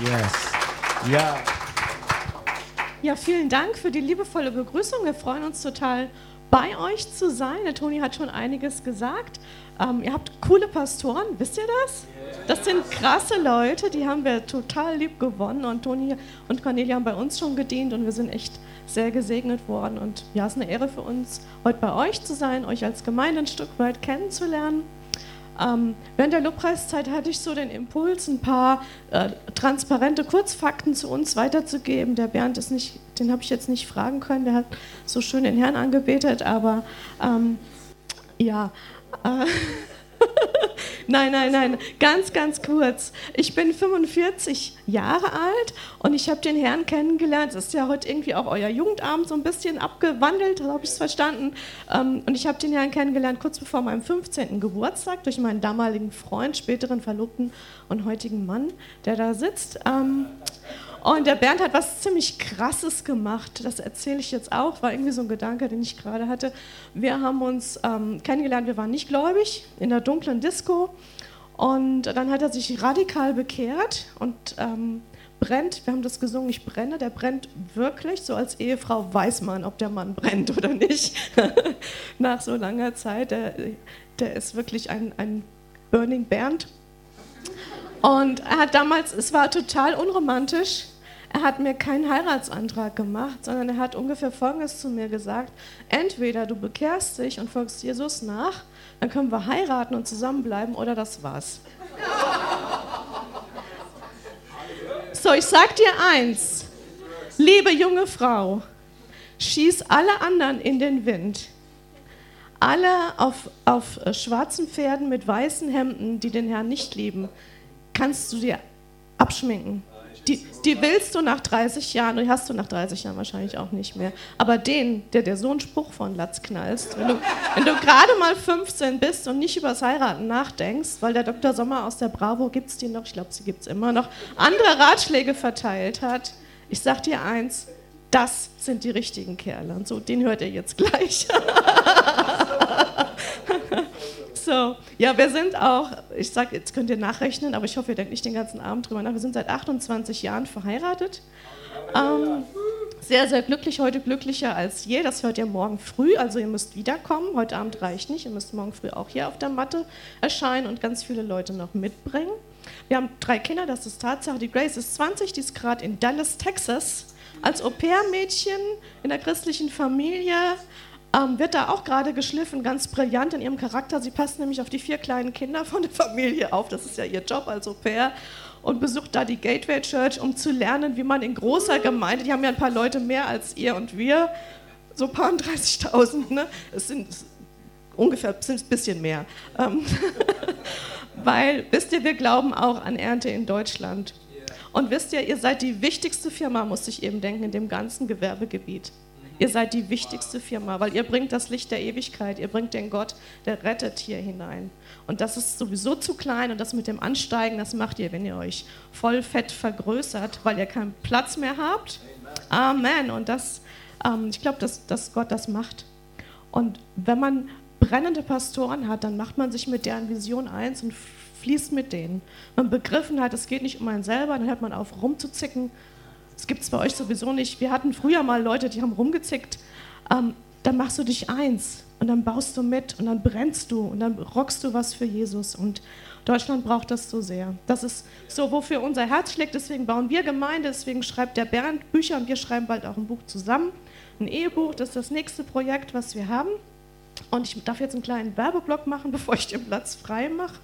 Yes. Ja. Ja, vielen Dank für die liebevolle Begrüßung. Wir freuen uns total, bei euch zu sein. Der Toni hat schon einiges gesagt. Ähm, ihr habt coole Pastoren, wisst ihr das? Das sind krasse Leute, die haben wir total lieb gewonnen. Und Toni und Cornelia haben bei uns schon gedient und wir sind echt sehr gesegnet worden. Und ja, es ist eine Ehre für uns, heute bei euch zu sein, euch als Gemeinde ein Stück weit kennenzulernen. Ähm, während der Lobpreiszeit hatte ich so den Impuls, ein paar äh, transparente Kurzfakten zu uns weiterzugeben. Der Bernd ist nicht, den habe ich jetzt nicht fragen können, der hat so schön den Herrn angebetet, aber ähm, ja. Äh, nein, nein, nein, ganz, ganz kurz. Ich bin 45 Jahre alt und ich habe den Herrn kennengelernt. Das ist ja heute irgendwie auch euer Jugendabend so ein bisschen abgewandelt, habe ich es verstanden. Ähm, und ich habe den Herrn kennengelernt kurz bevor meinem 15. Geburtstag durch meinen damaligen Freund, späteren Verlobten und heutigen Mann, der da sitzt. Und der Bernd hat was ziemlich Krasses gemacht. Das erzähle ich jetzt auch. War irgendwie so ein Gedanke, den ich gerade hatte. Wir haben uns ähm, kennengelernt. Wir waren nicht gläubig in der dunklen Disco. Und dann hat er sich radikal bekehrt und ähm, brennt. Wir haben das gesungen. Ich brenne. Der brennt wirklich. So als Ehefrau weiß man, ob der Mann brennt oder nicht. Nach so langer Zeit. Der, der ist wirklich ein, ein Burning Bernd. Und er hat damals, es war total unromantisch, er hat mir keinen Heiratsantrag gemacht, sondern er hat ungefähr Folgendes zu mir gesagt. Entweder du bekehrst dich und folgst Jesus nach, dann können wir heiraten und zusammenbleiben oder das war's. So, ich sag dir eins, liebe junge Frau, schieß alle anderen in den Wind. Alle auf, auf schwarzen Pferden mit weißen Hemden, die den Herrn nicht lieben, kannst du dir abschminken. Die, die, willst du nach 30 Jahren, die hast du nach 30 Jahren wahrscheinlich auch nicht mehr. Aber den, der dir so einen Spruch von Latz knallst, wenn du, wenn du gerade mal 15 bist und nicht übers Heiraten nachdenkst, weil der Dr. Sommer aus der Bravo, gibt es die noch, ich glaube, sie gibt es immer noch, andere Ratschläge verteilt hat. Ich sag dir eins, das sind die richtigen Kerle. Und so, den hört ihr jetzt gleich. So, ja, wir sind auch, ich sage, jetzt könnt ihr nachrechnen, aber ich hoffe, ihr denkt nicht den ganzen Abend drüber nach. Wir sind seit 28 Jahren verheiratet. Ähm, sehr, sehr glücklich, heute glücklicher als je. Das hört ihr morgen früh, also ihr müsst wiederkommen. Heute Abend reicht nicht, ihr müsst morgen früh auch hier auf der Matte erscheinen und ganz viele Leute noch mitbringen. Wir haben drei Kinder, das ist Tatsache. Die Grace ist 20, die ist gerade in Dallas, Texas, als Au-pair-Mädchen in der christlichen Familie ähm, wird da auch gerade geschliffen, ganz brillant in ihrem Charakter. Sie passt nämlich auf die vier kleinen Kinder von der Familie auf, das ist ja ihr Job als Au-pair, und besucht da die Gateway Church, um zu lernen, wie man in großer Gemeinde, die haben ja ein paar Leute mehr als ihr und wir, so ein paar 30.000, ne? es sind ungefähr ein bisschen mehr. Ähm, weil, wisst ihr, wir glauben auch an Ernte in Deutschland. Und wisst ihr, ihr seid die wichtigste Firma, muss ich eben denken, in dem ganzen Gewerbegebiet. Ihr seid die wichtigste Firma, weil ihr bringt das Licht der Ewigkeit, ihr bringt den Gott, der rettet hier hinein. Und das ist sowieso zu klein und das mit dem Ansteigen, das macht ihr, wenn ihr euch voll fett vergrößert, weil ihr keinen Platz mehr habt. Amen. Und das, ähm, ich glaube, dass, dass Gott das macht. Und wenn man brennende Pastoren hat, dann macht man sich mit deren Vision eins und fließt mit denen. Man begriffen hat, es geht nicht um einen selber, dann hört man auf rumzuzicken, das gibt es bei euch sowieso nicht. Wir hatten früher mal Leute, die haben rumgezickt. Ähm, dann machst du dich eins und dann baust du mit und dann brennst du und dann rockst du was für Jesus. Und Deutschland braucht das so sehr. Das ist so, wofür unser Herz schlägt. Deswegen bauen wir Gemeinde, deswegen schreibt der Bernd Bücher und wir schreiben bald auch ein Buch zusammen. Ein Ehebuch, das ist das nächste Projekt, was wir haben. Und ich darf jetzt einen kleinen Werbeblock machen, bevor ich den Platz frei mache.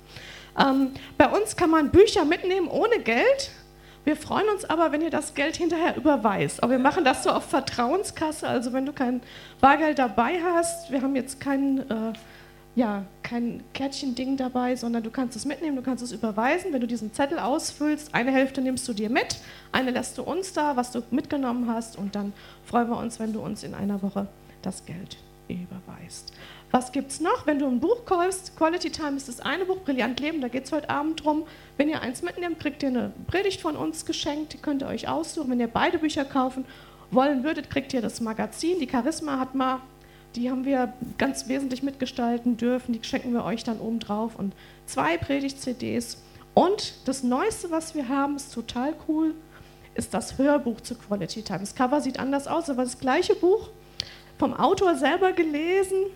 Ähm, bei uns kann man Bücher mitnehmen ohne Geld. Wir freuen uns aber, wenn ihr das Geld hinterher überweist. Aber wir machen das so auf Vertrauenskasse, also wenn du kein Bargeld dabei hast, wir haben jetzt kein, äh, ja, kein Kärtchen-Ding dabei, sondern du kannst es mitnehmen, du kannst es überweisen. Wenn du diesen Zettel ausfüllst, eine Hälfte nimmst du dir mit, eine lässt du uns da, was du mitgenommen hast und dann freuen wir uns, wenn du uns in einer Woche das Geld überweist. Was gibt es noch? Wenn du ein Buch kaufst, Quality Time ist das eine Buch, Brillant Leben, da geht es heute Abend drum. Wenn ihr eins mitnehmt, kriegt ihr eine Predigt von uns geschenkt, die könnt ihr euch aussuchen. Wenn ihr beide Bücher kaufen wollen würdet, kriegt ihr das Magazin. Die Charisma hat mal, die haben wir ganz wesentlich mitgestalten dürfen, die schenken wir euch dann oben drauf und zwei Predigt-CDs Und das Neueste, was wir haben, ist total cool, ist das Hörbuch zu Quality Time. Das Cover sieht anders aus, aber das gleiche Buch, vom Autor selber gelesen.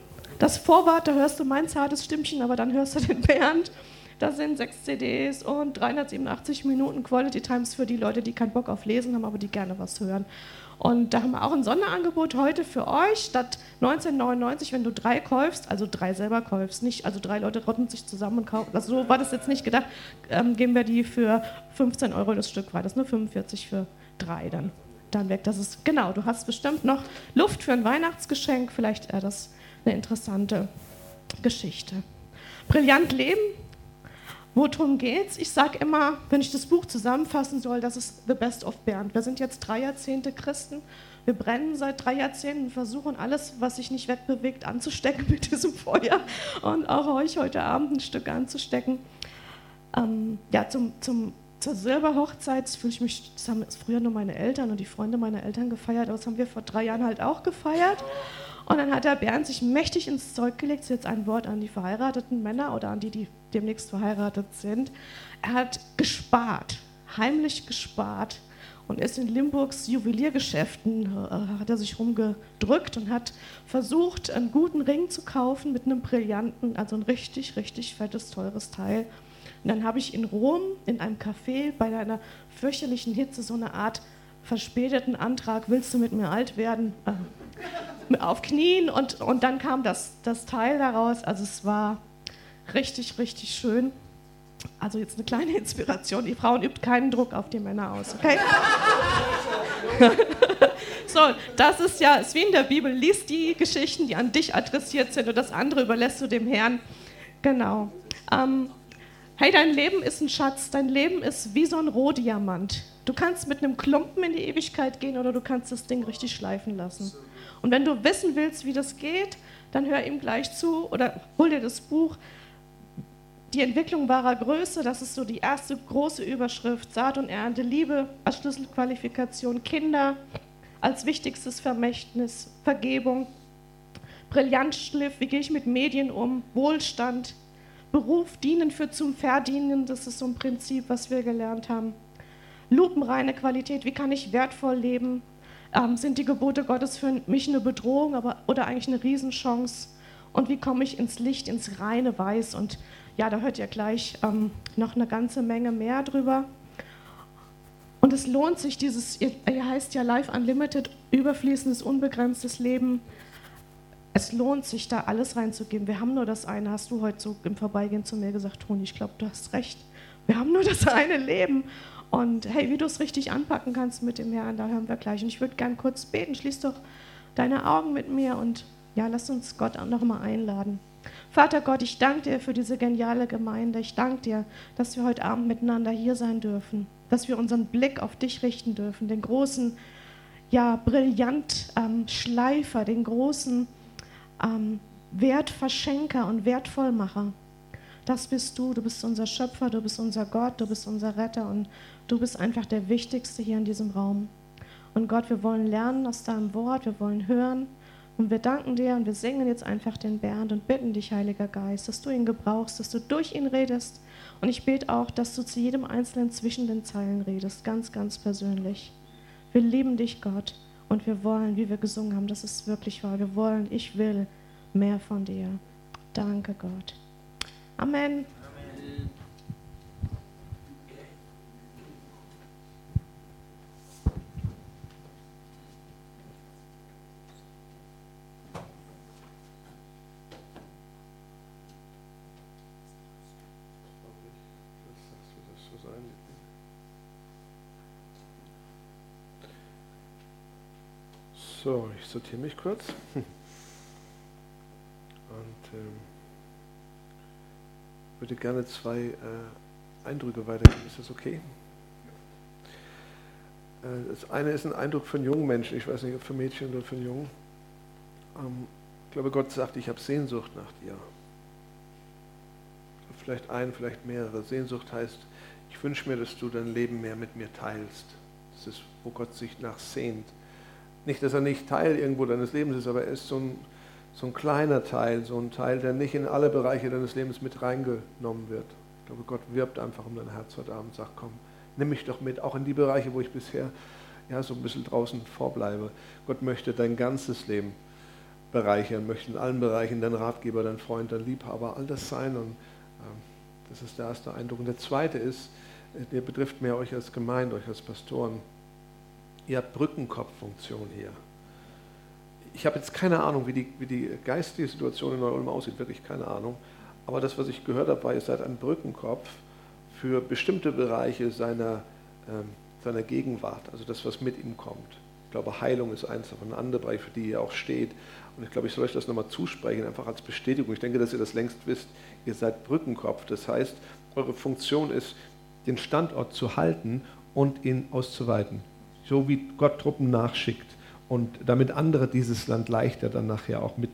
Das Vorwort, da hörst du mein zartes Stimmchen, aber dann hörst du den Bernd. Da sind sechs CDs und 387 Minuten Quality Times für die Leute, die keinen Bock auf Lesen haben, aber die gerne was hören. Und da haben wir auch ein Sonderangebot heute für euch. Statt 19,99, wenn du drei kaufst, also drei selber kaufst, nicht, also drei Leute rotten sich zusammen und kaufen, also so war das jetzt nicht gedacht, ähm, geben wir die für 15 Euro das Stück weiter. Das nur 45 für drei dann, dann weg. Das ist, genau, du hast bestimmt noch Luft für ein Weihnachtsgeschenk, vielleicht äh, das eine interessante Geschichte. Brillant Leben, Worum geht's? Ich sage immer, wenn ich das Buch zusammenfassen soll, das ist The Best of Bernd. Wir sind jetzt drei Jahrzehnte Christen. Wir brennen seit drei Jahrzehnten und versuchen alles, was sich nicht wegbewegt, anzustecken mit diesem Feuer und auch euch heute Abend ein Stück anzustecken. Ähm, ja, zum, zum, zur Silberhochzeit fühle ich mich, das haben früher nur meine Eltern und die Freunde meiner Eltern gefeiert, aber das haben wir vor drei Jahren halt auch gefeiert. Und dann hat der Bernd sich mächtig ins Zeug gelegt, jetzt ein Wort an die verheirateten Männer oder an die, die demnächst verheiratet sind. Er hat gespart, heimlich gespart und ist in Limburgs Juweliergeschäften, äh, hat er sich rumgedrückt und hat versucht, einen guten Ring zu kaufen mit einem brillanten, also ein richtig, richtig fettes, teures Teil. Und dann habe ich in Rom in einem Café bei einer fürchterlichen Hitze so eine Art verspäteten Antrag, willst du mit mir alt werden? Äh, auf Knien und, und dann kam das, das Teil daraus. Also es war richtig, richtig schön. Also jetzt eine kleine Inspiration. Die Frauen übt keinen Druck auf die Männer aus, okay? so, das ist ja, ist wie in der Bibel. Lies die Geschichten, die an dich adressiert sind und das andere überlässt du dem Herrn. Genau. Ähm, hey, dein Leben ist ein Schatz. Dein Leben ist wie so ein Rohdiamant. Du kannst mit einem Klumpen in die Ewigkeit gehen oder du kannst das Ding richtig schleifen lassen. Und wenn du wissen willst, wie das geht, dann hör ihm gleich zu oder hol dir das Buch. Die Entwicklung wahrer Größe, das ist so die erste große Überschrift. Saat und Ernte, Liebe als Schlüsselqualifikation, Kinder als wichtigstes Vermächtnis, Vergebung, Brillantschliff, wie gehe ich mit Medien um, Wohlstand, Beruf, Dienen für zum Verdienen, das ist so ein Prinzip, was wir gelernt haben. Lupenreine Qualität, wie kann ich wertvoll leben, ähm, sind die Gebote Gottes für mich eine Bedrohung aber, oder eigentlich eine Riesenchance? Und wie komme ich ins Licht, ins reine Weiß? Und ja, da hört ihr gleich ähm, noch eine ganze Menge mehr drüber. Und es lohnt sich, dieses, ihr, ihr heißt ja Life Unlimited, überfließendes, unbegrenztes Leben. Es lohnt sich, da alles reinzugeben. Wir haben nur das eine, hast du heute so im Vorbeigehen zu mir gesagt, Toni, ich glaube, du hast recht. Wir haben nur das eine Leben. Und hey, wie du es richtig anpacken kannst mit dem Herrn, da hören wir gleich. Und ich würde gern kurz beten. Schließ doch deine Augen mit mir und ja, lass uns Gott auch noch mal einladen. Vater Gott, ich danke dir für diese geniale Gemeinde. Ich danke dir, dass wir heute Abend miteinander hier sein dürfen, dass wir unseren Blick auf dich richten dürfen, den großen, ja, brillant ähm, Schleifer, den großen ähm, Wertverschenker und Wertvollmacher. Das bist du, du bist unser Schöpfer, du bist unser Gott, du bist unser Retter und Du bist einfach der Wichtigste hier in diesem Raum. Und Gott, wir wollen lernen aus deinem Wort, wir wollen hören. Und wir danken dir und wir singen jetzt einfach den Bernd und bitten dich, Heiliger Geist, dass du ihn gebrauchst, dass du durch ihn redest. Und ich bete auch, dass du zu jedem Einzelnen zwischen den Zeilen redest, ganz, ganz persönlich. Wir lieben dich, Gott, und wir wollen, wie wir gesungen haben, das ist wirklich wahr, wir wollen, ich will mehr von dir. Danke, Gott. Amen. So, ich sortiere mich kurz. Und ähm, würde gerne zwei äh, Eindrücke weitergeben. Ist das okay? Äh, das eine ist ein Eindruck einen jungen Menschen. Ich weiß nicht, ob für Mädchen oder für einen Jungen. Ähm, ich glaube, Gott sagt, ich habe Sehnsucht nach dir. Vielleicht ein, vielleicht mehrere. Sehnsucht heißt, ich wünsche mir, dass du dein Leben mehr mit mir teilst. Das ist, wo Gott sich nach sehnt. Nicht, dass er nicht Teil irgendwo deines Lebens ist, aber er ist so ein, so ein kleiner Teil, so ein Teil, der nicht in alle Bereiche deines Lebens mit reingenommen wird. Ich glaube, Gott wirbt einfach um dein Herz heute Abend, sagt, komm, nimm mich doch mit, auch in die Bereiche, wo ich bisher ja, so ein bisschen draußen vorbleibe. Gott möchte dein ganzes Leben bereichern, möchte in allen Bereichen dein Ratgeber, dein Freund, dein Liebhaber, all das sein. Und äh, das ist der erste Eindruck. Und der zweite ist, äh, der betrifft mehr euch als Gemeinde, euch als Pastoren. Ihr habt Brückenkopffunktion hier. Ich habe jetzt keine Ahnung, wie die, wie die geistige Situation in Neu-Ulm aussieht, wirklich keine Ahnung. Aber das, was ich gehört habe, war, ihr seid ein Brückenkopf für bestimmte Bereiche seiner, ähm, seiner Gegenwart, also das, was mit ihm kommt. Ich glaube, Heilung ist eins davon, ein anderer Bereich, für die ihr auch steht. Und ich glaube, ich soll euch das nochmal zusprechen, einfach als Bestätigung. Ich denke, dass ihr das längst wisst. Ihr seid Brückenkopf. Das heißt, eure Funktion ist, den Standort zu halten und ihn auszuweiten. So wie Gott Truppen nachschickt und damit andere dieses Land leichter dann nachher auch mit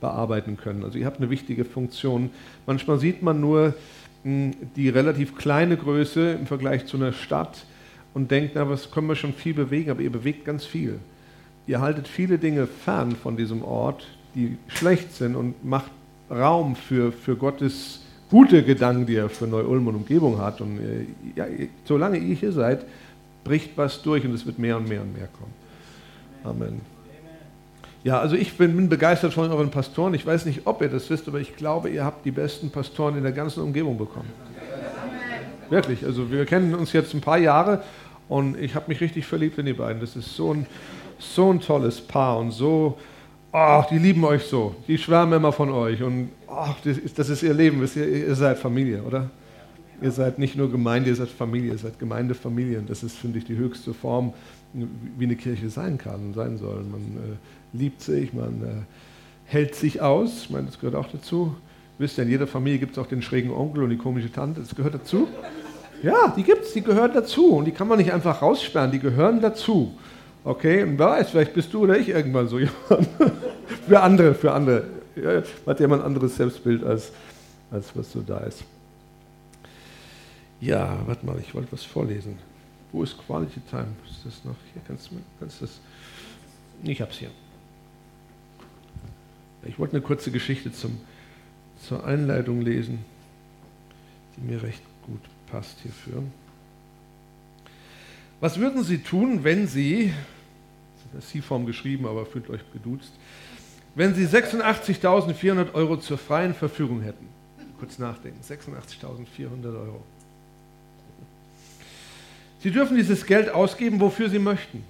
bearbeiten können. Also ihr habt eine wichtige Funktion. Manchmal sieht man nur hm, die relativ kleine Größe im Vergleich zu einer Stadt und denkt, na, was können wir schon viel bewegen, aber ihr bewegt ganz viel. Ihr haltet viele Dinge fern von diesem Ort, die schlecht sind und macht Raum für, für Gottes gute Gedanken, die er für Neu-Ulm und Umgebung hat. Und äh, ja, solange ihr hier seid, bricht was durch und es wird mehr und mehr und mehr kommen. Amen. Ja, also ich bin, begeistert von euren Pastoren. Ich weiß nicht, ob ihr das wisst, aber ich glaube, ihr habt die besten Pastoren in der ganzen Umgebung bekommen. Wirklich, also wir kennen uns jetzt ein paar Jahre und ich habe mich richtig verliebt in die beiden. Das ist so ein, so ein tolles Paar und so, ach, die lieben euch so. Die schwärmen immer von euch und ach, das, ist, das ist ihr Leben. Ihr, ihr seid Familie, oder? Ihr seid nicht nur Gemeinde, ihr seid Familie, ihr seid Gemeindefamilie. Und das ist, finde ich, die höchste Form, wie eine Kirche sein kann und sein soll. Man äh, liebt sich, man äh, hält sich aus. Ich meine, das gehört auch dazu. Wisst ihr, in jeder Familie gibt es auch den schrägen Onkel und die komische Tante. Das gehört dazu. Ja, die gibt es, die gehören dazu. Und die kann man nicht einfach raussperren, die gehören dazu. Okay, und wer weiß, vielleicht bist du oder ich irgendwann so jemand. für andere, für andere. Ja, hat jemand anderes Selbstbild, als, als was so da ist. Ja, warte mal, ich wollte was vorlesen. Wo ist Quality Time? Ist das noch hier? Kannst du kannst das? Ich hab's hier. Ich wollte eine kurze Geschichte zum, zur Einleitung lesen, die mir recht gut passt hierfür. Was würden Sie tun, wenn Sie, das ist in Sie-Form geschrieben, aber fühlt euch geduzt, wenn Sie 86.400 Euro zur freien Verfügung hätten? Kurz nachdenken, 86.400 Euro. Sie dürfen dieses Geld ausgeben, wofür Sie möchten.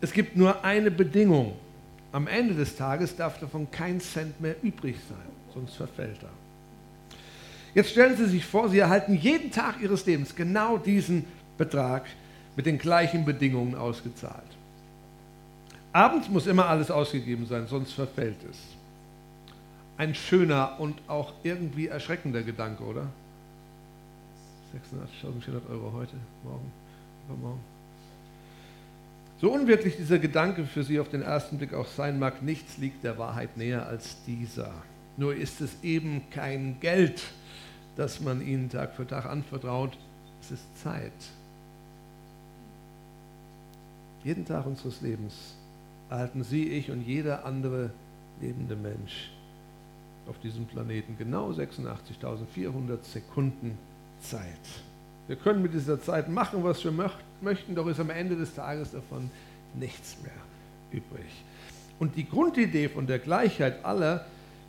Es gibt nur eine Bedingung. Am Ende des Tages darf davon kein Cent mehr übrig sein, sonst verfällt er. Jetzt stellen Sie sich vor, Sie erhalten jeden Tag Ihres Lebens genau diesen Betrag mit den gleichen Bedingungen ausgezahlt. Abends muss immer alles ausgegeben sein, sonst verfällt es. Ein schöner und auch irgendwie erschreckender Gedanke, oder? 86.400 Euro heute, morgen, übermorgen. So unwirklich dieser Gedanke für Sie auf den ersten Blick auch sein mag, nichts liegt der Wahrheit näher als dieser. Nur ist es eben kein Geld, das man Ihnen Tag für Tag anvertraut, es ist Zeit. Jeden Tag unseres Lebens erhalten Sie, ich und jeder andere lebende Mensch auf diesem Planeten genau 86.400 Sekunden Zeit. Wir können mit dieser Zeit machen, was wir möchten, doch ist am Ende des Tages davon nichts mehr übrig. Und die Grundidee von der Gleichheit aller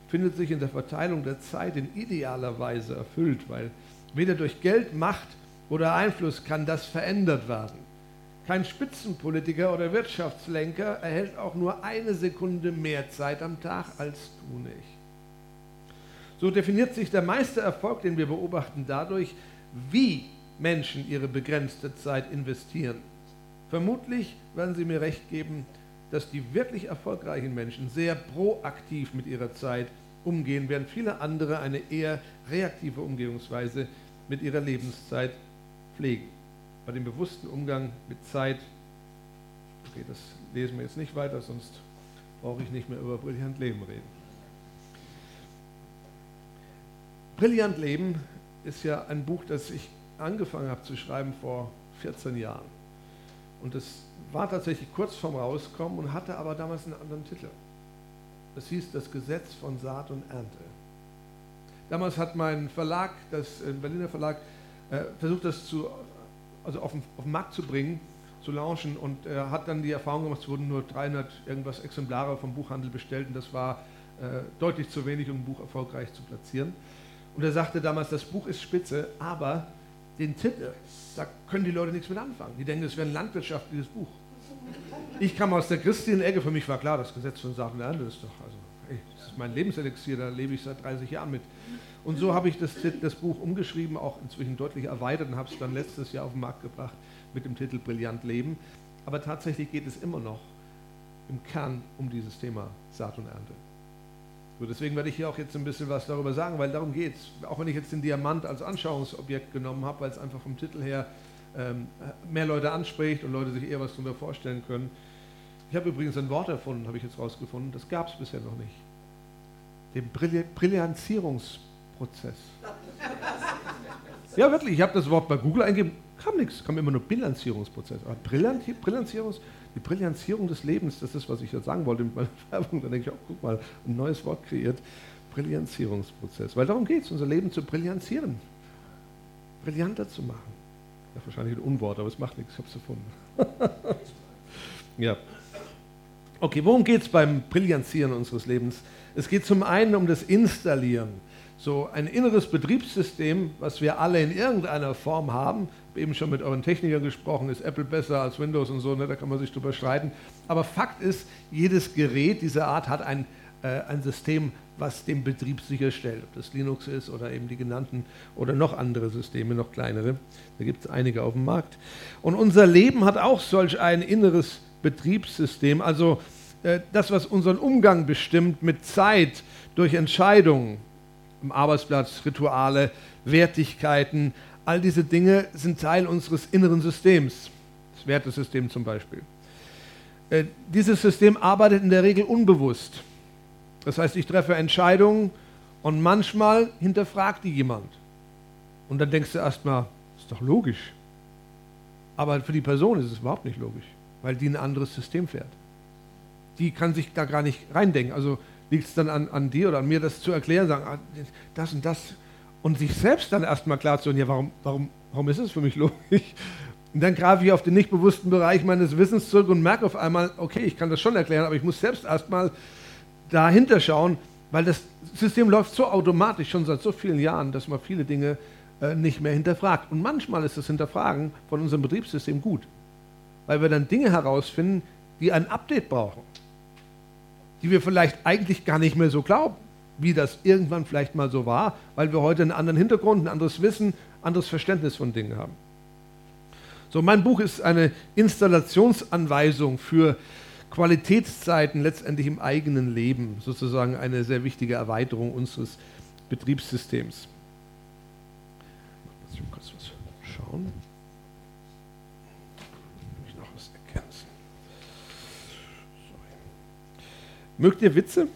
findet sich in der Verteilung der Zeit in idealer Weise erfüllt, weil weder durch Geld, Macht oder Einfluss kann das verändert werden. Kein Spitzenpolitiker oder Wirtschaftslenker erhält auch nur eine Sekunde mehr Zeit am Tag als du nicht. So definiert sich der meiste Erfolg, den wir beobachten, dadurch, wie Menschen ihre begrenzte Zeit investieren. Vermutlich werden Sie mir recht geben, dass die wirklich erfolgreichen Menschen sehr proaktiv mit ihrer Zeit umgehen, während viele andere eine eher reaktive Umgehungsweise mit ihrer Lebenszeit pflegen. Bei dem bewussten Umgang mit Zeit, okay, das lesen wir jetzt nicht weiter, sonst brauche ich nicht mehr über brillant Leben reden. Brillant Leben ist ja ein Buch, das ich angefangen habe zu schreiben vor 14 Jahren. Und es war tatsächlich kurz vorm Rauskommen und hatte aber damals einen anderen Titel. Es hieß das Gesetz von Saat und Ernte. Damals hat mein Verlag, das äh, Berliner Verlag, äh, versucht, das zu, also auf den, auf den Markt zu bringen, zu launchen und er hat dann die Erfahrung gemacht, es wurden nur 300 irgendwas Exemplare vom Buchhandel bestellt und das war äh, deutlich zu wenig, um ein Buch erfolgreich zu platzieren. Und er sagte damals, das Buch ist spitze, aber den Titel, da können die Leute nichts mit anfangen. Die denken, es wäre ein landwirtschaftliches Buch. Ich kam aus der christlichen Ecke, für mich war klar, das Gesetz von Sachen Ernte ist doch, also, ey, das ist mein Lebenselixier, da lebe ich seit 30 Jahren mit. Und so habe ich das, das, Buch umgeschrieben, auch inzwischen deutlich erweitert und habe es dann letztes Jahr auf den Markt gebracht mit dem Titel Brillant Leben. Aber tatsächlich geht es immer noch im Kern um dieses Thema Saat und Ernte. So, deswegen werde ich hier auch jetzt ein bisschen was darüber sagen, weil darum geht es. Auch wenn ich jetzt den Diamant als Anschauungsobjekt genommen habe, weil es einfach vom Titel her ähm, mehr Leute anspricht und Leute sich eher was darüber vorstellen können. Ich habe übrigens ein Wort erfunden, habe ich jetzt rausgefunden, das gab es bisher noch nicht. Den Brillanzierungsprozess. Ja, wirklich, ich habe das Wort bei Google eingegeben, kam nichts, kam immer nur Bilanzierungsprozess. Aber Brillanzierungs die Brillanzierung des Lebens, das ist, was ich jetzt sagen wollte mit meiner Werbung. Da denke ich, oh, guck mal, ein neues Wort kreiert. Brillanzierungsprozess. Weil darum geht es, unser Leben zu brillanzieren. Brillanter zu machen. Ist wahrscheinlich ein Unwort, aber es macht nichts, ich habe es erfunden. ja. Okay, worum geht es beim Brillanzieren unseres Lebens? Es geht zum einen um das Installieren so ein inneres Betriebssystem, was wir alle in irgendeiner Form haben. Eben schon mit euren Technikern gesprochen, ist Apple besser als Windows und so, ne? da kann man sich drüber streiten. Aber Fakt ist, jedes Gerät dieser Art hat ein, äh, ein System, was den Betrieb sicherstellt. Ob das Linux ist oder eben die genannten oder noch andere Systeme, noch kleinere. Da gibt es einige auf dem Markt. Und unser Leben hat auch solch ein inneres Betriebssystem, also äh, das, was unseren Umgang bestimmt mit Zeit durch Entscheidungen am Arbeitsplatz, Rituale, Wertigkeiten, all diese Dinge sind Teil unseres inneren Systems, das Wertesystem zum Beispiel. Äh, dieses System arbeitet in der Regel unbewusst. Das heißt, ich treffe Entscheidungen und manchmal hinterfragt die jemand. Und dann denkst du erstmal, ist doch logisch. Aber für die Person ist es überhaupt nicht logisch, weil die ein anderes System fährt. Die kann sich da gar nicht reindenken. Also liegt es dann an, an dir oder an mir, das zu erklären, sagen, ah, das und das. Und sich selbst dann erstmal klar zu sagen, ja, warum, warum, warum ist es für mich logisch? Und dann greife ich auf den nicht bewussten Bereich meines Wissens zurück und merke auf einmal, okay, ich kann das schon erklären, aber ich muss selbst erstmal dahinter schauen, weil das System läuft so automatisch schon seit so vielen Jahren, dass man viele Dinge äh, nicht mehr hinterfragt. Und manchmal ist das Hinterfragen von unserem Betriebssystem gut, weil wir dann Dinge herausfinden, die ein Update brauchen die wir vielleicht eigentlich gar nicht mehr so glauben, wie das irgendwann vielleicht mal so war, weil wir heute einen anderen Hintergrund, ein anderes Wissen, anderes Verständnis von Dingen haben. So, mein Buch ist eine Installationsanweisung für Qualitätszeiten letztendlich im eigenen Leben, sozusagen eine sehr wichtige Erweiterung unseres Betriebssystems. Ich muss kurz was schauen. Mögt ihr Witze?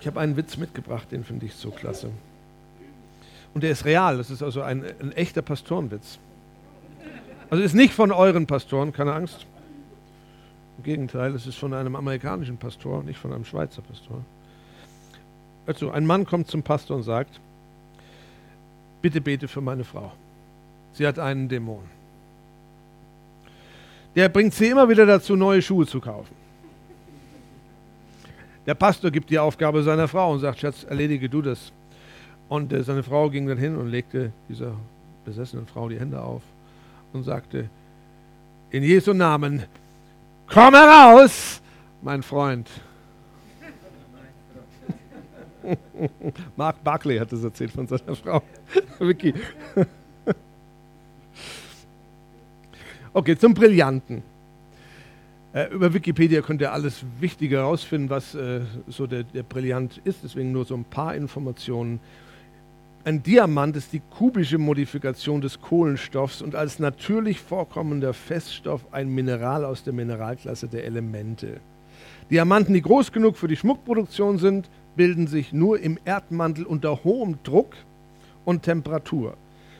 Ich habe einen Witz mitgebracht, den finde ich so klasse. Und der ist real, das ist also ein, ein echter Pastorenwitz. Also ist nicht von euren Pastoren, keine Angst. Im Gegenteil, es ist von einem amerikanischen Pastor, nicht von einem Schweizer Pastor. Also, ein Mann kommt zum Pastor und sagt, bitte bete für meine Frau. Sie hat einen Dämon. Der bringt sie immer wieder dazu, neue Schuhe zu kaufen. Der Pastor gibt die Aufgabe seiner Frau und sagt, Schatz, erledige du das. Und äh, seine Frau ging dann hin und legte dieser besessenen Frau die Hände auf und sagte, in Jesu Namen, komm heraus, mein Freund. Mark Barclay hat das erzählt von seiner Frau. Vicky. okay, zum Brillanten. Äh, über Wikipedia könnt ihr alles Wichtige herausfinden, was äh, so der, der Brillant ist. Deswegen nur so ein paar Informationen. Ein Diamant ist die kubische Modifikation des Kohlenstoffs und als natürlich vorkommender Feststoff ein Mineral aus der Mineralklasse der Elemente. Diamanten, die groß genug für die Schmuckproduktion sind, bilden sich nur im Erdmantel unter hohem Druck und Temperatur.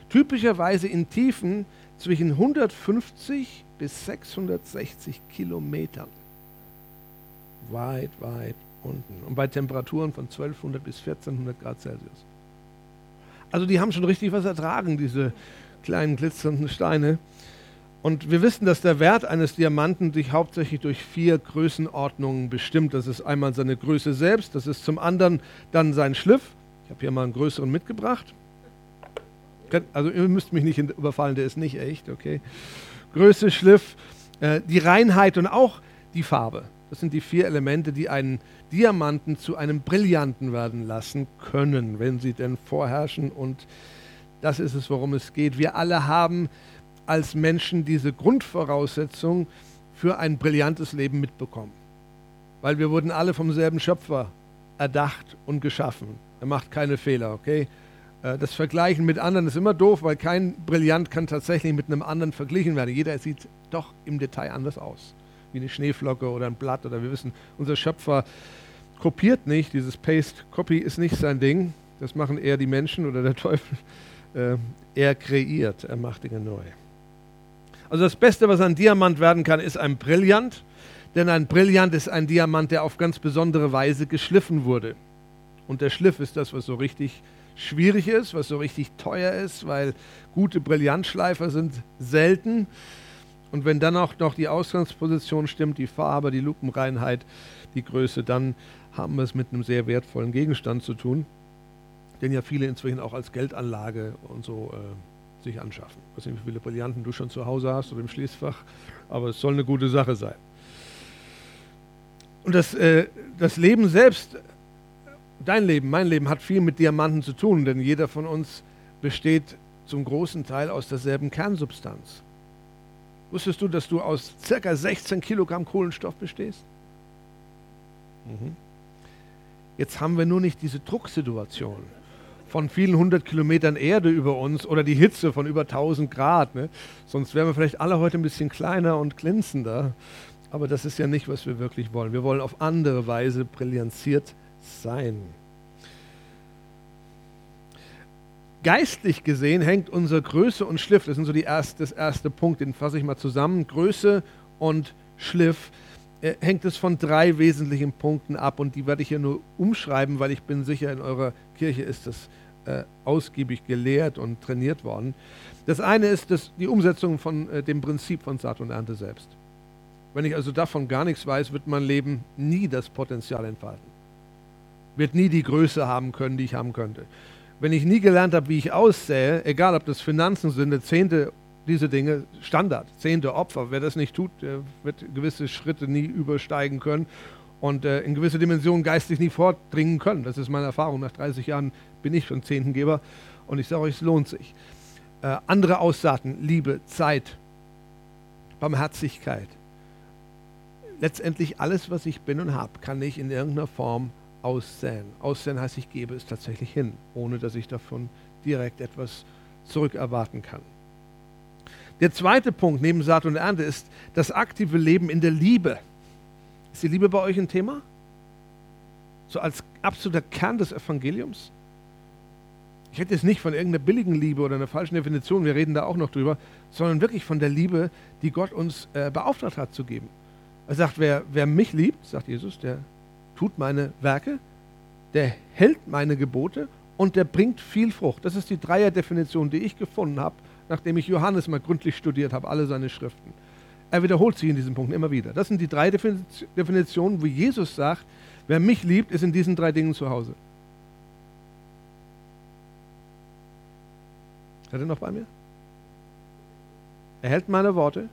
Typischerweise in Tiefen zwischen 150 bis 660 Kilometern. Weit, weit unten. Und bei Temperaturen von 1200 bis 1400 Grad Celsius. Also die haben schon richtig was ertragen, diese kleinen glitzernden Steine. Und wir wissen, dass der Wert eines Diamanten sich hauptsächlich durch vier Größenordnungen bestimmt. Das ist einmal seine Größe selbst, das ist zum anderen dann sein Schliff. Ich habe hier mal einen größeren mitgebracht. Also ihr müsst mich nicht überfallen, der ist nicht echt, okay. Größe, Schliff, äh, die Reinheit und auch die Farbe. Das sind die vier Elemente, die einen Diamanten zu einem Brillanten werden lassen können, wenn sie denn vorherrschen. Und das ist es, worum es geht. Wir alle haben als Menschen diese Grundvoraussetzung für ein brillantes Leben mitbekommen. Weil wir wurden alle vom selben Schöpfer erdacht und geschaffen. Er macht keine Fehler, okay? Äh, das Vergleichen mit anderen ist immer doof, weil kein Brillant kann tatsächlich mit einem anderen verglichen werden. Jeder sieht doch im Detail anders aus. Wie eine Schneeflocke oder ein Blatt oder wir wissen, unser Schöpfer kopiert nicht. Dieses Paste-Copy ist nicht sein Ding. Das machen eher die Menschen oder der Teufel. Äh, er kreiert, er macht Dinge neu. Also das Beste, was ein Diamant werden kann, ist ein Brillant. Denn ein Brillant ist ein Diamant, der auf ganz besondere Weise geschliffen wurde. Und der Schliff ist das, was so richtig schwierig ist, was so richtig teuer ist, weil gute Brillantschleifer sind selten. Und wenn dann auch noch die Ausgangsposition stimmt, die Farbe, die Lupenreinheit, die Größe, dann haben wir es mit einem sehr wertvollen Gegenstand zu tun, den ja viele inzwischen auch als Geldanlage und so äh, sich anschaffen. Ich weiß nicht, wie viele Brillanten du schon zu Hause hast oder im Schließfach, aber es soll eine gute Sache sein. Und das, äh, das Leben selbst dein Leben, mein Leben hat viel mit Diamanten zu tun, denn jeder von uns besteht zum großen Teil aus derselben Kernsubstanz. Wusstest du, dass du aus ca. 16 Kilogramm Kohlenstoff bestehst? Mhm. Jetzt haben wir nur nicht diese Drucksituation von vielen hundert Kilometern Erde über uns oder die Hitze von über 1000 Grad. Ne? Sonst wären wir vielleicht alle heute ein bisschen kleiner und glänzender. Aber das ist ja nicht, was wir wirklich wollen. Wir wollen auf andere Weise brillanziert sein. Geistlich gesehen hängt unsere Größe und Schliff, das sind so die erste, das erste Punkt, den fasse ich mal zusammen. Größe und Schliff äh, hängt es von drei wesentlichen Punkten ab und die werde ich hier nur umschreiben, weil ich bin sicher, in eurer Kirche ist das äh, ausgiebig gelehrt und trainiert worden. Das eine ist das, die Umsetzung von äh, dem Prinzip von Saat und Ernte selbst. Wenn ich also davon gar nichts weiß, wird mein Leben nie das Potenzial entfalten wird nie die Größe haben können, die ich haben könnte. Wenn ich nie gelernt habe, wie ich aussähe, egal ob das Finanzen sind, Zehnte, diese Dinge, Standard, Zehnte Opfer, wer das nicht tut, der wird gewisse Schritte nie übersteigen können und äh, in gewisse Dimensionen geistig nie vordringen können. Das ist meine Erfahrung. Nach 30 Jahren bin ich schon Zehntengeber und ich sage euch, es lohnt sich. Äh, andere Aussaaten, Liebe, Zeit, Barmherzigkeit. Letztendlich alles, was ich bin und habe, kann ich in irgendeiner Form aussäen. Aussäen heißt, ich gebe es tatsächlich hin, ohne dass ich davon direkt etwas zurückerwarten kann. Der zweite Punkt neben Saat und Ernte ist das aktive Leben in der Liebe. Ist die Liebe bei euch ein Thema? So als absoluter Kern des Evangeliums? Ich rede jetzt nicht von irgendeiner billigen Liebe oder einer falschen Definition, wir reden da auch noch drüber, sondern wirklich von der Liebe, die Gott uns äh, beauftragt hat zu geben. Er sagt, wer, wer mich liebt, sagt Jesus, der tut meine Werke, der hält meine Gebote und der bringt viel Frucht. Das ist die Dreierdefinition, die ich gefunden habe, nachdem ich Johannes mal gründlich studiert habe, alle seine Schriften. Er wiederholt sich in diesen Punkten immer wieder. Das sind die drei Definitionen, wo Jesus sagt, wer mich liebt, ist in diesen drei Dingen zu Hause. Seid ihr noch bei mir? Er hält meine Worte,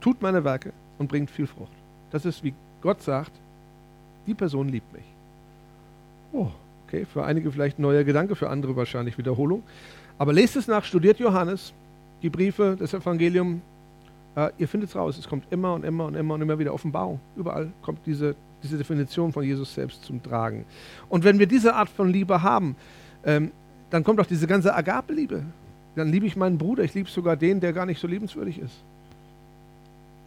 tut meine Werke und bringt viel Frucht. Das ist, wie Gott sagt, die Person liebt mich. Oh, okay, für einige vielleicht ein neuer Gedanke, für andere wahrscheinlich Wiederholung. Aber lest es nach, studiert Johannes, die Briefe, das Evangelium. Äh, ihr findet es raus. Es kommt immer und immer und immer und immer wieder Offenbarung. Überall kommt diese, diese Definition von Jesus selbst zum Tragen. Und wenn wir diese Art von Liebe haben, ähm, dann kommt auch diese ganze Agape-Liebe. Dann liebe ich meinen Bruder. Ich liebe sogar den, der gar nicht so liebenswürdig ist.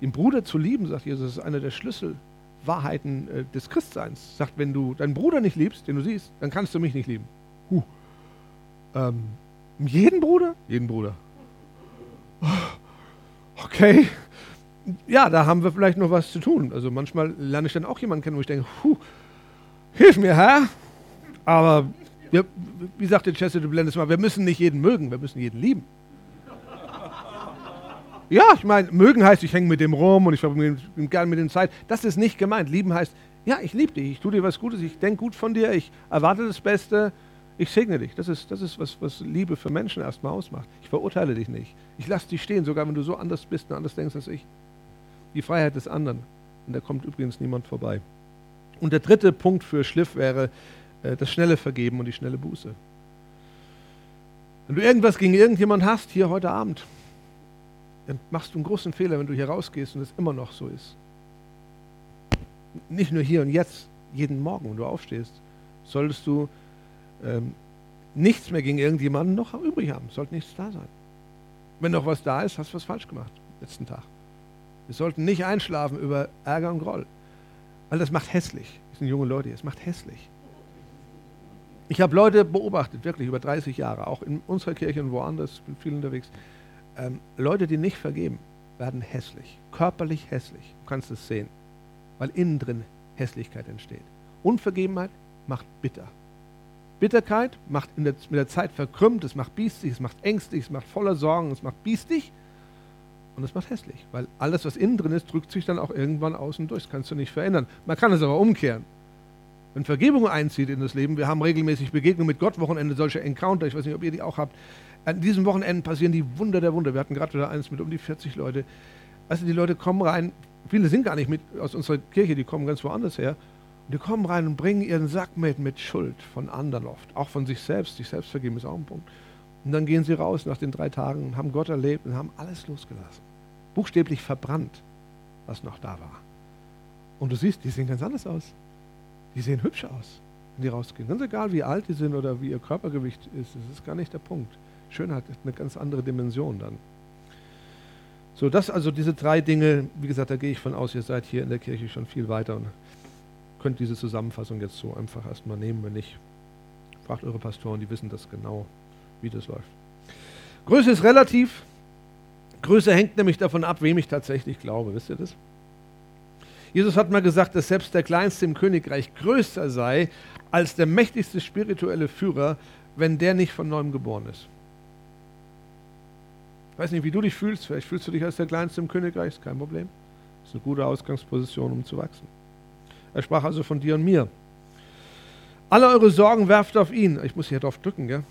Den Bruder zu lieben, sagt Jesus, ist einer der Schlüssel Wahrheiten äh, des Christseins. Sagt, wenn du deinen Bruder nicht liebst, den du siehst, dann kannst du mich nicht lieben. Huh. Ähm, jeden Bruder? Jeden Bruder. Okay. Ja, da haben wir vielleicht noch was zu tun. Also manchmal lerne ich dann auch jemanden kennen, wo ich denke, huh, hilf mir, Herr. Aber Wir, wie sagte Chester du blendest mal, wir müssen nicht jeden mögen, wir müssen jeden lieben. Ja, ich meine, mögen heißt, ich hänge mit dem rum und ich verbringe gerne mit dem Zeit. Das ist nicht gemeint. Lieben heißt, ja, ich liebe dich, ich tue dir was Gutes, ich denke gut von dir, ich erwarte das Beste, ich segne dich. Das ist, das ist was, was Liebe für Menschen erstmal ausmacht. Ich verurteile dich nicht. Ich lasse dich stehen, sogar wenn du so anders bist und anders denkst als ich. Die Freiheit des anderen. Und da kommt übrigens niemand vorbei. Und der dritte Punkt für Schliff wäre äh, das schnelle Vergeben und die schnelle Buße. Wenn du irgendwas gegen irgendjemand hast, hier heute Abend, dann machst du einen großen Fehler, wenn du hier rausgehst und es immer noch so ist. Nicht nur hier und jetzt, jeden Morgen, wenn du aufstehst, solltest du ähm, nichts mehr gegen irgendjemanden noch übrig haben. Sollte nichts da sein. Wenn noch was da ist, hast du was falsch gemacht letzten Tag. Wir sollten nicht einschlafen über Ärger und Groll, weil das macht hässlich. Das sind junge Leute, es macht hässlich. Ich habe Leute beobachtet, wirklich über 30 Jahre, auch in unserer Kirche und woanders, bin viel unterwegs. Ähm, Leute, die nicht vergeben, werden hässlich, körperlich hässlich. Du kannst es sehen, weil innen drin Hässlichkeit entsteht. Unvergebenheit macht bitter. Bitterkeit macht der, mit der Zeit verkrümmt, es macht biestig, es macht ängstlich, es macht voller Sorgen, es macht biestig und es macht hässlich, weil alles, was innen drin ist, drückt sich dann auch irgendwann außen durch. Das kannst du nicht verändern. Man kann es aber umkehren. Wenn Vergebung einzieht in das Leben, wir haben regelmäßig Begegnungen mit Gott, Wochenende, solche Encounter, ich weiß nicht, ob ihr die auch habt, an diesen Wochenenden passieren die Wunder der Wunder. Wir hatten gerade wieder eins mit um die 40 Leute. Also die Leute kommen rein, viele sind gar nicht mit aus unserer Kirche, die kommen ganz woanders her. Und die kommen rein und bringen ihren Sack mit, mit Schuld von anderen oft, auch von sich selbst. Sich selbst vergeben ist auch ein Punkt. Und dann gehen sie raus nach den drei Tagen und haben Gott erlebt und haben alles losgelassen. Buchstäblich verbrannt, was noch da war. Und du siehst, die sehen ganz anders aus. Die sehen hübsch aus, wenn die rausgehen. Ganz egal, wie alt die sind oder wie ihr Körpergewicht ist, das ist gar nicht der Punkt. Schönheit hat eine ganz andere Dimension dann. So, das also diese drei Dinge, wie gesagt, da gehe ich von aus, ihr seid hier in der Kirche schon viel weiter und könnt diese Zusammenfassung jetzt so einfach erstmal nehmen. Wenn nicht, fragt eure Pastoren, die wissen das genau, wie das läuft. Größe ist relativ. Größe hängt nämlich davon ab, wem ich tatsächlich glaube. Wisst ihr das? Jesus hat mal gesagt, dass selbst der Kleinste im Königreich größer sei als der mächtigste spirituelle Führer, wenn der nicht von neuem geboren ist. Weiß nicht, wie du dich fühlst. Vielleicht fühlst du dich als der Kleinste im Königreich, ist kein Problem. Das ist eine gute Ausgangsposition, um zu wachsen. Er sprach also von dir und mir. Alle eure Sorgen werft auf ihn. Ich muss hier drauf drücken, gell?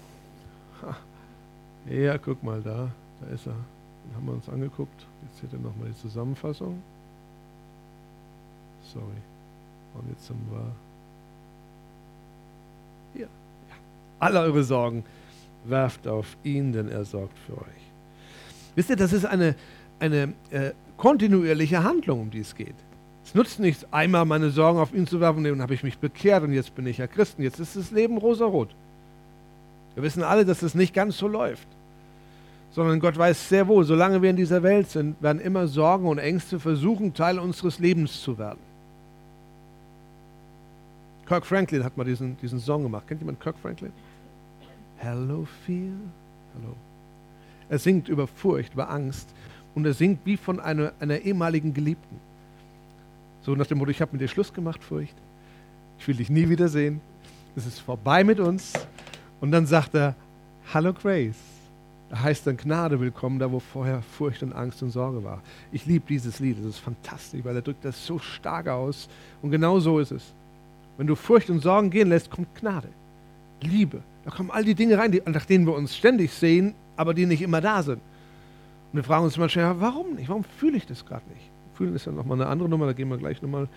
Ja, guck mal da. Da ist er. Den haben wir uns angeguckt. Jetzt seht ihr nochmal die Zusammenfassung. Sorry. Und jetzt haben wir. Hier. Ja. Alle eure Sorgen werft auf ihn, denn er sorgt für euch. Wisst ihr, das ist eine, eine äh, kontinuierliche Handlung, um die es geht. Es nutzt nichts, einmal meine Sorgen auf ihn zu werfen, und dann habe ich mich bekehrt und jetzt bin ich ja Christen. Jetzt ist das Leben rosarot. Wir wissen alle, dass es nicht ganz so läuft. Sondern Gott weiß sehr wohl, solange wir in dieser Welt sind, werden immer Sorgen und Ängste versuchen, Teil unseres Lebens zu werden. Kirk Franklin hat mal diesen, diesen Song gemacht. Kennt jemand Kirk Franklin? Hello, Fear. Hello. Er singt über Furcht, über Angst und er singt wie von einer, einer ehemaligen Geliebten. So nach dem Motto, ich habe mit dir Schluss gemacht, Furcht. Ich will dich nie wiedersehen. Es ist vorbei mit uns. Und dann sagt er, Hallo Grace. Da heißt dann Gnade willkommen, da wo vorher Furcht und Angst und Sorge war. Ich liebe dieses Lied, das ist fantastisch, weil er drückt das so stark aus. Und genau so ist es. Wenn du Furcht und Sorgen gehen lässt, kommt Gnade, Liebe. Da kommen all die Dinge rein, nach denen wir uns ständig sehen, aber die nicht immer da sind. Und wir fragen uns manchmal, warum nicht? Warum fühle ich das gerade nicht? Fühlen ist ja nochmal eine andere Nummer, da gehen wir gleich nochmal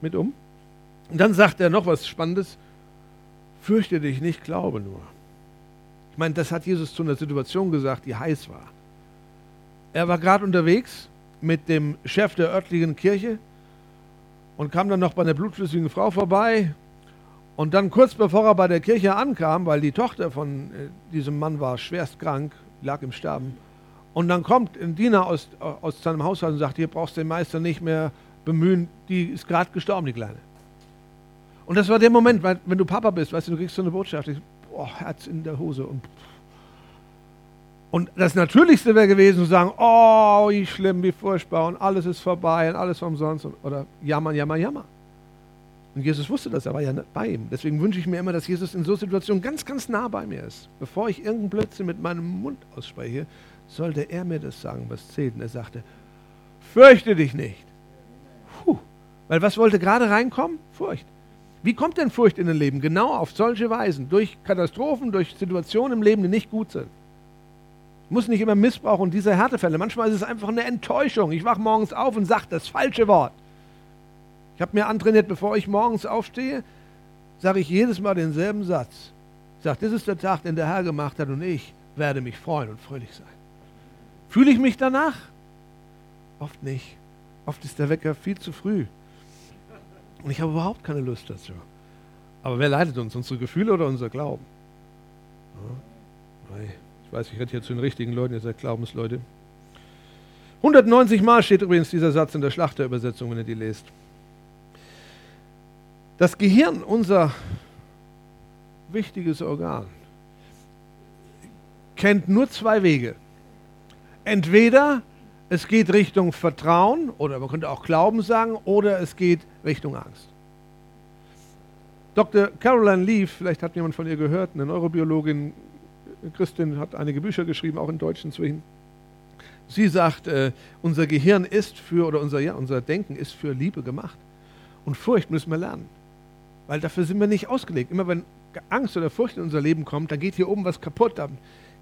mit um. Und dann sagt er noch was Spannendes. Fürchte dich nicht, glaube nur. Ich meine, das hat Jesus zu einer Situation gesagt, die heiß war. Er war gerade unterwegs mit dem Chef der örtlichen Kirche und kam dann noch bei einer blutflüssigen Frau vorbei. Und dann kurz bevor er bei der Kirche ankam, weil die Tochter von äh, diesem Mann war schwerst krank, lag im Sterben. Und dann kommt ein Diener aus, aus seinem Haushalt und sagt, hier brauchst du den Meister nicht mehr bemühen, die ist gerade gestorben, die Kleine. Und das war der Moment, weil, wenn du Papa bist, weißt du, du kriegst so eine Botschaft, ich, oh, Herz in der Hose. Und, und das Natürlichste wäre gewesen, zu sagen, oh, wie schlimm, wie furchtbar und alles ist vorbei und alles umsonst. Und, oder jammern, jammern, jammern. Und Jesus wusste das, er war ja bei ihm. Deswegen wünsche ich mir immer, dass Jesus in so Situationen ganz, ganz nah bei mir ist. Bevor ich irgendeinen Blödsinn mit meinem Mund ausspreche, sollte er mir das sagen, was zählt. Und er sagte, fürchte dich nicht. Puh. Weil was wollte gerade reinkommen? Furcht. Wie kommt denn Furcht in ein Leben? Genau auf solche Weisen. Durch Katastrophen, durch Situationen im Leben, die nicht gut sind. Muss nicht immer Missbrauch und diese Härtefälle. Manchmal ist es einfach eine Enttäuschung. Ich wache morgens auf und sage das falsche Wort. Ich habe mir antrainiert, bevor ich morgens aufstehe, sage ich jedes Mal denselben Satz. Ich sage, das ist der Tag, den der Herr gemacht hat und ich werde mich freuen und fröhlich sein. Fühle ich mich danach? Oft nicht. Oft ist der Wecker viel zu früh. Und ich habe überhaupt keine Lust dazu. Aber wer leitet uns? Unsere Gefühle oder unser Glauben? Ja. Ich weiß, ich rede hier zu den richtigen Leuten, ihr seid Glaubensleute. 190 Mal steht übrigens dieser Satz in der Schlachterübersetzung, wenn ihr die lest. Das Gehirn, unser wichtiges Organ, kennt nur zwei Wege. Entweder es geht Richtung Vertrauen oder man könnte auch Glauben sagen oder es geht Richtung Angst. Dr. Caroline Leaf, vielleicht hat jemand von ihr gehört, eine Neurobiologin, Christin, hat einige Bücher geschrieben, auch in Deutsch inzwischen. Sie sagt, äh, unser Gehirn ist für, oder unser, ja, unser Denken ist für Liebe gemacht. Und Furcht müssen wir lernen. Weil dafür sind wir nicht ausgelegt. Immer wenn Angst oder Furcht in unser Leben kommt, dann geht hier oben was kaputt. Dann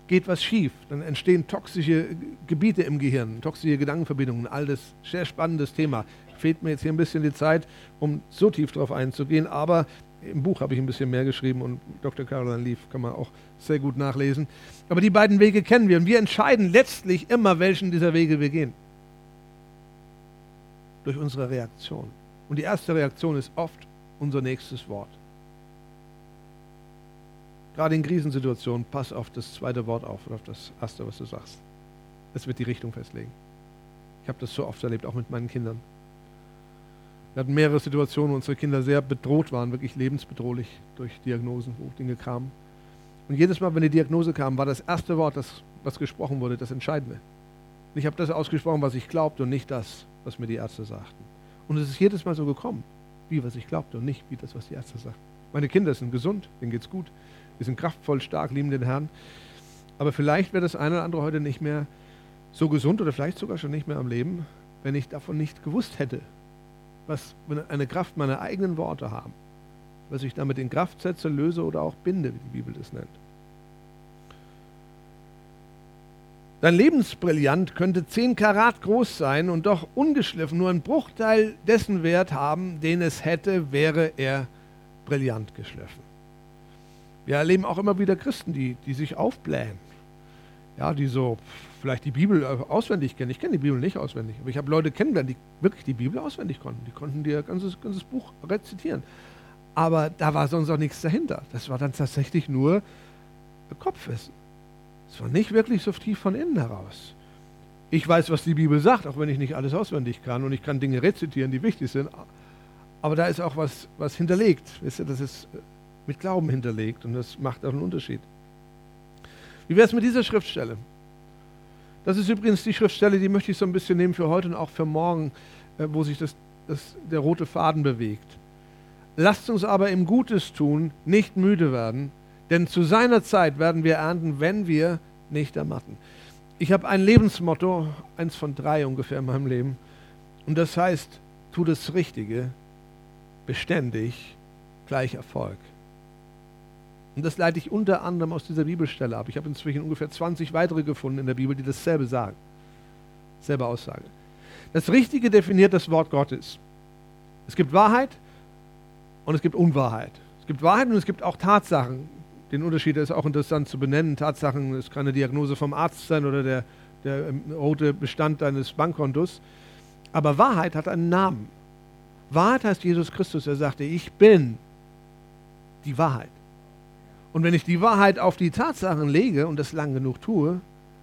geht was schief, dann entstehen toxische Gebiete im Gehirn, toxische Gedankenverbindungen, all das sehr spannendes Thema. Fehlt mir jetzt hier ein bisschen die Zeit, um so tief darauf einzugehen, aber im Buch habe ich ein bisschen mehr geschrieben und Dr. Caroline Leaf kann man auch sehr gut nachlesen. Aber die beiden Wege kennen wir und wir entscheiden letztlich immer, welchen dieser Wege wir gehen. Durch unsere Reaktion. Und die erste Reaktion ist oft unser nächstes Wort. Gerade in Krisensituationen, pass auf das zweite Wort auf oder auf das erste, was du sagst. Es wird die Richtung festlegen. Ich habe das so oft erlebt, auch mit meinen Kindern. Wir hatten mehrere Situationen, wo unsere Kinder sehr bedroht waren, wirklich lebensbedrohlich durch Diagnosen, wo Dinge kamen. Und jedes Mal, wenn die Diagnose kam, war das erste Wort, das, was gesprochen wurde, das Entscheidende. Und ich habe das ausgesprochen, was ich glaubte und nicht das, was mir die Ärzte sagten. Und es ist jedes Mal so gekommen, wie was ich glaubte und nicht wie das, was die Ärzte sagten. Meine Kinder sind gesund, denen geht's gut. Wir sind kraftvoll, stark, lieben den Herrn. Aber vielleicht wäre das eine oder andere heute nicht mehr so gesund oder vielleicht sogar schon nicht mehr am Leben, wenn ich davon nicht gewusst hätte, was eine Kraft meiner eigenen Worte haben, was ich damit in Kraft setze, löse oder auch binde, wie die Bibel das nennt. Dein Lebensbrillant könnte 10 Karat groß sein und doch ungeschliffen nur einen Bruchteil dessen Wert haben, den es hätte, wäre er brillant geschliffen. Wir erleben auch immer wieder Christen, die, die sich aufblähen. Ja, die so vielleicht die Bibel auswendig kennen. Ich kenne die Bibel nicht auswendig, aber ich habe Leute kennengelernt, die wirklich die Bibel auswendig konnten. Die konnten dir ganzes, ganzes Buch rezitieren. Aber da war sonst auch nichts dahinter. Das war dann tatsächlich nur Kopfwissen. Es war nicht wirklich so tief von innen heraus. Ich weiß, was die Bibel sagt, auch wenn ich nicht alles auswendig kann und ich kann Dinge rezitieren, die wichtig sind. Aber da ist auch was, was hinterlegt. Wisst ihr, das ist mit Glauben hinterlegt und das macht auch einen Unterschied. Wie wäre es mit dieser Schriftstelle? Das ist übrigens die Schriftstelle, die möchte ich so ein bisschen nehmen für heute und auch für morgen, äh, wo sich das, das, der rote Faden bewegt. Lasst uns aber im Gutes tun, nicht müde werden, denn zu seiner Zeit werden wir ernten, wenn wir nicht ermatten. Ich habe ein Lebensmotto, eins von drei ungefähr in meinem Leben, und das heißt, tu das Richtige, beständig, gleich Erfolg. Und das leite ich unter anderem aus dieser Bibelstelle ab. Ich habe inzwischen ungefähr 20 weitere gefunden in der Bibel, die dasselbe sagen. Selbe Aussage. Das Richtige definiert das Wort Gottes. Es gibt Wahrheit und es gibt Unwahrheit. Es gibt Wahrheit und es gibt auch Tatsachen. Den Unterschied ist auch interessant zu benennen. Tatsachen, es kann eine Diagnose vom Arzt sein oder der, der ähm, rote Bestand deines Bankkontos. Aber Wahrheit hat einen Namen. Wahrheit heißt Jesus Christus. Er sagte, ich bin die Wahrheit. Und wenn ich die Wahrheit auf die Tatsachen lege und das lang genug tue,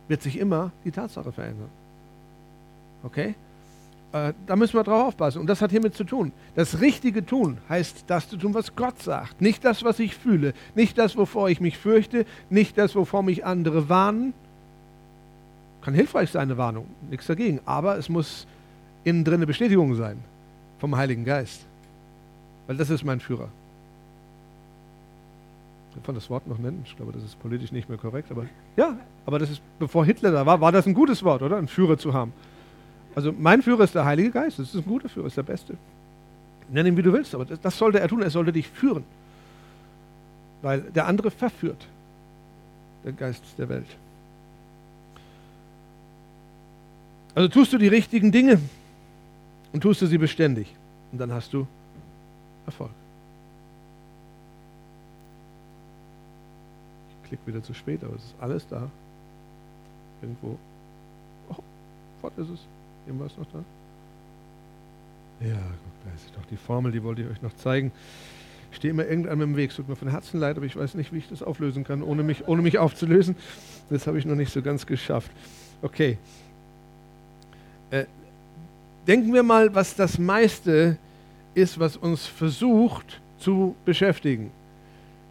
wird sich immer die Tatsache verändern. Okay? Äh, da müssen wir drauf aufpassen. Und das hat hiermit zu tun. Das Richtige tun heißt das zu tun, was Gott sagt. Nicht das, was ich fühle. Nicht das, wovor ich mich fürchte. Nicht das, wovor mich andere warnen. Kann hilfreich sein, eine Warnung. Nichts dagegen. Aber es muss innen drin eine Bestätigung sein vom Heiligen Geist. weil das ist mein Führer. Ich kann das Wort noch nennen. Ich glaube, das ist politisch nicht mehr korrekt, aber ja, aber das ist, bevor Hitler da war, war das ein gutes Wort, oder? Einen Führer zu haben. Also mein Führer ist der Heilige Geist, das ist ein guter Führer, ist der Beste. Nenn ihn, wie du willst, aber das, das sollte er tun, er sollte dich führen. Weil der andere verführt, der Geist der Welt. Also tust du die richtigen Dinge und tust du sie beständig. Und dann hast du Erfolg. Ich klicke wieder zu spät, aber es ist alles da. Irgendwo. Oh, fort ist es. Irgendwas noch da? Ja, da ist doch die Formel, die wollte ich euch noch zeigen. Ich stehe immer irgendeinem im Weg. Es tut mir von Herzen leid, aber ich weiß nicht, wie ich das auflösen kann, ohne mich, ohne mich aufzulösen. Das habe ich noch nicht so ganz geschafft. Okay. Äh, denken wir mal, was das meiste ist, was uns versucht zu beschäftigen.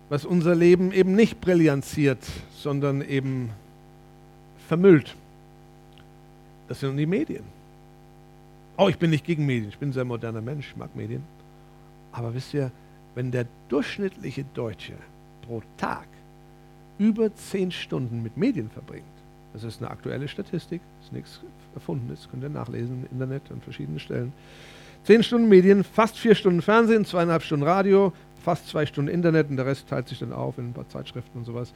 Was unser Leben eben nicht brillanziert, sondern eben vermüllt. Das sind die Medien. Oh, ich bin nicht gegen Medien, ich bin ein sehr moderner Mensch, ich mag Medien. Aber wisst ihr, wenn der durchschnittliche Deutsche pro Tag über zehn Stunden mit Medien verbringt, das ist eine aktuelle Statistik, ist nichts Erfundenes, könnt ihr nachlesen im Internet an verschiedenen Stellen. Zehn Stunden Medien, fast vier Stunden Fernsehen, zweieinhalb Stunden Radio, fast zwei Stunden Internet und der Rest teilt sich dann auf in ein paar Zeitschriften und sowas.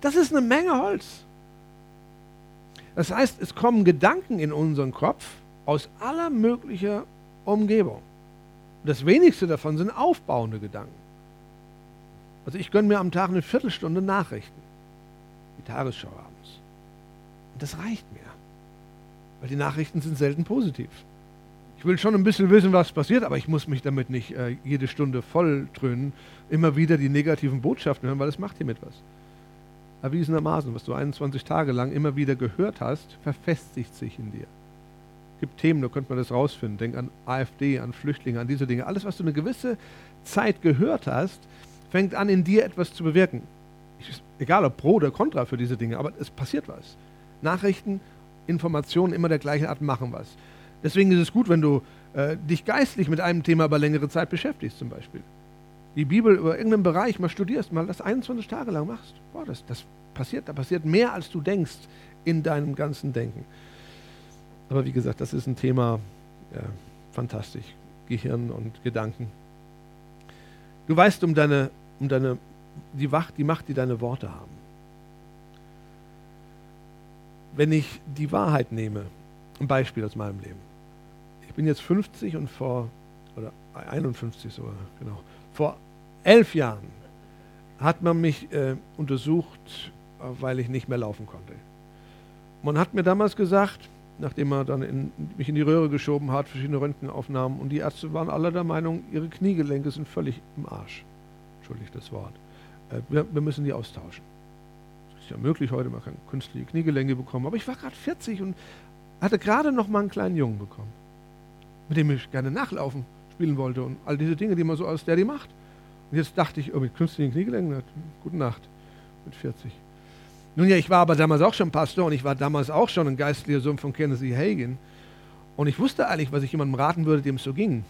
Das ist eine Menge Holz. Das heißt, es kommen Gedanken in unseren Kopf aus aller möglicher Umgebung. Das wenigste davon sind aufbauende Gedanken. Also ich gönne mir am Tag eine Viertelstunde Nachrichten. Die Tagesschau abends. Und das reicht mir. Weil die Nachrichten sind selten positiv. Ich will schon ein bisschen wissen, was passiert, aber ich muss mich damit nicht äh, jede Stunde voll dröhnen, immer wieder die negativen Botschaften hören, weil das macht hiermit was. Erwiesenermaßen, was du 21 Tage lang immer wieder gehört hast, verfestigt sich in dir. Gibt Themen, da könnte man das rausfinden. Denk an AfD, an Flüchtlinge, an diese Dinge. Alles, was du eine gewisse Zeit gehört hast, fängt an, in dir etwas zu bewirken. Ich, egal ob pro oder contra für diese Dinge, aber es passiert was. Nachrichten, Informationen immer der gleichen Art machen was. Deswegen ist es gut, wenn du äh, dich geistlich mit einem Thema über längere Zeit beschäftigst, zum Beispiel. Die Bibel über irgendeinen Bereich mal studierst, mal das 21 Tage lang machst. Boah, das, das passiert, da passiert mehr, als du denkst in deinem ganzen Denken. Aber wie gesagt, das ist ein Thema, ja, fantastisch. Gehirn und Gedanken. Du weißt um deine, um deine, die, Wacht, die Macht, die deine Worte haben. Wenn ich die Wahrheit nehme, ein Beispiel aus meinem Leben. Ich bin jetzt 50 und vor, oder 51 sogar, genau, vor elf Jahren hat man mich äh, untersucht, weil ich nicht mehr laufen konnte. Man hat mir damals gesagt, nachdem er dann in, mich in die Röhre geschoben hat, verschiedene Röntgenaufnahmen. Und die Ärzte waren alle der Meinung, ihre Kniegelenke sind völlig im Arsch. Entschuldigt das Wort. Äh, wir, wir, müssen die austauschen. Das ist ja möglich heute, man kann künstliche Kniegelenke bekommen. Aber ich war gerade 40 und hatte gerade noch mal einen kleinen Jungen bekommen, mit dem ich gerne nachlaufen spielen wollte und all diese Dinge, die man so als Daddy macht. Und jetzt dachte ich, oh, mit künstlichen Kniegelenken, gute Nacht, mit 40. Nun ja, ich war aber damals auch schon Pastor und ich war damals auch schon ein geistlicher Sohn von Kenneth E. Hagen. Und ich wusste eigentlich, was ich jemandem raten würde, dem es so ging.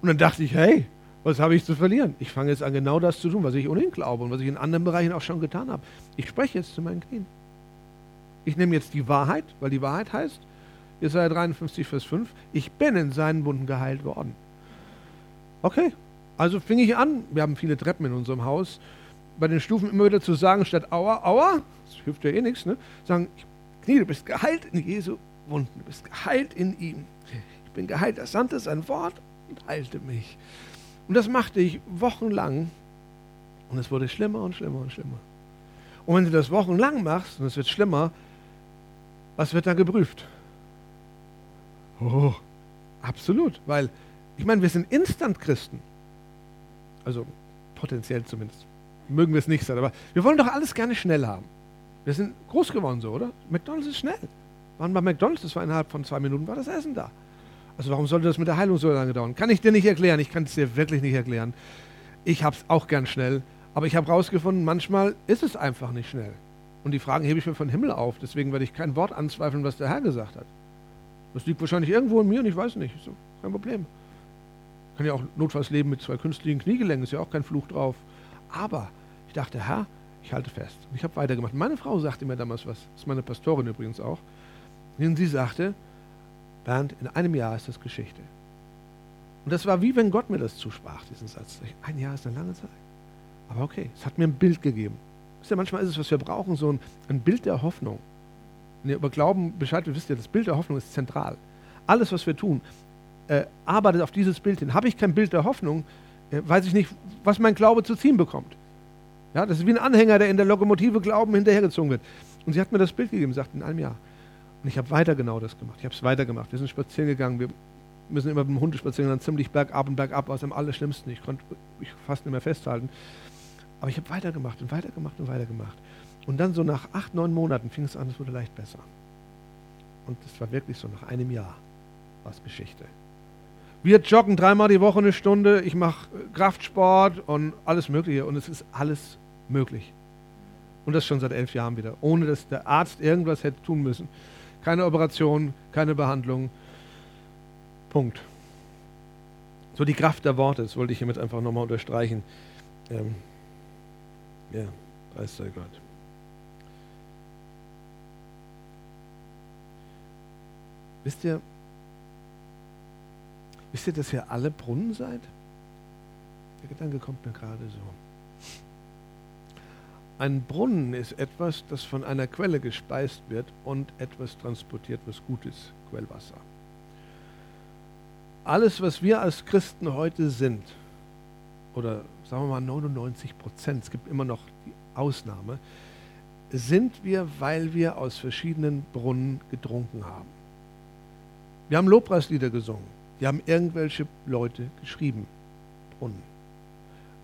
Und dann dachte ich, hey, was habe ich zu verlieren? Ich fange jetzt an, genau das zu tun, was ich ohnehin glaube und was ich in anderen Bereichen auch schon getan habe. Ich spreche jetzt zu meinen Knien. Ich nehme jetzt die Wahrheit, weil die Wahrheit heißt, Jesaja 53, Vers 5, ich bin in seinen Wunden geheilt worden. Okay, also fing ich an, wir haben viele Treppen in unserem Haus, bei den Stufen immer wieder zu sagen, statt Aua, Aua, das hilft ja eh nichts, ne? sagen, Knie, du bist geheilt in Jesu Wunden, du bist geheilt in ihm. Ich bin geheilt, er sandte sein Wort und heilte mich. Und das machte ich wochenlang und es wurde schlimmer und schlimmer und schlimmer. Und wenn du das wochenlang machst und es wird schlimmer, was wird da geprüft? Oh, absolut, weil ich meine, wir sind Instant-Christen. Also potenziell zumindest mögen wir es nicht sein, aber wir wollen doch alles gerne schnell haben. Wir sind groß geworden so, oder? McDonalds ist schnell. Waren bei McDonalds, das war innerhalb von zwei Minuten, war das Essen da. Also warum sollte das mit der Heilung so lange dauern? Kann ich dir nicht erklären, ich kann es dir wirklich nicht erklären. Ich habe es auch gern schnell, aber ich habe herausgefunden, manchmal ist es einfach nicht schnell. Und die Fragen hebe ich mir von Himmel auf, deswegen werde ich kein Wort anzweifeln, was der Herr gesagt hat. Das liegt wahrscheinlich irgendwo in mir und ich weiß nicht, so, kein Problem. kann ja auch notfalls leben mit zwei künstlichen Kniegelenken, ist ja auch kein Fluch drauf. Aber ich dachte, Herr, ich halte fest. Und ich habe weitergemacht. Meine Frau sagte mir damals was, das ist meine Pastorin übrigens auch. Und sie sagte, Bernd, in einem Jahr ist das Geschichte. Und das war wie wenn Gott mir das zusprach, diesen Satz. Ein Jahr ist eine lange Zeit. Aber okay, es hat mir ein Bild gegeben. Wisst ihr, manchmal ist es, was wir brauchen, so ein, ein Bild der Hoffnung. Wenn ihr über Glauben Bescheid wisst ihr, das Bild der Hoffnung ist zentral. Alles, was wir tun, äh, arbeitet auf dieses Bild hin. Habe ich kein Bild der Hoffnung, weiß ich nicht, was mein Glaube zu ziehen bekommt. Ja, das ist wie ein Anhänger, der in der Lokomotive Glauben hinterhergezogen wird. Und sie hat mir das Bild gegeben, sagt in einem Jahr. Und ich habe weiter genau das gemacht. Ich habe es weitergemacht. Wir sind spazieren gegangen. Wir müssen immer mit dem Hund spazieren, dann ziemlich bergab und bergab, aus dem Allerschlimmsten. Ich konnte mich fast nicht mehr festhalten. Aber ich habe weitergemacht und weitergemacht und weitergemacht. Und dann so nach acht, neun Monaten fing es an, es wurde leicht besser. Und es war wirklich so, nach einem Jahr war es Geschichte. Wir joggen dreimal die Woche eine Stunde, ich mache Kraftsport und alles Mögliche. Und es ist alles möglich. Und das schon seit elf Jahren wieder, ohne dass der Arzt irgendwas hätte tun müssen. Keine Operation, keine Behandlung. Punkt. So die Kraft der Worte, das wollte ich hiermit einfach nochmal unterstreichen. Ähm, ja, preis sei Gott. Wisst ihr, wisst ihr, dass ihr alle Brunnen seid? Der Gedanke kommt mir gerade so. Ein Brunnen ist etwas, das von einer Quelle gespeist wird und etwas transportiert, was gut ist, Quellwasser. Alles, was wir als Christen heute sind, oder sagen wir mal 99 Prozent, es gibt immer noch die Ausnahme, sind wir, weil wir aus verschiedenen Brunnen getrunken haben. Wir haben Lobpreislieder gesungen, die haben irgendwelche Leute geschrieben, Brunnen.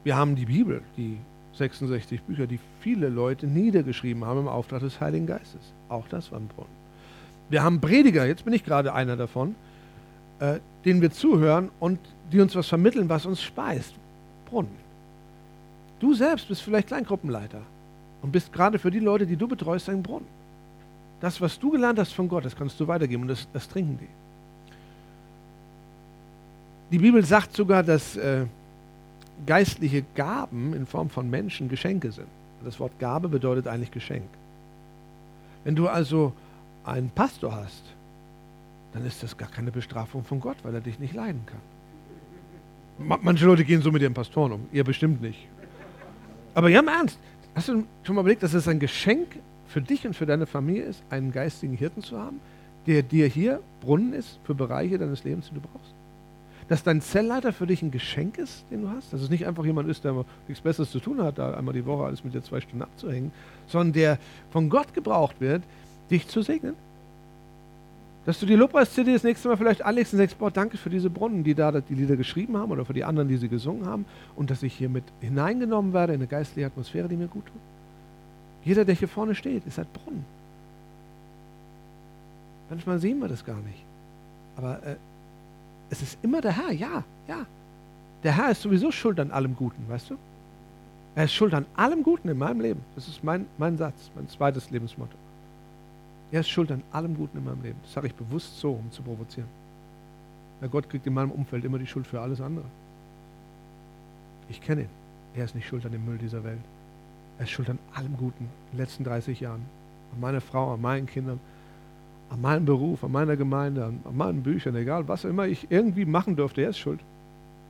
Wir haben die Bibel, die 66 Bücher, die viele Leute niedergeschrieben haben im Auftrag des Heiligen Geistes. Auch das war ein Brunnen. Wir haben Prediger, jetzt bin ich gerade einer davon, äh, denen wir zuhören und die uns was vermitteln, was uns speist. Brunnen. Du selbst bist vielleicht Kleingruppenleiter und bist gerade für die Leute, die du betreust, ein Brunnen. Das, was du gelernt hast von Gott, das kannst du weitergeben und das, das trinken die. Die Bibel sagt sogar, dass äh, geistliche Gaben in Form von Menschen Geschenke sind. Das Wort Gabe bedeutet eigentlich Geschenk. Wenn du also einen Pastor hast, dann ist das gar keine Bestrafung von Gott, weil er dich nicht leiden kann. Manche Leute gehen so mit ihren Pastoren um, ihr bestimmt nicht. Aber ja, im Ernst, hast du schon mal überlegt, dass es ein Geschenk für dich und für deine Familie ist, einen geistigen Hirten zu haben, der dir hier Brunnen ist für Bereiche deines Lebens, die du brauchst? Dass dein Zellleiter für dich ein Geschenk ist, den du hast? Dass es nicht einfach jemand ist, der nichts Besseres zu tun hat, da einmal die Woche alles mit dir zwei Stunden abzuhängen, sondern der von Gott gebraucht wird, dich zu segnen? Dass du die Lobpreis-CD das nächste Mal vielleicht anlegst und sagst, boah, danke für diese Brunnen, die da die Lieder geschrieben haben oder für die anderen, die sie gesungen haben und dass ich hier mit hineingenommen werde in eine geistliche Atmosphäre, die mir gut tut. Jeder, der hier vorne steht, ist ein Brunnen. Manchmal sehen wir das gar nicht. Aber äh, es ist immer der Herr, ja, ja. Der Herr ist sowieso schuld an allem Guten, weißt du? Er ist schuld an allem Guten in meinem Leben. Das ist mein, mein Satz, mein zweites Lebensmotto. Er ist schuld an allem Guten in meinem Leben. Das sage ich bewusst so, um zu provozieren. Weil Gott kriegt in meinem Umfeld immer die Schuld für alles andere. Ich kenne ihn. Er ist nicht schuld an dem Müll dieser Welt. Er ist schuld an allem Guten in den letzten 30 Jahren. An meiner Frau, an meinen Kindern, an meinem Beruf, an meiner Gemeinde, an, meinen Büchern, egal was immer ich irgendwie machen durfte. Er ist schuld.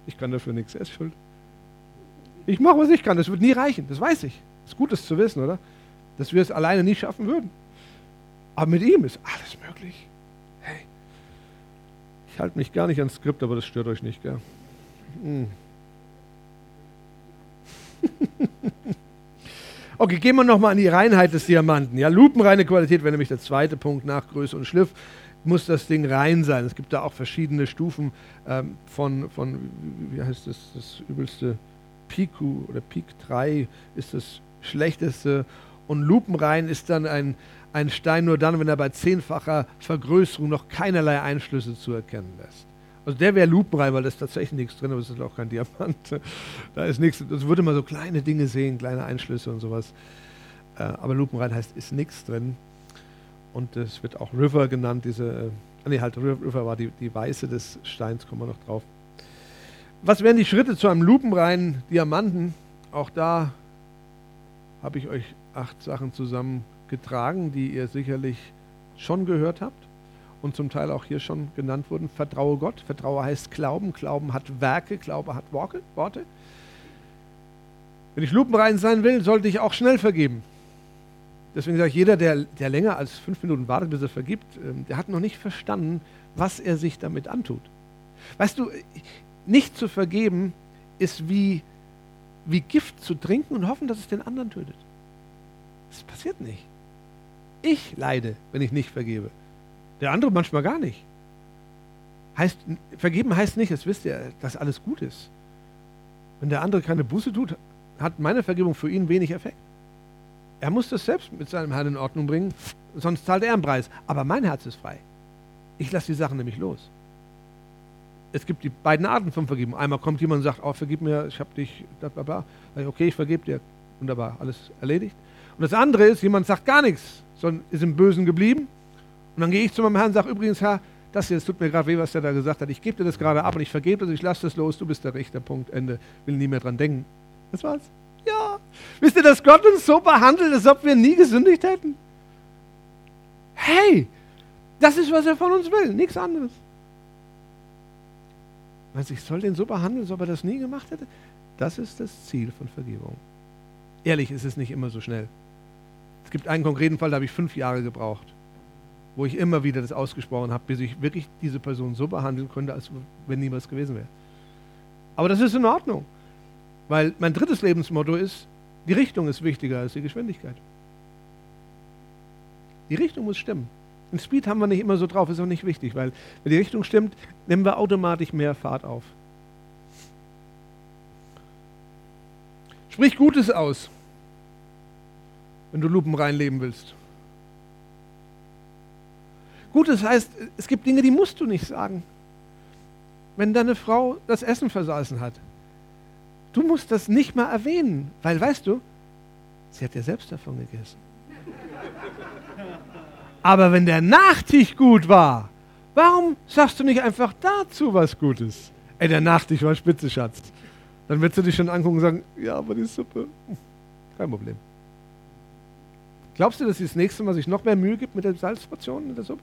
Ich kann dafür nichts. Er ist schuld. Ich mache, was ich kann. Das wird nie reichen. Das weiß ich. Das ist gut, das zu wissen, oder? Dass wir es alleine nie schaffen würden. Aber mit ihm ist alles möglich. Hey, ich halte mich gar nicht ans Skript, aber das stört euch nicht, gell? Hm. okay, gehen wir nochmal an die Reinheit des Diamanten. Ja, lupenreine Qualität wäre nämlich der zweite Punkt nach Größe und Schliff. Muss das Ding rein sein. Es gibt da auch verschiedene Stufen ähm, von, von, wie heißt das, das übelste Piku oder Pik 3 ist das schlechteste. Und lupenrein ist dann ein, ein Stein nur dann, wenn er bei zehnfacher Vergrößerung noch keinerlei Einschlüsse zu erkennen lässt. Also der wäre lupenrein, weil da ist tatsächlich nichts drin, aber es ist auch kein Diamant. Da ist nichts, das würde man so kleine Dinge sehen, kleine Einschlüsse und sowas. Äh, aber lupenrein heißt, ist nichts drin. Und es wird auch River genannt, diese, äh, nee, halt River war die, die Weiße des Steins, kommen wir noch drauf. Was wären die Schritte zu einem lupenreinen Diamanten? Auch da habe ich euch acht Sachen zusammengetragen, die ihr sicherlich schon gehört habt und zum Teil auch hier schon genannt wurden. Vertraue Gott. Vertraue heißt Glauben. Glauben hat Werke. Glaube hat Worte. Wenn ich lupenrein sein will, sollte ich auch schnell vergeben. Deswegen sage ich, jeder, der, der länger als fünf Minuten wartet, bis er vergibt, ähm, der hat noch nicht verstanden, was er sich damit antut. Weißt du, nicht zu vergeben ist wie, wie Gift zu trinken und hoffen, dass es den anderen tötet. Das passiert nicht. Ich leide, wenn ich nicht vergebe. Der andere manchmal gar nicht. Heißt, vergeben heißt nicht, das wisst ihr, dass alles gut ist. Wenn der andere keine Buße tut, hat meine Vergebung für ihn wenig Effekt. Er muss das selbst mit seinem Herrn in Ordnung bringen, sonst zahlt er einen Preis. Aber mein Herz ist frei. Ich lasse die Sachen nämlich los. Es gibt die beiden Arten von Vergebung. Einmal kommt jemand und sagt, oh, vergib mir, ich habe dich, bla, okay, ich vergebe dir. Wunderbar, alles erledigt. Und das andere ist, jemand sagt gar nichts, sondern ist im Bösen geblieben. Und dann gehe ich zu meinem Herrn und sage, übrigens, Herr, das hier, es tut mir gerade weh, was der da gesagt hat. Ich gebe dir das gerade ab und ich vergebe das, ich lasse das los, du bist der Richter, Punkt, Ende. Will nie mehr dran denken. Das war's. Ja. Wisst ihr, dass Gott uns so behandelt, als ob wir nie gesündigt hätten? Hey, das ist, was er von uns will, nichts anderes. Also ich soll den so behandeln, als ob er das nie gemacht hätte? Das ist das Ziel von Vergebung. Ehrlich ist es nicht immer so schnell. Es gibt einen konkreten Fall, da habe ich fünf Jahre gebraucht, wo ich immer wieder das ausgesprochen habe, bis ich wirklich diese Person so behandeln konnte, als wenn nie was gewesen wäre. Aber das ist in Ordnung. Weil mein drittes Lebensmotto ist, die Richtung ist wichtiger als die Geschwindigkeit. Die Richtung muss stimmen. Den Speed haben wir nicht immer so drauf, ist auch nicht wichtig, weil wenn die Richtung stimmt, nehmen wir automatisch mehr Fahrt auf. Sprich Gutes aus, wenn du lupenrein leben willst. Gutes heißt, es gibt Dinge, die musst du nicht sagen. Wenn deine Frau das Essen versalzen hat, Du musst das nicht mal erwähnen, weil weißt du, sie hat ja selbst davon gegessen. Aber wenn der Nachtisch gut war, warum sagst du nicht einfach dazu was Gutes? Ey, der Nachtisch war spitze, Schatz. Dann wird sie dich schon angucken und sagen, ja, aber die Suppe, kein Problem. Glaubst du, dass sie das nächste Mal sich noch mehr Mühe gibt mit den Salzportionen in der Suppe?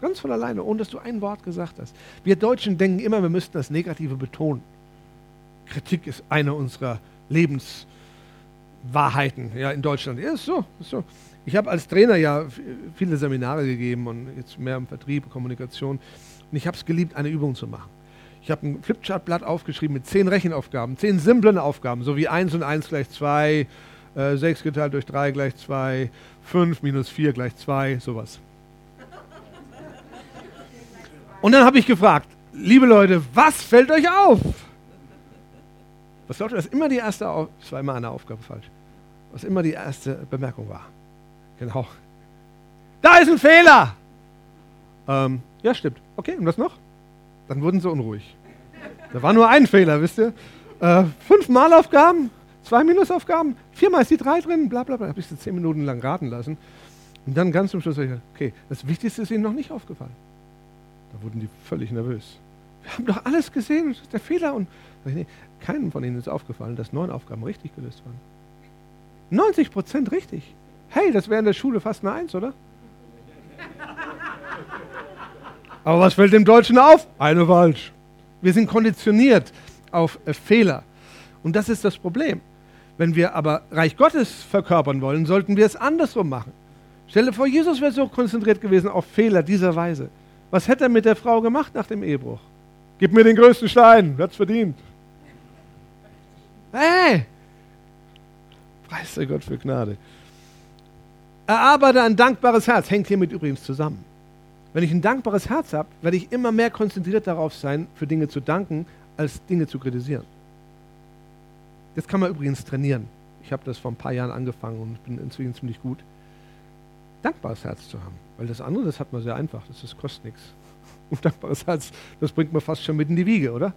Ganz von alleine, ohne dass du ein Wort gesagt hast. Wir Deutschen denken immer, wir müssten das Negative betonen. Kritik ist eine unserer Lebenswahrheiten ja, in Deutschland. Ja, ist so, ist so. Ich habe als Trainer ja viele Seminare gegeben und jetzt mehr im Vertrieb, Kommunikation. Und ich habe es geliebt, eine Übung zu machen. Ich habe ein Flipchartblatt aufgeschrieben mit zehn Rechenaufgaben, zehn simplen Aufgaben, so wie 1 und 1 gleich 2, äh, 6 geteilt durch 3 gleich 2, 5 minus 4 gleich 2, sowas. Und dann habe ich gefragt, liebe Leute, was fällt euch auf? Was glaubt ihr, was immer die erste, Auf das war immer eine Aufgabe falsch, was immer die erste Bemerkung war? Genau. Da ist ein Fehler! Ähm, ja, stimmt. Okay, und was noch? Dann wurden sie unruhig. Da war nur ein Fehler, wisst ihr? Äh, fünf Malaufgaben, zwei Minusaufgaben, viermal ist die drei drin, bla bla bla. Habe ich sie zehn Minuten lang raten lassen. Und dann ganz zum Schluss, okay, das Wichtigste ist ihnen noch nicht aufgefallen. Wurden die völlig nervös. Wir haben doch alles gesehen, das ist der Fehler. Und nee, keinem von ihnen ist aufgefallen, dass neun Aufgaben richtig gelöst waren. 90 Prozent richtig. Hey, das wäre in der Schule fast eine Eins, oder? Aber was fällt dem Deutschen auf? Eine falsch. Wir sind konditioniert auf äh, Fehler. Und das ist das Problem. Wenn wir aber Reich Gottes verkörpern wollen, sollten wir es andersrum machen. Stell dir vor, Jesus wäre so konzentriert gewesen auf Fehler dieser Weise. Was hätte er mit der Frau gemacht nach dem Ehebruch? Gib mir den größten Stein, wird's verdient. Hey! Preis der Gott für Gnade. Erarbeite ein dankbares Herz, hängt hiermit übrigens zusammen. Wenn ich ein dankbares Herz habe, werde ich immer mehr konzentriert darauf sein, für Dinge zu danken, als Dinge zu kritisieren. Das kann man übrigens trainieren. Ich habe das vor ein paar Jahren angefangen und bin inzwischen ziemlich gut. Dankbares Herz zu haben. Weil das andere, das hat man sehr einfach, das, das kostet nichts. Und dankbares Herz, das bringt man fast schon mit in die Wiege, oder?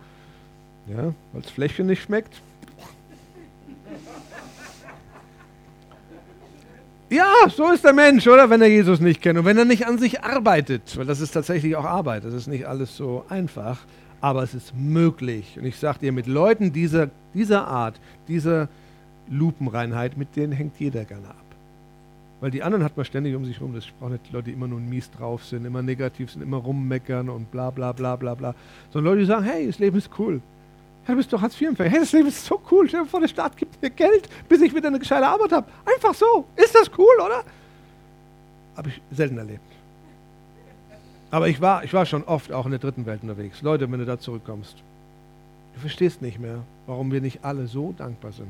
Ja, weil das Fläschchen nicht schmeckt, Ja, so ist der Mensch, oder? Wenn er Jesus nicht kennt und wenn er nicht an sich arbeitet, weil das ist tatsächlich auch Arbeit, das ist nicht alles so einfach, aber es ist möglich. Und ich sage dir, mit Leuten dieser, dieser Art, dieser Lupenreinheit, mit denen hängt jeder gerne ab. Weil die anderen hat man ständig um sich herum. Das brauchen nicht Leute, die immer nur mies drauf sind, immer negativ sind, immer rummeckern und bla bla bla bla bla. Sondern Leute, die sagen, hey, das Leben ist cool. Ja, du bist doch Hartz-IV-Empfänger. Hey, das Leben ist so cool. Stell dir vor, der Staat gibt mir Geld, bis ich wieder eine gescheite Arbeit habe. Einfach so. Ist das cool, oder? Habe ich selten erlebt. Aber ich war, ich war schon oft auch in der dritten Welt unterwegs. Leute, wenn du da zurückkommst, du verstehst nicht mehr, warum wir nicht alle so dankbar sind.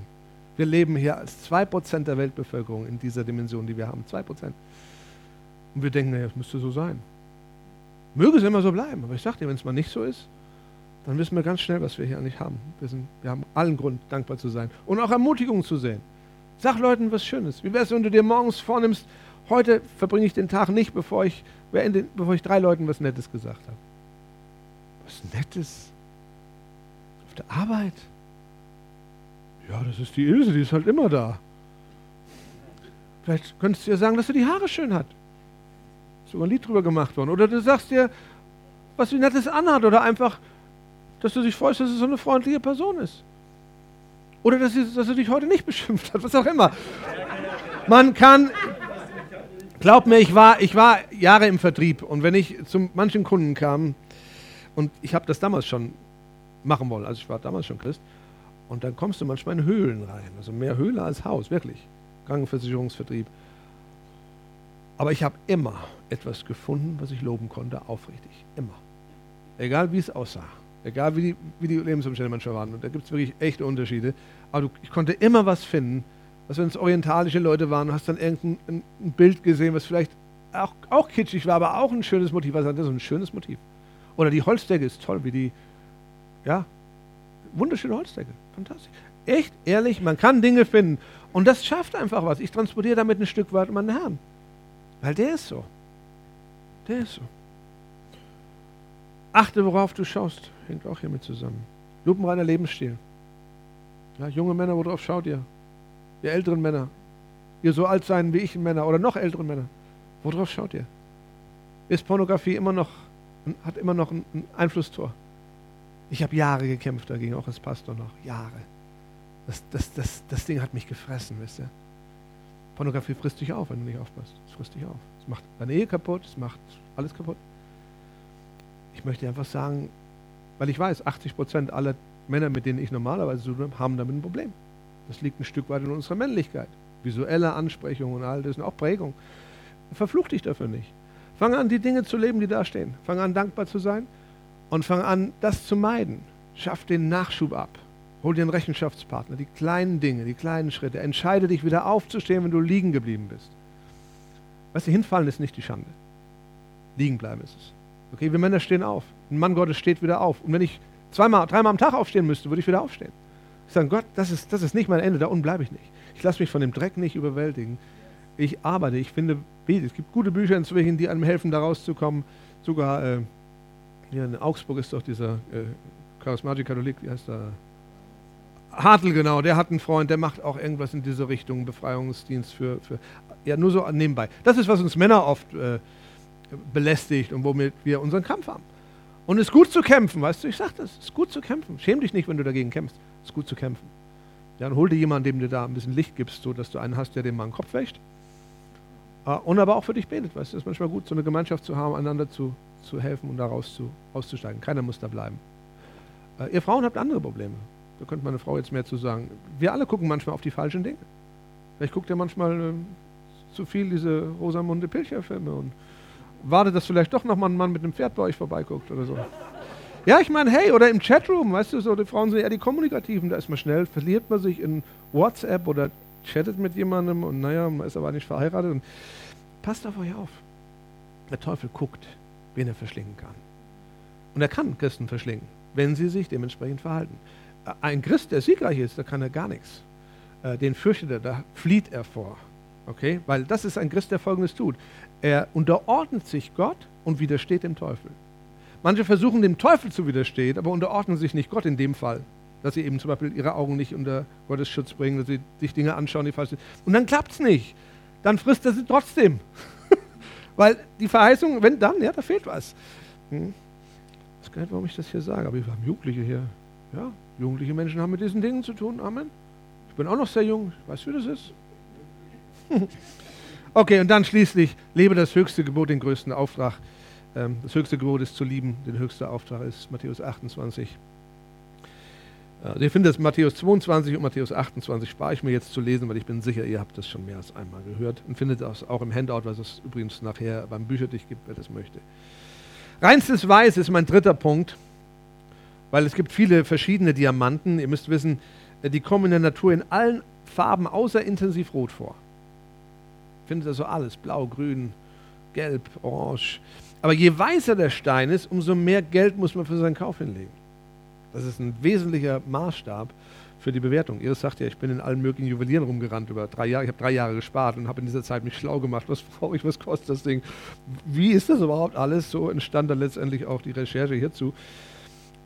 Wir leben hier als 2% der Weltbevölkerung in dieser Dimension, die wir haben. 2%. Und wir denken, naja, es müsste so sein. Möge es immer so bleiben. Aber ich sage dir, wenn es mal nicht so ist, dann wissen wir ganz schnell, was wir hier eigentlich haben. Wir, sind, wir haben allen Grund, dankbar zu sein und auch Ermutigung zu sehen. Sag Leuten was Schönes. Wie wäre es, wenn du dir morgens vornimmst, heute verbringe ich den Tag nicht, bevor ich, bevor ich drei Leuten was Nettes gesagt habe. Was Nettes? Auf der Arbeit? Ja, das ist die Ilse, die ist halt immer da. Vielleicht könntest du ihr sagen, dass sie die Haare schön hat. Ist sogar ein Lied drüber gemacht worden. Oder du sagst dir, was sie Nettes anhat. Oder einfach, dass du dich freust, dass sie so eine freundliche Person ist. Oder dass sie, dass sie dich heute nicht beschimpft hat, was auch immer. Man kann, glaub mir, ich war, ich war Jahre im Vertrieb und wenn ich zu manchen Kunden kam, und ich habe das damals schon machen wollen, also ich war damals schon Christ, und dann kommst du manchmal in Höhlen rein, also mehr Höhle als Haus, wirklich. Krankenversicherungsvertrieb. Aber ich habe immer etwas gefunden, was ich loben konnte, aufrichtig. Immer. Egal wie es aussah. Egal wie die, wie die Lebensumstände manchmal waren. Und da gibt es wirklich echte Unterschiede. Aber ich konnte immer was finden, was wenn es orientalische Leute waren, du hast dann irgendein ein, ein Bild gesehen, was vielleicht auch, auch kitschig war, aber auch ein schönes Motiv. Was das ist ein schönes Motiv. Oder die Holzdecke ist toll, wie die, ja, wunderschöne Holzdecke. Fantastisch. Echt, ehrlich, man kann Dinge finden. Und das schafft einfach was. Ich transportiere damit ein Stück weit meinen Herrn. Weil der ist so. Der ist so. Achte, worauf du schaust. Hängt auch hiermit zusammen. Lupenreiner Lebensstil. Ja, junge Männer, worauf schaut ihr? Ihr älteren Männer. Ihr so alt sein wie ich Männer oder noch älteren Männer. Worauf schaut ihr? Ist Pornografie immer noch, hat immer noch ein Einflusstor? Ich habe Jahre gekämpft dagegen, auch als Pastor noch. Jahre. Das, das, das, das Ding hat mich gefressen, wisst ihr. Pornografie frisst dich auf, wenn du nicht aufpasst. Es frisst dich auf. Es macht deine Ehe kaputt, es macht alles kaputt. Ich möchte einfach sagen, weil ich weiß, 80 Prozent aller Männer, mit denen ich normalerweise so haben damit ein Problem. Das liegt ein Stück weit in unserer Männlichkeit. Visuelle Ansprechung und all das und auch Prägung. Verfluch dich dafür nicht. Fang an, die Dinge zu leben, die da stehen. Fang an, dankbar zu sein und fang an, das zu meiden. Schaff den Nachschub ab. Hol dir einen Rechenschaftspartner, die kleinen Dinge, die kleinen Schritte. Entscheide dich wieder aufzustehen, wenn du liegen geblieben bist. Weißt du, hinfallen ist nicht die Schande. Liegen bleiben ist es. Okay, wir Männer stehen auf. Ein Mann Gottes steht wieder auf. Und wenn ich zweimal, dreimal am Tag aufstehen müsste, würde ich wieder aufstehen. Ich sage, Gott, das ist, das ist nicht mein Ende, da unten bleibe ich nicht. Ich lasse mich von dem Dreck nicht überwältigen. Ich arbeite, ich finde, es gibt gute Bücher inzwischen, die einem helfen, da rauszukommen. Sogar äh, hier in Augsburg ist doch dieser äh, charismatische Katholik, wie heißt der? Hartl, genau, der hat einen Freund, der macht auch irgendwas in diese Richtung, Befreiungsdienst für, für ja, nur so nebenbei. Das ist, was uns Männer oft äh, belästigt und womit wir unseren Kampf haben. Und es ist gut zu kämpfen, weißt du, ich sage das, es ist gut zu kämpfen. Schäm dich nicht, wenn du dagegen kämpfst. Es ist gut zu kämpfen. Ja, dann hol dir jemanden, dem du da ein bisschen Licht gibst, so dass du einen hast, der dem mal den Kopf wäscht. Uh, und aber auch für dich betet, weißt du, es ist manchmal gut, so eine Gemeinschaft zu haben, einander zu, zu helfen und daraus zu, auszusteigen. Keiner muss da bleiben. Uh, ihr Frauen habt andere Probleme. Da könnte meine Frau jetzt mehr zu sagen. Wir alle gucken manchmal auf die falschen Dinge. Vielleicht guckt ihr manchmal äh, zu viel diese Rosamunde Pilcher-Filme und wartet, dass vielleicht doch nochmal ein Mann mit einem Pferd bei euch vorbeiguckt oder so. Ja, ich meine, hey, oder im Chatroom, weißt du, so die Frauen sind eher die Kommunikativen, da ist man schnell, verliert man sich in WhatsApp oder chattet mit jemandem und naja, man ist aber nicht verheiratet. Und passt auf euch auf. Der Teufel guckt, wen er verschlingen kann. Und er kann Christen verschlingen, wenn sie sich dementsprechend verhalten. Ein Christ, der siegreich ist, da kann er gar nichts. Äh, den fürchtet er, da flieht er vor. Okay? Weil das ist ein Christ, der Folgendes tut. Er unterordnet sich Gott und widersteht dem Teufel. Manche versuchen dem Teufel zu widerstehen, aber unterordnen sich nicht Gott in dem Fall. Dass sie eben zum Beispiel ihre Augen nicht unter Gottes Schutz bringen, dass sie sich Dinge anschauen, die falsch sind. Und dann klappt es nicht. dann frisst er sie trotzdem. Weil die Verheißung, wenn dann, ja, da fehlt was. Hm. Ich weiß gar nicht, warum ich das hier sage, aber wir haben Jugendliche hier. Ja, jugendliche Menschen haben mit diesen Dingen zu tun. Amen. Ich bin auch noch sehr jung. Weißt du, wie das ist? okay, und dann schließlich, lebe das höchste Gebot, den größten Auftrag. Ähm, das höchste Gebot ist zu lieben, der höchste Auftrag ist Matthäus 28. Also ihr findet das Matthäus 22 und Matthäus 28 spare ich mir jetzt zu lesen, weil ich bin sicher, ihr habt das schon mehr als einmal gehört und findet das auch im Handout, was es übrigens nachher beim Büchertisch gibt, wer das möchte. Reinstes Weiß ist mein dritter Punkt, weil es gibt viele verschiedene Diamanten. Ihr müsst wissen, die kommen in der Natur in allen Farben außer intensiv rot vor. Findet also alles, blau, grün, gelb, orange. Aber je weißer der Stein ist, umso mehr Geld muss man für seinen Kauf hinlegen. Das ist ein wesentlicher Maßstab für die Bewertung. Ihr sagt ja, ich bin in allen möglichen Juwelieren rumgerannt über drei Jahre. Ich habe drei Jahre gespart und habe in dieser Zeit mich schlau gemacht. Was brauche ich, was kostet das Ding? Wie ist das überhaupt alles? So entstand dann letztendlich auch die Recherche hierzu.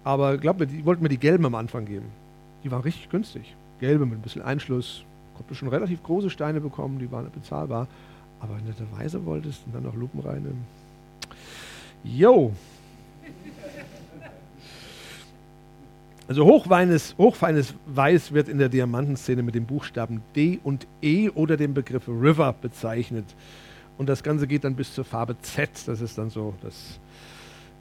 Aber glaubt mir, die wollten mir die gelben am Anfang geben. Die waren richtig günstig. Gelbe mit ein bisschen Einschluss. Konnte schon relativ große Steine bekommen, die waren bezahlbar. Aber wenn weiße wolltest und dann noch lupenreine. Yo! Also hochfeines, hochfeines Weiß wird in der Diamantenszene mit den Buchstaben D und E oder dem Begriff River bezeichnet. Und das Ganze geht dann bis zur Farbe Z. Das ist dann so das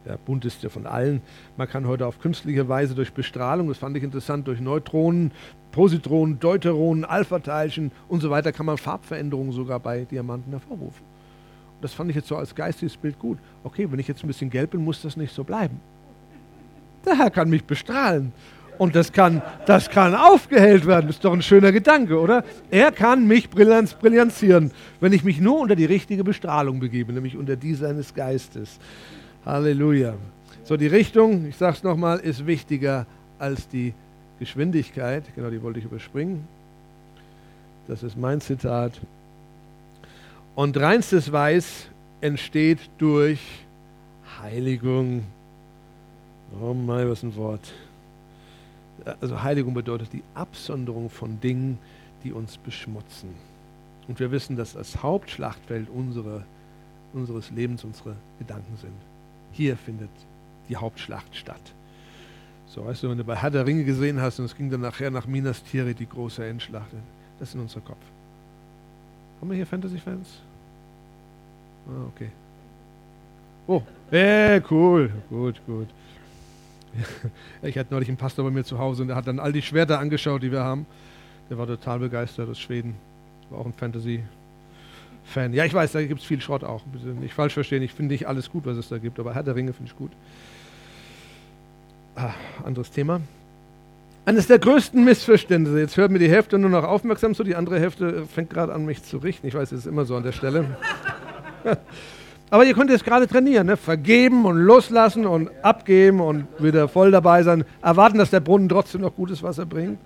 der bunteste von allen. Man kann heute auf künstliche Weise durch Bestrahlung, das fand ich interessant, durch Neutronen, Positronen, Deuteronen, Alpha-Teilchen und so weiter, kann man Farbveränderungen sogar bei Diamanten hervorrufen. Und das fand ich jetzt so als geistiges Bild gut. Okay, wenn ich jetzt ein bisschen gelb bin, muss das nicht so bleiben. Der Herr kann mich bestrahlen. Und das kann, das kann aufgehellt werden. Das ist doch ein schöner Gedanke, oder? Er kann mich brillanz, brillanzieren, wenn ich mich nur unter die richtige Bestrahlung begebe, nämlich unter die seines Geistes. Halleluja. So, die Richtung, ich sage es nochmal, ist wichtiger als die Geschwindigkeit. Genau, die wollte ich überspringen. Das ist mein Zitat. Und reinstes Weiß entsteht durch Heiligung. Oh mein, was ein Wort. Also Heiligung bedeutet die Absonderung von Dingen, die uns beschmutzen. Und wir wissen, dass das Hauptschlachtfeld unsere, unseres Lebens unsere Gedanken sind. Hier findet die Hauptschlacht statt. So, weißt du, wenn du bei Herr der Ringe gesehen hast und es ging dann nachher nach Minas Tirith, die große Endschlacht, das ist in unser Kopf. Haben wir hier Fantasy-Fans? Ah, okay. Oh, äh, cool, gut, gut. Ich hatte neulich einen Pastor bei mir zu Hause und der hat dann all die Schwerter angeschaut, die wir haben. Der war total begeistert aus Schweden. War auch ein Fantasy-Fan. Ja, ich weiß, da gibt es viel Schrott auch. Nicht falsch verstehen. Ich finde nicht alles gut, was es da gibt, aber Herr der Ringe finde ich gut. Ah, anderes Thema. Eines der größten Missverständnisse. Jetzt hört mir die Hälfte nur noch aufmerksam zu, die andere Hälfte fängt gerade an, mich zu richten. Ich weiß, es ist immer so an der Stelle. Aber ihr könnt jetzt gerade trainieren, ne? vergeben und loslassen und abgeben und wieder voll dabei sein, erwarten, dass der Brunnen trotzdem noch gutes Wasser bringt.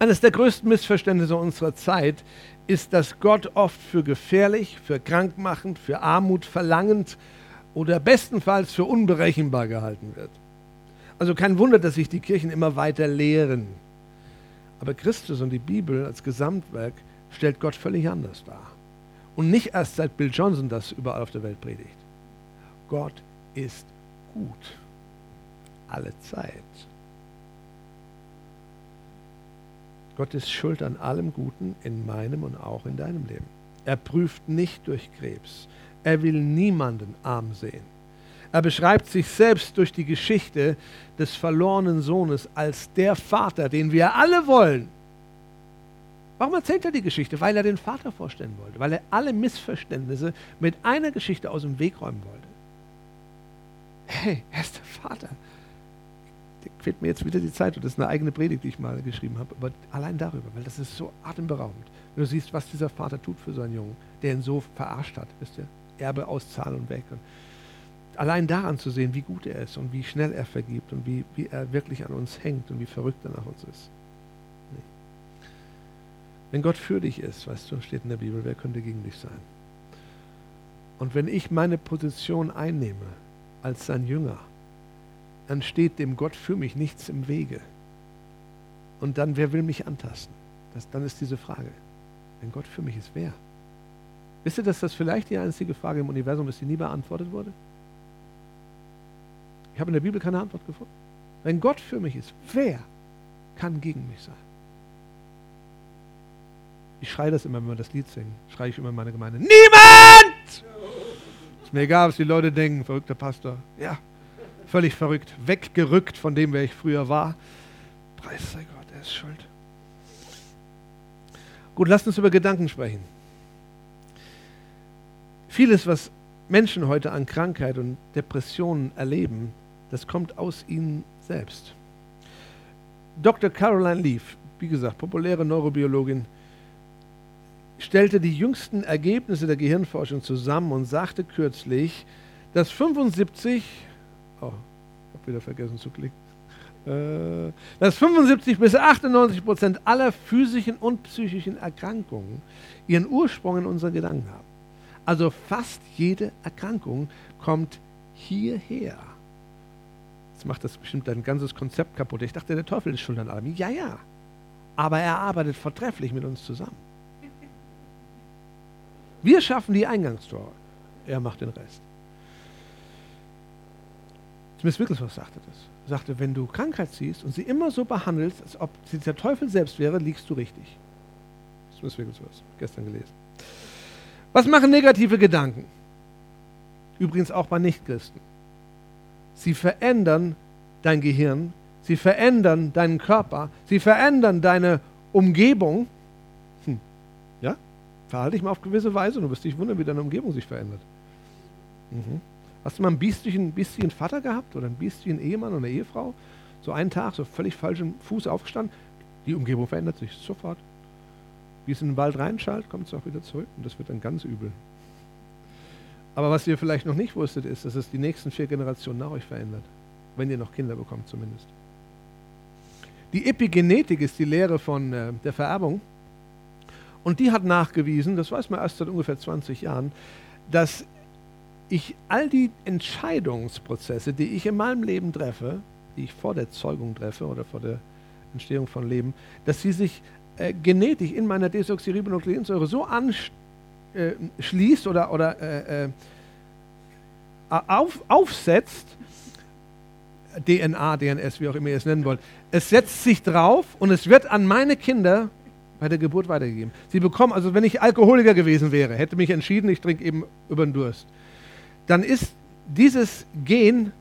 Eines der größten Missverständnisse unserer Zeit ist, dass Gott oft für gefährlich, für krankmachend, für Armut verlangend oder bestenfalls für unberechenbar gehalten wird. Also kein Wunder, dass sich die Kirchen immer weiter lehren. Aber Christus und die Bibel als Gesamtwerk stellt Gott völlig anders dar. Und nicht erst seit Bill Johnson das überall auf der Welt predigt. Gott ist gut. Alle Zeit. Gott ist schuld an allem Guten in meinem und auch in deinem Leben. Er prüft nicht durch Krebs. Er will niemanden arm sehen. Er beschreibt sich selbst durch die Geschichte des verlorenen Sohnes als der Vater, den wir alle wollen. Warum erzählt er die Geschichte? Weil er den Vater vorstellen wollte, weil er alle Missverständnisse mit einer Geschichte aus dem Weg räumen wollte. Hey, er ist der Vater. Da fehlt mir jetzt wieder die Zeit und das ist eine eigene Predigt, die ich mal geschrieben habe, aber allein darüber, weil das ist so atemberaubend. Wenn du siehst, was dieser Vater tut für seinen Jungen, der ihn so verarscht hat, wisst ihr? Erbe auszahlen und weg. Und allein daran zu sehen, wie gut er ist und wie schnell er vergibt und wie, wie er wirklich an uns hängt und wie verrückt er nach uns ist. Wenn Gott für dich ist, weißt du, steht in der Bibel, wer könnte gegen dich sein? Und wenn ich meine Position einnehme als sein Jünger, dann steht dem Gott für mich nichts im Wege. Und dann, wer will mich antasten? Das, dann ist diese Frage. Wenn Gott für mich ist, wer? Wisst ihr, dass das vielleicht die einzige Frage im Universum ist, die nie beantwortet wurde? Ich habe in der Bibel keine Antwort gefunden. Wenn Gott für mich ist, wer kann gegen mich sein? Ich schreie das immer, wenn wir das Lied singen. Schreie ich immer in meine Gemeinde. Niemand! Ist mir egal, was die Leute denken, verrückter Pastor. Ja, völlig verrückt. Weggerückt von dem, wer ich früher war. Preis sei Gott, er ist schuld. Gut, lasst uns über Gedanken sprechen. Vieles, was Menschen heute an Krankheit und Depressionen erleben, das kommt aus ihnen selbst. Dr. Caroline Leaf, wie gesagt, populäre Neurobiologin, stellte die jüngsten Ergebnisse der Gehirnforschung zusammen und sagte kürzlich, dass 75, oh, ich wieder vergessen zu klicken, äh, dass 75 bis 98 Prozent aller physischen und psychischen Erkrankungen ihren Ursprung in unseren Gedanken haben. Also fast jede Erkrankung kommt hierher. Jetzt macht das bestimmt dein ganzes Konzept kaputt. Ich dachte, der Teufel ist schuld an allem. Ja, ja. Aber er arbeitet vortrefflich mit uns zusammen. Wir schaffen die Eingangstore. Er macht den Rest. Smith Wigglesworth sagte das. Er sagte, wenn du Krankheit siehst und sie immer so behandelst, als ob sie der Teufel selbst wäre, liegst du richtig. Smith Wigglesworth, gestern gelesen. Was machen negative Gedanken? Übrigens auch bei Nichtchristen. Sie verändern dein Gehirn, sie verändern deinen Körper, sie verändern deine Umgebung. Verhalte dich mal auf gewisse Weise und du wirst dich wundern, wie deine Umgebung sich verändert. Mhm. Hast du mal einen biestigen, biestigen Vater gehabt oder einen biestigen Ehemann oder Ehefrau? So einen Tag, so völlig falschen Fuß aufgestanden. Die Umgebung verändert sich sofort. Wie es in den Wald reinschaltet, kommt es auch wieder zurück und das wird dann ganz übel. Aber was ihr vielleicht noch nicht wusstet, ist, dass es die nächsten vier Generationen nach euch verändert. Wenn ihr noch Kinder bekommt zumindest. Die Epigenetik ist die Lehre von äh, der Vererbung. Und die hat nachgewiesen, das weiß man erst seit ungefähr 20 Jahren, dass ich all die Entscheidungsprozesse, die ich in meinem Leben treffe, die ich vor der Zeugung treffe oder vor der Entstehung von Leben, dass sie sich äh, genetisch in meiner Desoxyribonukleinsäure so anschließt äh, oder, oder äh, äh, auf, aufsetzt, DNA, DNS, wie auch immer ihr es nennen wollt, es setzt sich drauf und es wird an meine Kinder bei der Geburt weitergegeben. Sie bekommen, also wenn ich Alkoholiker gewesen wäre, hätte mich entschieden, ich trinke eben über den Durst, dann ist dieses Gen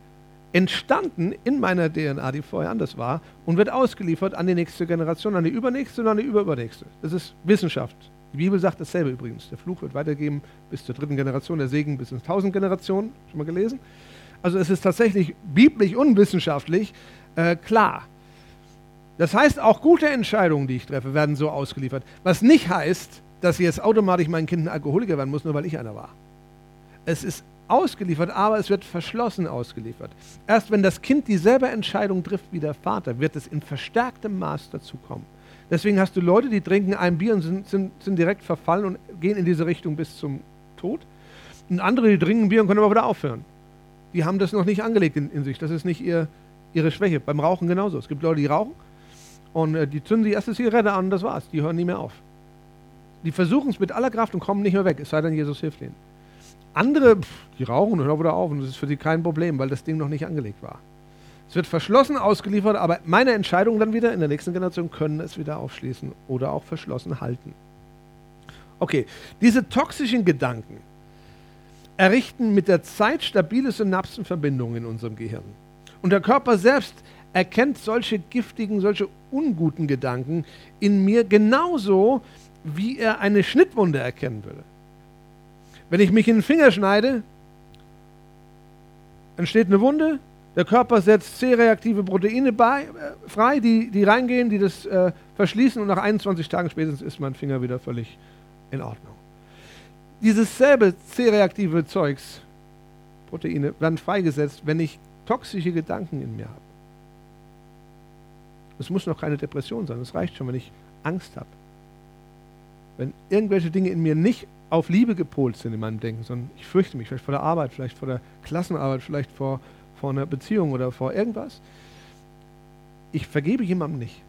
entstanden in meiner DNA, die vorher anders war, und wird ausgeliefert an die nächste Generation, an die übernächste und an die überübernächste. Das ist Wissenschaft. Die Bibel sagt dasselbe übrigens. Der Fluch wird weitergeben bis zur dritten Generation, der Segen bis ins tausend Generationen. Schon mal gelesen? Also es ist tatsächlich biblisch und wissenschaftlich äh, klar. Das heißt, auch gute Entscheidungen, die ich treffe, werden so ausgeliefert. Was nicht heißt, dass jetzt automatisch mein Kind ein Alkoholiker werden muss, nur weil ich einer war. Es ist ausgeliefert, aber es wird verschlossen ausgeliefert. Erst wenn das Kind dieselbe Entscheidung trifft wie der Vater, wird es in verstärktem Maß dazu kommen. Deswegen hast du Leute, die trinken ein Bier und sind, sind, sind direkt verfallen und gehen in diese Richtung bis zum Tod. Und andere, die trinken Bier und können aber wieder aufhören. Die haben das noch nicht angelegt in, in sich. Das ist nicht ihr, ihre Schwäche. Beim Rauchen genauso. Es gibt Leute, die rauchen und äh, die zünden die erste Zigarette an und das war's. Die hören nie mehr auf. Die versuchen es mit aller Kraft und kommen nicht mehr weg, es sei denn, Jesus hilft ihnen. Andere, die rauchen und hören wieder auf und das ist für sie kein Problem, weil das Ding noch nicht angelegt war. Es wird verschlossen ausgeliefert, aber meine Entscheidungen dann wieder in der nächsten Generation können es wieder aufschließen oder auch verschlossen halten. Okay, diese toxischen Gedanken errichten mit der Zeit stabile Synapsenverbindungen in unserem Gehirn. Und der Körper selbst erkennt solche giftigen, solche unguten Gedanken in mir genauso, wie er eine Schnittwunde erkennen würde. Wenn ich mich in den Finger schneide, entsteht eine Wunde, der Körper setzt C-reaktive Proteine bei, äh, frei, die, die reingehen, die das äh, verschließen und nach 21 Tagen spätestens ist mein Finger wieder völlig in Ordnung. Dieses selbe C-reaktive Zeugs, Proteine, werden freigesetzt, wenn ich toxische Gedanken in mir habe. Es muss noch keine Depression sein, es reicht schon, wenn ich Angst habe. Wenn irgendwelche Dinge in mir nicht auf Liebe gepolt sind in meinem Denken, sondern ich fürchte mich vielleicht vor der Arbeit, vielleicht vor der Klassenarbeit, vielleicht vor, vor einer Beziehung oder vor irgendwas. Ich vergebe jemandem nicht.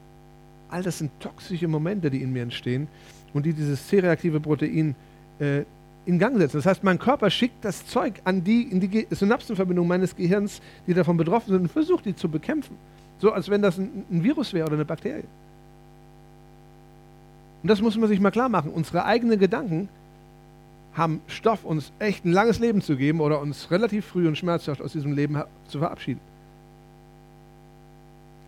All das sind toxische Momente, die in mir entstehen und die dieses C-reaktive Protein äh, in Gang setzen. Das heißt, mein Körper schickt das Zeug an die, in die Synapsenverbindung meines Gehirns, die davon betroffen sind, und versucht, die zu bekämpfen. So als wenn das ein, ein Virus wäre oder eine Bakterie. Und das muss man sich mal klar machen. Unsere eigenen Gedanken haben Stoff, uns echt ein langes Leben zu geben oder uns relativ früh und schmerzhaft aus diesem Leben zu verabschieden.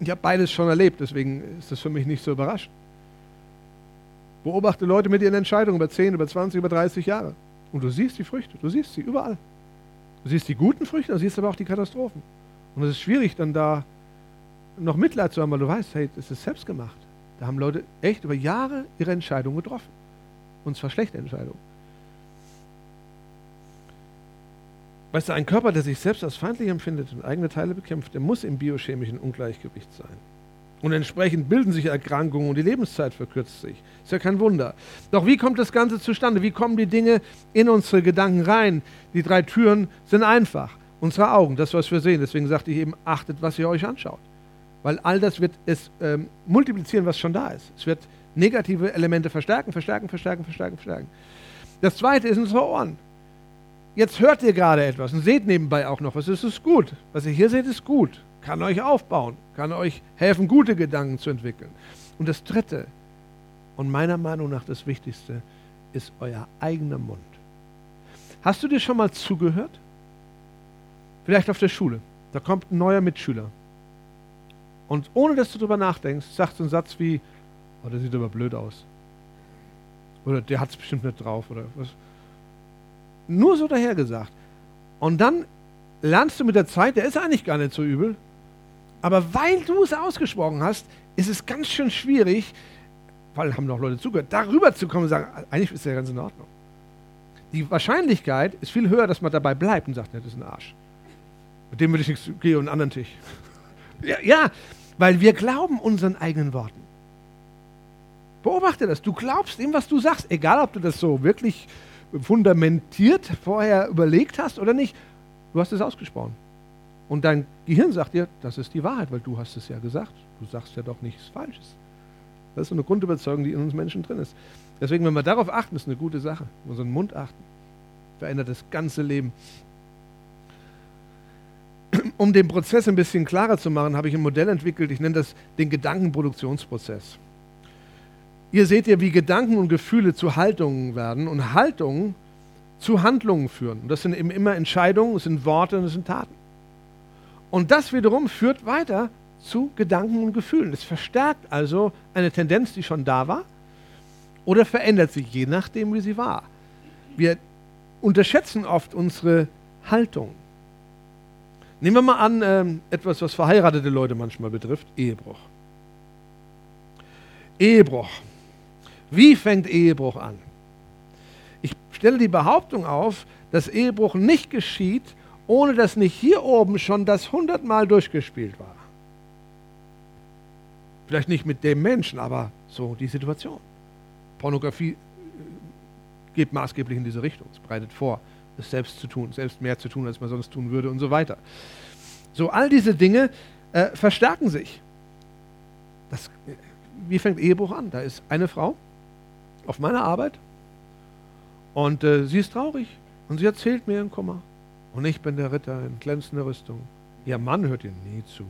Ich habe beides schon erlebt, deswegen ist das für mich nicht so überraschend. Beobachte Leute mit ihren Entscheidungen über 10, über 20, über 30 Jahre. Und du siehst die Früchte, du siehst sie überall. Du siehst die guten Früchte, du siehst aber auch die Katastrophen. Und es ist schwierig, dann da noch Mitleid zu haben, weil du weißt, hey, das ist selbst gemacht. Da haben Leute echt über Jahre ihre Entscheidungen getroffen. Und zwar schlechte Entscheidungen. Weißt du, ein Körper, der sich selbst als feindlich empfindet und eigene Teile bekämpft, der muss im biochemischen Ungleichgewicht sein. Und entsprechend bilden sich Erkrankungen und die Lebenszeit verkürzt sich. Ist ja kein Wunder. Doch wie kommt das Ganze zustande? Wie kommen die Dinge in unsere Gedanken rein? Die drei Türen sind einfach. Unsere Augen, das, was wir sehen. Deswegen sagte ich eben, achtet, was ihr euch anschaut. Weil all das wird es ähm, multiplizieren, was schon da ist. Es wird negative Elemente verstärken, verstärken, verstärken, verstärken, verstärken. Das zweite ist unsere Ohren. Jetzt hört ihr gerade etwas und seht nebenbei auch noch was. Es ist gut. Was ihr hier seht, ist gut kann euch aufbauen, kann euch helfen, gute Gedanken zu entwickeln. Und das Dritte, und meiner Meinung nach das Wichtigste, ist euer eigener Mund. Hast du dir schon mal zugehört? Vielleicht auf der Schule. Da kommt ein neuer Mitschüler. Und ohne dass du darüber nachdenkst, sagst du einen Satz wie, oh, der sieht aber blöd aus. Oder der hat es bestimmt nicht drauf. Oder was. Nur so dahergesagt. Und dann lernst du mit der Zeit, der ist eigentlich gar nicht so übel, aber weil du es ausgesprochen hast, ist es ganz schön schwierig, weil haben noch Leute zugehört, darüber zu kommen und sagen, eigentlich ist der ganz in Ordnung. Die Wahrscheinlichkeit ist viel höher, dass man dabei bleibt und sagt, das ist ein Arsch. Mit dem würde ich nichts gehen und einen anderen Tisch. ja, ja, weil wir glauben unseren eigenen Worten. Beobachte das. Du glaubst dem, was du sagst, egal ob du das so wirklich fundamentiert vorher überlegt hast oder nicht. Du hast es ausgesprochen. Und dein Gehirn sagt dir, das ist die Wahrheit, weil du hast es ja gesagt. Du sagst ja doch nichts Falsches. Das ist so eine Grundüberzeugung, die in uns Menschen drin ist. Deswegen, wenn wir darauf achten, ist eine gute Sache. Unseren Mund achten. Verändert das ganze Leben. Um den Prozess ein bisschen klarer zu machen, habe ich ein Modell entwickelt. Ich nenne das den Gedankenproduktionsprozess. Ihr seht ja, wie Gedanken und Gefühle zu Haltungen werden und Haltungen zu Handlungen führen. Und das sind eben immer Entscheidungen, es sind Worte und es sind Taten. Und das wiederum führt weiter zu Gedanken und Gefühlen. Es verstärkt also eine Tendenz, die schon da war, oder verändert sich, je nachdem, wie sie war. Wir unterschätzen oft unsere Haltung. Nehmen wir mal an, äh, etwas, was verheiratete Leute manchmal betrifft, Ehebruch. Ehebruch. Wie fängt Ehebruch an? Ich stelle die Behauptung auf, dass Ehebruch nicht geschieht, ohne dass nicht hier oben schon das hundertmal durchgespielt war. Vielleicht nicht mit dem Menschen, aber so die Situation. Pornografie äh, geht maßgeblich in diese Richtung. Es bereitet vor, es selbst zu tun, selbst mehr zu tun, als man sonst tun würde und so weiter. So, all diese Dinge äh, verstärken sich. Das, wie fängt Ehebruch an? Da ist eine Frau auf meiner Arbeit und äh, sie ist traurig und sie erzählt mir ihren Kummer. Und ich bin der Ritter in glänzender Rüstung. Ihr Mann hört ihr nie zu.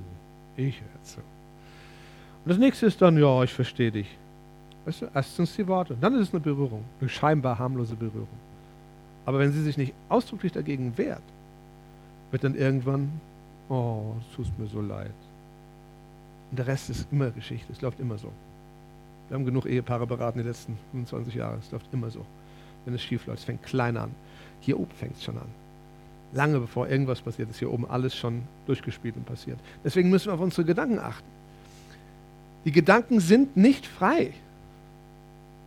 Ich höre zu. Und das nächste ist dann, ja, ich verstehe dich. Weißt du, erstens die Worte. Dann ist es eine Berührung. Eine scheinbar harmlose Berührung. Aber wenn sie sich nicht ausdrücklich dagegen wehrt, wird dann irgendwann, oh, es tut mir so leid. Und der Rest ist immer Geschichte. Es läuft immer so. Wir haben genug Ehepaare beraten die letzten 25 Jahre. Es läuft immer so. Wenn es schief läuft, es fängt klein an. Hier oben fängt es schon an lange bevor irgendwas passiert ist, hier oben alles schon durchgespielt und passiert. Deswegen müssen wir auf unsere Gedanken achten. Die Gedanken sind nicht frei.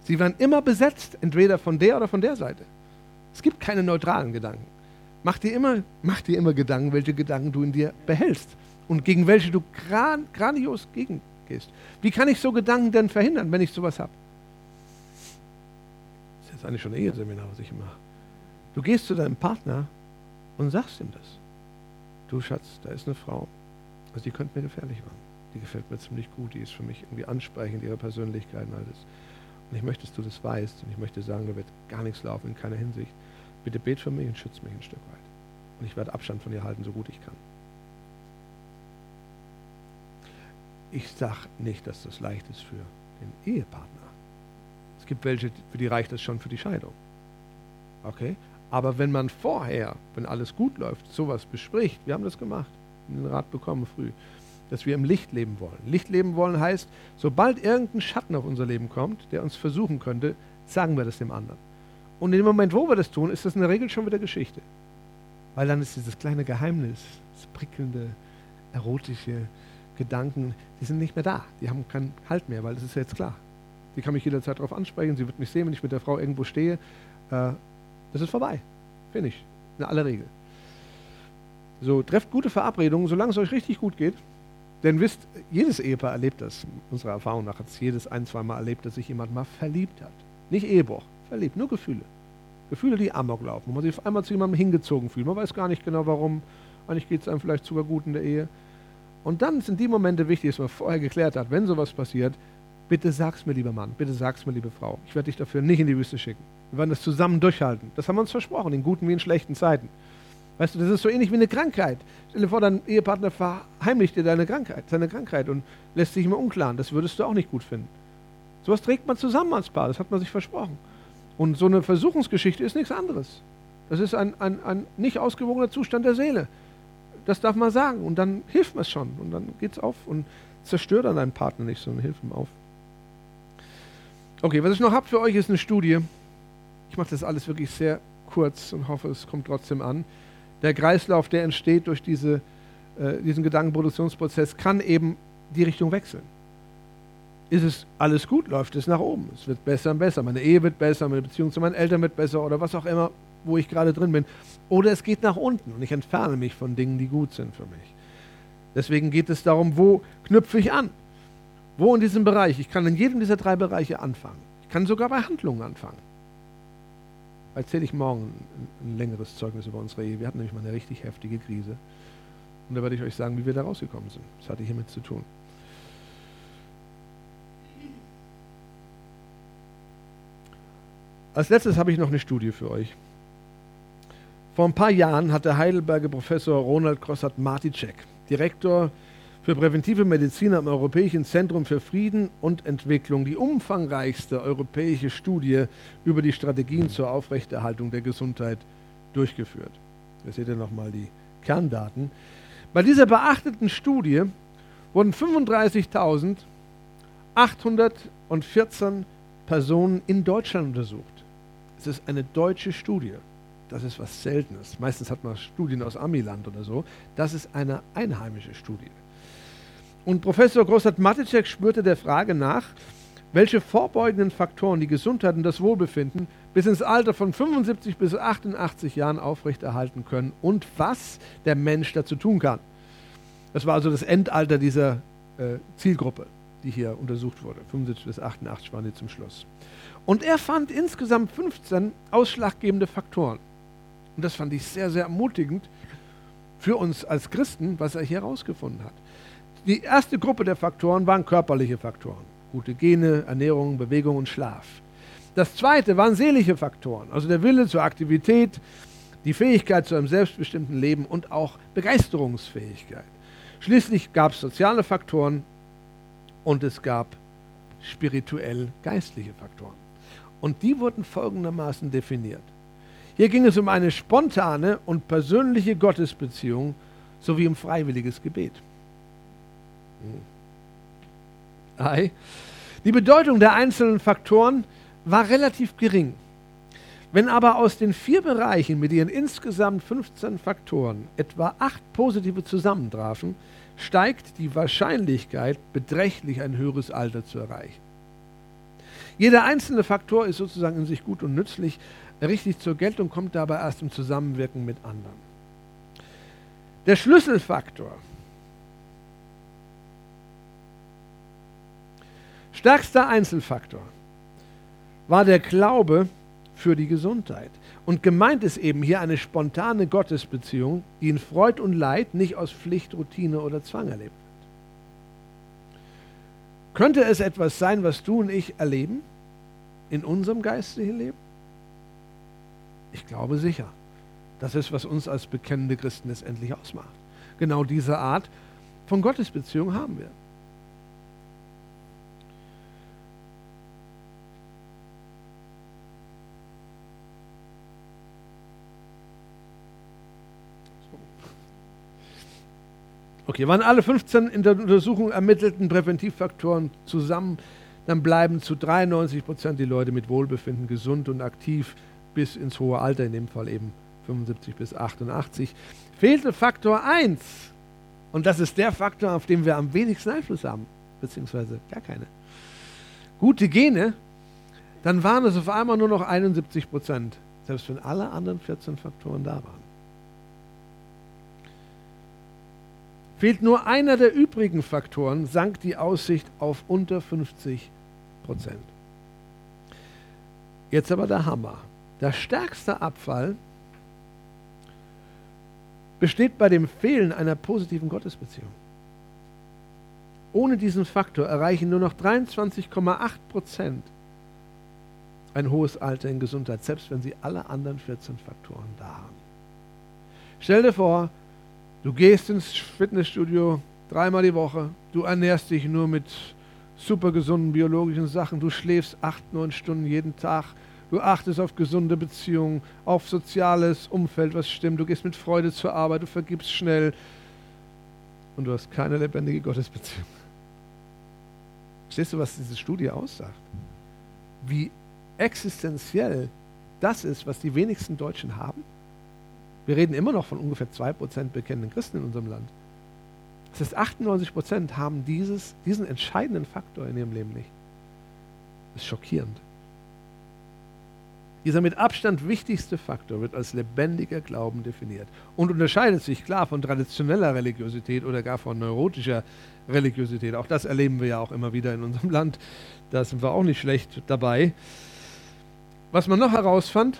Sie werden immer besetzt, entweder von der oder von der Seite. Es gibt keine neutralen Gedanken. Mach dir immer, mach dir immer Gedanken, welche Gedanken du in dir behältst und gegen welche du gran, grandios gegengehst. Wie kann ich so Gedanken denn verhindern, wenn ich sowas habe? Das ist jetzt eigentlich schon ein Eheseminar, was ich mache. Du gehst zu deinem Partner und sagst ihm das. Du Schatz, da ist eine Frau, also die könnte mir gefährlich werden. die gefällt mir ziemlich gut, die ist für mich irgendwie ansprechend, ihre Persönlichkeit und alles. Und ich möchte, dass du das weißt und ich möchte sagen, da wird gar nichts laufen in keiner Hinsicht. Bitte bet für mich und schütze mich ein Stück weit. Und ich werde Abstand von ihr halten, so gut ich kann. Ich sage nicht, dass das leicht ist für den Ehepartner. Es gibt welche, für die reicht das schon für die Scheidung. Okay? Aber wenn man vorher, wenn alles gut läuft, sowas bespricht, wir haben das gemacht, den Rat bekommen früh, dass wir im Licht leben wollen. Licht leben wollen heißt, sobald irgendein Schatten auf unser Leben kommt, der uns versuchen könnte, sagen wir das dem anderen. Und in dem Moment, wo wir das tun, ist das in der Regel schon wieder Geschichte. Weil dann ist dieses kleine Geheimnis, das prickelnde, erotische Gedanken, die sind nicht mehr da. Die haben keinen Halt mehr, weil das ist ja jetzt klar. Die kann mich jederzeit darauf ansprechen, sie wird mich sehen, wenn ich mit der Frau irgendwo stehe. Äh, das ist vorbei. Finish. In aller Regel. So, trefft gute Verabredungen, solange es euch richtig gut geht. Denn wisst, jedes Ehepaar erlebt das, unserer Erfahrung nach hat es jedes ein, zweimal erlebt, dass sich jemand mal verliebt hat. Nicht Ehebruch, verliebt, nur Gefühle. Gefühle, die Amok laufen, wo man sich auf einmal zu jemandem hingezogen fühlt. Man weiß gar nicht genau warum. Eigentlich geht es einem vielleicht sogar gut in der Ehe. Und dann sind die Momente wichtig, dass man vorher geklärt hat, wenn sowas passiert, bitte sag's mir, lieber Mann, bitte sag's mir, liebe Frau. Ich werde dich dafür nicht in die Wüste schicken. Wir werden das zusammen durchhalten. Das haben wir uns versprochen, in guten wie in schlechten Zeiten. Weißt du, das ist so ähnlich wie eine Krankheit. Stell dir vor, dein Ehepartner verheimlicht dir deine Krankheit, seine Krankheit und lässt sich immer unklaren. Das würdest du auch nicht gut finden. Sowas trägt man zusammen als Paar, das hat man sich versprochen. Und so eine Versuchungsgeschichte ist nichts anderes. Das ist ein, ein, ein nicht ausgewogener Zustand der Seele. Das darf man sagen. Und dann hilft man es schon. Und dann geht es auf und zerstört dann deinen Partner nicht, sondern hilft ihm auf. Okay, was ich noch habe für euch ist eine Studie. Ich mache das alles wirklich sehr kurz und hoffe, es kommt trotzdem an. Der Kreislauf, der entsteht durch diese, äh, diesen Gedankenproduktionsprozess, kann eben die Richtung wechseln. Ist es alles gut, läuft es nach oben. Es wird besser und besser. Meine Ehe wird besser, meine Beziehung zu meinen Eltern wird besser oder was auch immer, wo ich gerade drin bin. Oder es geht nach unten und ich entferne mich von Dingen, die gut sind für mich. Deswegen geht es darum, wo knüpfe ich an? Wo in diesem Bereich? Ich kann in jedem dieser drei Bereiche anfangen. Ich kann sogar bei Handlungen anfangen. Erzähle ich morgen ein, längeres Zeugnis über unsere Ehe. Wir hatten nämlich mal eine richtig heftige Krise. Und da werde ich euch sagen, wie wir da rausgekommen sind. Das hatte hiermit zu tun. Als letztes habe ich noch eine Studie für euch. Vor ein paar Jahren hat der Heidelberger Professor Ronald Grossart-Marticek, Direktor für präventive Medizin am Europäischen Zentrum für Frieden und Entwicklung, die umfangreichste europäische Studie über die Strategien zur Aufrechterhaltung der Gesundheit durchgeführt. Hier seht ihr nochmal die Kerndaten. Bei dieser beachteten Studie wurden 35.814 Personen in Deutschland untersucht. Es ist eine deutsche Studie. Das ist was Seltenes. Meistens hat man Studien aus Amiland oder so. Das ist eine einheimische Studie. Und Professor Grossart Maticek spürte der Frage nach, welche vorbeugenden Faktoren die Gesundheit und das Wohlbefinden bis ins Alter von 75 bis 88 Jahren aufrechterhalten können und was der Mensch dazu tun kann. Das war also das Endalter dieser äh, Zielgruppe, die hier untersucht wurde. 75 bis 88 waren die zum Schluss. Und er fand insgesamt 15 ausschlaggebende Faktoren. Und das fand ich sehr, sehr ermutigend für uns als Christen, was er hier herausgefunden hat. Die erste Gruppe der Faktoren waren körperliche Faktoren. Gute Gene, Ernährung, Bewegung und Schlaf. Das zweite waren seelische Faktoren, also der Wille zur Aktivität, die Fähigkeit zu einem selbstbestimmten Leben und auch Begeisterungsfähigkeit. Schließlich gab es soziale Faktoren und es gab spirituell-geistliche Faktoren. Und die wurden folgendermaßen definiert. Hier ging es um eine spontane und persönliche Gottesbeziehung sowie um freiwilliges Gebet. Hm. Die Bedeutung der einzelnen Faktoren war relativ gering. Wenn aber aus den vier Bereichen mit ihren insgesamt 15 Faktoren etwa acht positive zusammentrafen, steigt die Wahrscheinlichkeit, beträchtlich ein höheres Alter zu erreichen. Jeder einzelne Faktor ist sozusagen in sich gut und nützlich, richtig zur Geltung kommt dabei erst im Zusammenwirken mit anderen. Der Schlüsselfaktor, stärkster Einzelfaktor, war der Glaube für die Gesundheit. Und gemeint ist eben hier eine spontane Gottesbeziehung, die in Freud und Leid nicht aus Pflicht, Routine oder Zwang erlebt. Könnte es etwas sein, was du und ich erleben in unserem geistlichen Leben? Ich glaube sicher. Das ist, was uns als bekennende Christen letztendlich ausmacht. Genau diese Art von Gottesbeziehung haben wir. Okay, waren alle 15 in der Untersuchung ermittelten Präventivfaktoren zusammen, dann bleiben zu 93 Prozent die Leute mit Wohlbefinden gesund und aktiv bis ins hohe Alter, in dem Fall eben 75 bis 88. Fehlte Faktor 1, und das ist der Faktor, auf den wir am wenigsten Einfluss haben, beziehungsweise gar keine. Gute Gene, dann waren es auf einmal nur noch 71 Prozent, selbst wenn alle anderen 14 Faktoren da waren. Fehlt nur einer der übrigen Faktoren, sank die Aussicht auf unter 50 Prozent. Jetzt aber der Hammer. Der stärkste Abfall besteht bei dem Fehlen einer positiven Gottesbeziehung. Ohne diesen Faktor erreichen nur noch 23,8 Prozent ein hohes Alter in Gesundheit, selbst wenn sie alle anderen 14 Faktoren da haben. Stell dir vor, Du gehst ins Fitnessstudio dreimal die Woche, du ernährst dich nur mit super gesunden biologischen Sachen, du schläfst acht, neun Stunden jeden Tag, du achtest auf gesunde Beziehungen, auf soziales Umfeld, was stimmt, du gehst mit Freude zur Arbeit, du vergibst schnell und du hast keine lebendige Gottesbeziehung. Verstehst du, was diese Studie aussagt? Wie existenziell das ist, was die wenigsten Deutschen haben? Wir reden immer noch von ungefähr 2% bekennenden Christen in unserem Land. Das heißt, 98% haben dieses, diesen entscheidenden Faktor in ihrem Leben nicht. Das ist schockierend. Dieser mit Abstand wichtigste Faktor wird als lebendiger Glauben definiert und unterscheidet sich klar von traditioneller Religiosität oder gar von neurotischer Religiosität. Auch das erleben wir ja auch immer wieder in unserem Land. Da sind wir auch nicht schlecht dabei. Was man noch herausfand,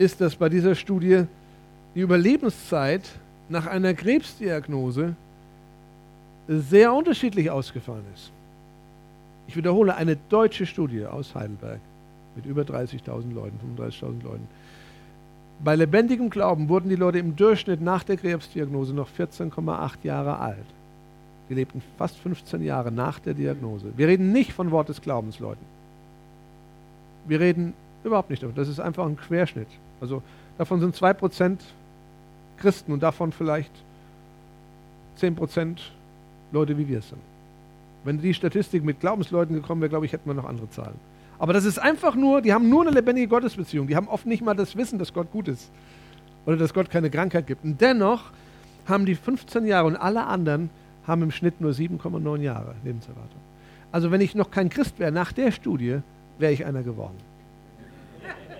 ist, dass bei dieser Studie die Überlebenszeit nach einer Krebsdiagnose sehr unterschiedlich ausgefallen ist. Ich wiederhole, eine deutsche Studie aus Heidelberg mit über 30.000 Leuten, 35.000 Leuten. Bei lebendigem Glauben wurden die Leute im Durchschnitt nach der Krebsdiagnose noch 14,8 Jahre alt. Die lebten fast 15 Jahre nach der Diagnose. Wir reden nicht von Wort des Glaubens, Leuten. Wir reden überhaupt nicht davon. Das ist einfach ein Querschnitt. Also davon sind 2% Christen und davon vielleicht 10% Leute, wie wir es sind. Wenn die Statistik mit Glaubensleuten gekommen wäre, glaube ich, hätten wir noch andere Zahlen. Aber das ist einfach nur, die haben nur eine lebendige Gottesbeziehung. Die haben oft nicht mal das Wissen, dass Gott gut ist. Oder dass Gott keine Krankheit gibt. Und dennoch haben die 15 Jahre und alle anderen haben im Schnitt nur 7,9 Jahre Lebenserwartung. Also wenn ich noch kein Christ wäre nach der Studie, wäre ich einer geworden.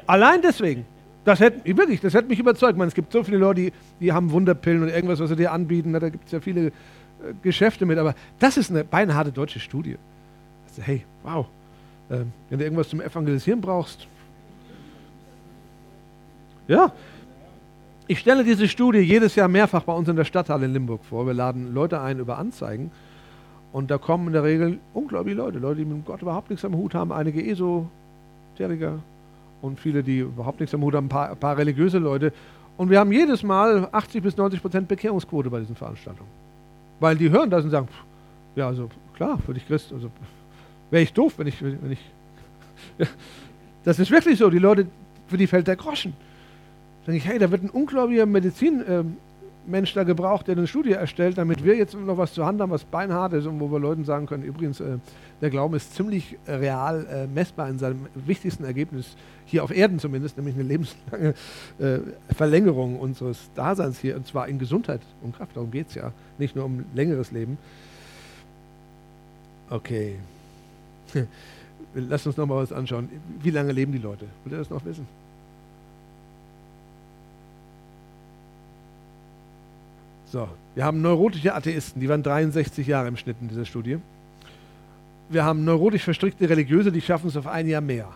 Allein deswegen. Das hätte, wirklich, das hätte mich überzeugt. Man, es gibt so viele Leute, die, die haben Wunderpillen und irgendwas, was sie dir anbieten. Da gibt es ja viele äh, Geschäfte mit. Aber das ist eine beinharte deutsche Studie. Also, hey, wow. Äh, wenn du irgendwas zum Evangelisieren brauchst. Ja. Ich stelle diese Studie jedes Jahr mehrfach bei uns in der Stadthalle in Limburg vor. Wir laden Leute ein über Anzeigen. Und da kommen in der Regel unglaubliche Leute. Leute, die mit Gott überhaupt nichts am Hut haben. Einige Esoteriker, und viele, die überhaupt nichts am Hut haben, ein paar, paar religiöse Leute. Und wir haben jedes Mal 80 bis 90 Prozent Bekehrungsquote bei diesen Veranstaltungen. Weil die hören das und sagen, pff, ja, also klar, für dich Christ, also wäre ich doof, wenn ich, wenn ich das ist wirklich so, die Leute, für die fällt der Groschen. Da denke ich, hey, da wird ein unglaublicher Medizin, ähm, Mensch da gebraucht, der eine Studie erstellt, damit wir jetzt noch was zur Hand haben, was beinhart ist und wo wir Leuten sagen können, übrigens, äh, der Glauben ist ziemlich real äh, messbar in seinem wichtigsten Ergebnis, hier auf Erden zumindest, nämlich eine lebenslange äh, Verlängerung unseres Daseins hier, und zwar in Gesundheit und Kraft. Darum geht es ja, nicht nur um längeres Leben. Okay. Lass uns noch mal was anschauen. Wie lange leben die Leute? Wollt ihr das noch wissen? So, wir haben neurotische Atheisten, die waren 63 Jahre im Schnitt in dieser Studie. Wir haben neurotisch verstrickte Religiöse, die schaffen es auf ein Jahr mehr.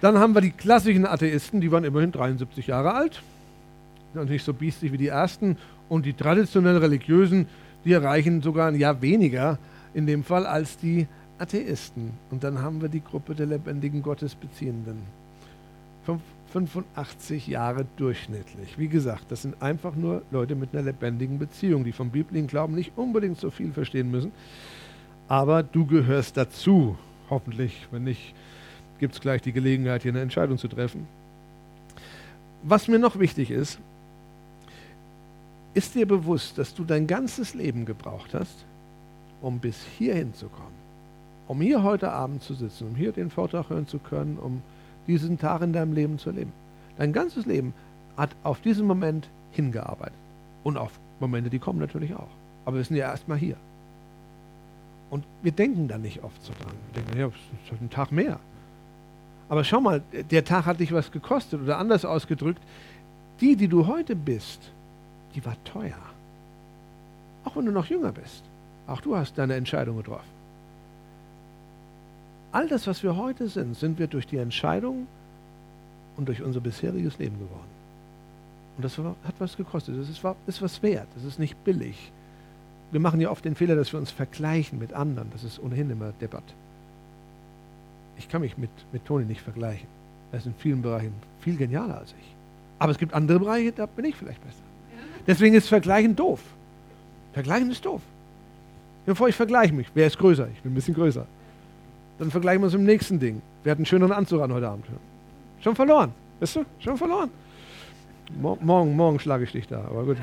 Dann haben wir die klassischen Atheisten, die waren immerhin 73 Jahre alt, nicht so biestig wie die ersten Und die traditionell religiösen, die erreichen sogar ein Jahr weniger in dem Fall als die Atheisten. Und dann haben wir die Gruppe der lebendigen Gottesbeziehenden. 85 Jahre durchschnittlich. Wie gesagt, das sind einfach nur Leute mit einer lebendigen Beziehung, die vom biblischen Glauben nicht unbedingt so viel verstehen müssen. Aber du gehörst dazu, hoffentlich. Wenn nicht, gibt es gleich die Gelegenheit, hier eine Entscheidung zu treffen. Was mir noch wichtig ist, ist dir bewusst, dass du dein ganzes Leben gebraucht hast, um bis hierhin zu kommen? Um hier heute Abend zu sitzen, um hier den Vortrag hören zu können, um diesen Tag in deinem Leben zu leben. Dein ganzes Leben hat auf diesen Moment hingearbeitet. Und auf Momente, die kommen natürlich auch. Aber wir sind ja erstmal hier. Und wir denken da nicht oft so dran. Wir denken, ja, es ist ein Tag mehr. Aber schau mal, der Tag hat dich was gekostet oder anders ausgedrückt, die, die du heute bist, die war teuer. Auch wenn du noch jünger bist. Auch du hast deine Entscheidung getroffen. All das, was wir heute sind, sind wir durch die Entscheidung und durch unser bisheriges Leben geworden. Und das hat was gekostet. Das ist, ist was wert. Das ist nicht billig. Wir machen ja oft den Fehler, dass wir uns vergleichen mit anderen. Das ist ohnehin immer Debatt. Ich kann mich mit, mit Toni nicht vergleichen. Er ist in vielen Bereichen viel genialer als ich. Aber es gibt andere Bereiche, da bin ich vielleicht besser. Deswegen ist Vergleichen doof. Vergleichen ist doof. Bevor ich vergleiche mich, wer ist größer? Ich bin ein bisschen größer. Dann vergleichen wir uns im nächsten Ding. Wer hat einen schöneren Anzug an heute Abend? Schon verloren. Weißt du? Schon verloren. Mo morgen, morgen schlage ich dich da, aber gut.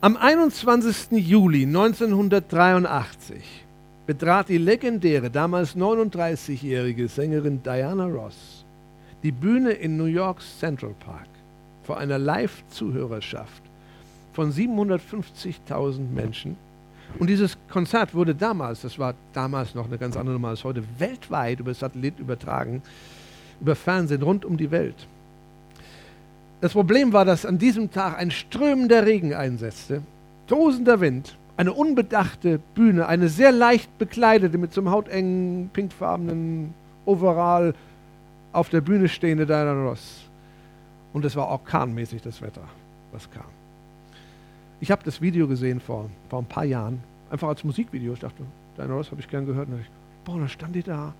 Am 21. Juli 1983 betrat die legendäre, damals 39-jährige Sängerin Diana Ross die Bühne in New Yorks Central Park vor einer Live-Zuhörerschaft von 750.000 Menschen. Und dieses Konzert wurde damals, das war damals noch eine ganz andere Nummer als heute, weltweit über Satellit übertragen, über Fernsehen rund um die Welt. Das Problem war, dass an diesem Tag ein strömender Regen einsetzte, tosender Wind, eine unbedachte Bühne, eine sehr leicht bekleidete mit so einem hautengen, pinkfarbenen Overall auf der Bühne stehende Diana Ross. Und es war orkanmäßig das Wetter, was kam. Ich habe das Video gesehen vor, vor ein paar Jahren, einfach als Musikvideo. Ich dachte, Diana Ross habe ich gern gehört. Und ich, boah, dann stand die da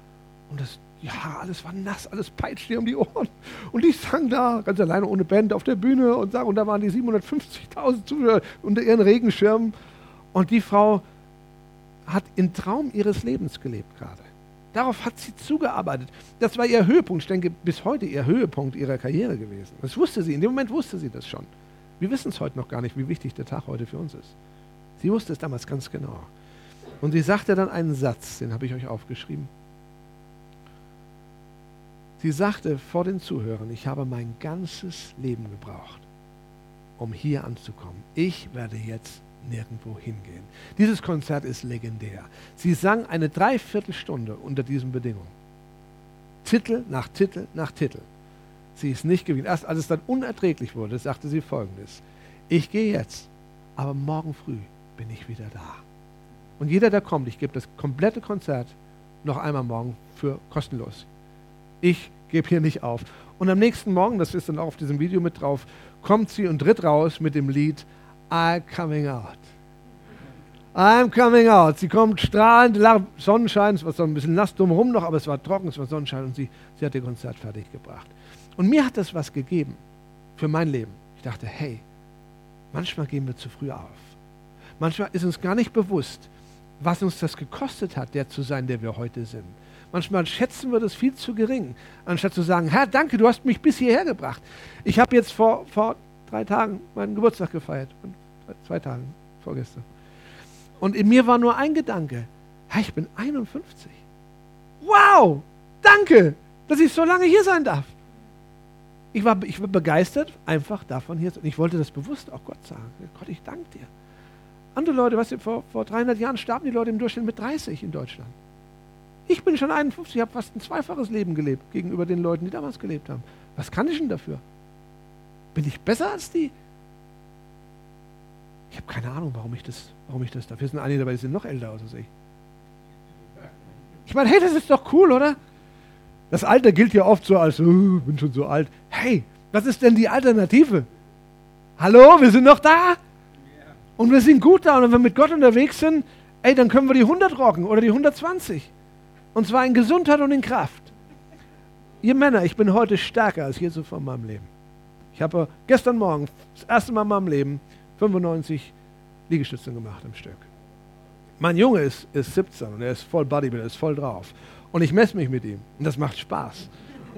und das, ja, alles war nass, alles peitscht ihr um die Ohren. Und ich sang da ganz alleine ohne Band auf der Bühne und sang, und da waren die 750.000 Zuhörer unter ihren Regenschirmen. Und die Frau hat im Traum ihres Lebens gelebt gerade. Darauf hat sie zugearbeitet. Das war ihr Höhepunkt, ich denke, bis heute ihr Höhepunkt ihrer Karriere gewesen. Das wusste sie, in dem Moment wusste sie das schon. Wir wissen es heute noch gar nicht, wie wichtig der Tag heute für uns ist. Sie wusste es damals ganz genau. Und sie sagte dann einen Satz, den habe ich euch aufgeschrieben. Sie sagte vor den Zuhörern, ich habe mein ganzes Leben gebraucht, um hier anzukommen. Ich werde jetzt nirgendwo hingehen. Dieses Konzert ist legendär. Sie sang eine Dreiviertelstunde unter diesen Bedingungen. Titel nach Titel nach Titel. Sie ist nicht gewesen. Erst als es dann unerträglich wurde, sagte sie folgendes. Ich gehe jetzt, aber morgen früh bin ich wieder da. Und jeder, der kommt, ich gebe das komplette Konzert noch einmal morgen für kostenlos. Ich gebe hier nicht auf. Und am nächsten Morgen, das ist dann auch auf diesem Video mit drauf, kommt sie und tritt raus mit dem Lied I'm coming out. I'm coming out. Sie kommt strahlend, Sonnenschein, es war so ein bisschen nass drumherum noch, aber es war trocken, es war Sonnenschein und sie, sie hat ihr Konzert fertig gebracht. Und mir hat das was gegeben für mein Leben. Ich dachte, hey, manchmal gehen wir zu früh auf. Manchmal ist uns gar nicht bewusst, was uns das gekostet hat, der zu sein, der wir heute sind. Manchmal schätzen wir das viel zu gering, anstatt zu sagen, Herr, danke, du hast mich bis hierher gebracht. Ich habe jetzt vor, vor drei Tagen meinen Geburtstag gefeiert. Zwei Tagen, vorgestern. Und in mir war nur ein Gedanke. Hey, ich bin 51. Wow, danke, dass ich so lange hier sein darf. Ich war, ich war begeistert, einfach davon hier zu sein. Ich wollte das bewusst auch Gott sagen. Gott, ich danke dir. Andere Leute, weißt du, vor, vor 300 Jahren starben die Leute im Durchschnitt mit 30 in Deutschland. Ich bin schon 51, ich habe fast ein zweifaches Leben gelebt gegenüber den Leuten, die damals gelebt haben. Was kann ich denn dafür? Bin ich besser als die? Ich habe keine Ahnung, warum ich das, warum ich das darf. Hier sind einige dabei, die sind noch älter als ich. Ich meine, hey, das ist doch cool, oder? Das Alter gilt ja oft so als, oh, bin schon so alt. Hey, was ist denn die Alternative? Hallo, wir sind noch da. Und wir sind gut da. Und wenn wir mit Gott unterwegs sind, ey, dann können wir die 100 rocken oder die 120. Und zwar in Gesundheit und in Kraft. Ihr Männer, ich bin heute stärker als je zuvor in meinem Leben. Ich habe gestern Morgen das erste Mal in meinem Leben 95 Liegestützen gemacht im Stück. Mein Junge ist, ist 17 und er ist voll Bodybuilder, ist voll drauf. Und ich messe mich mit ihm. Und das macht Spaß.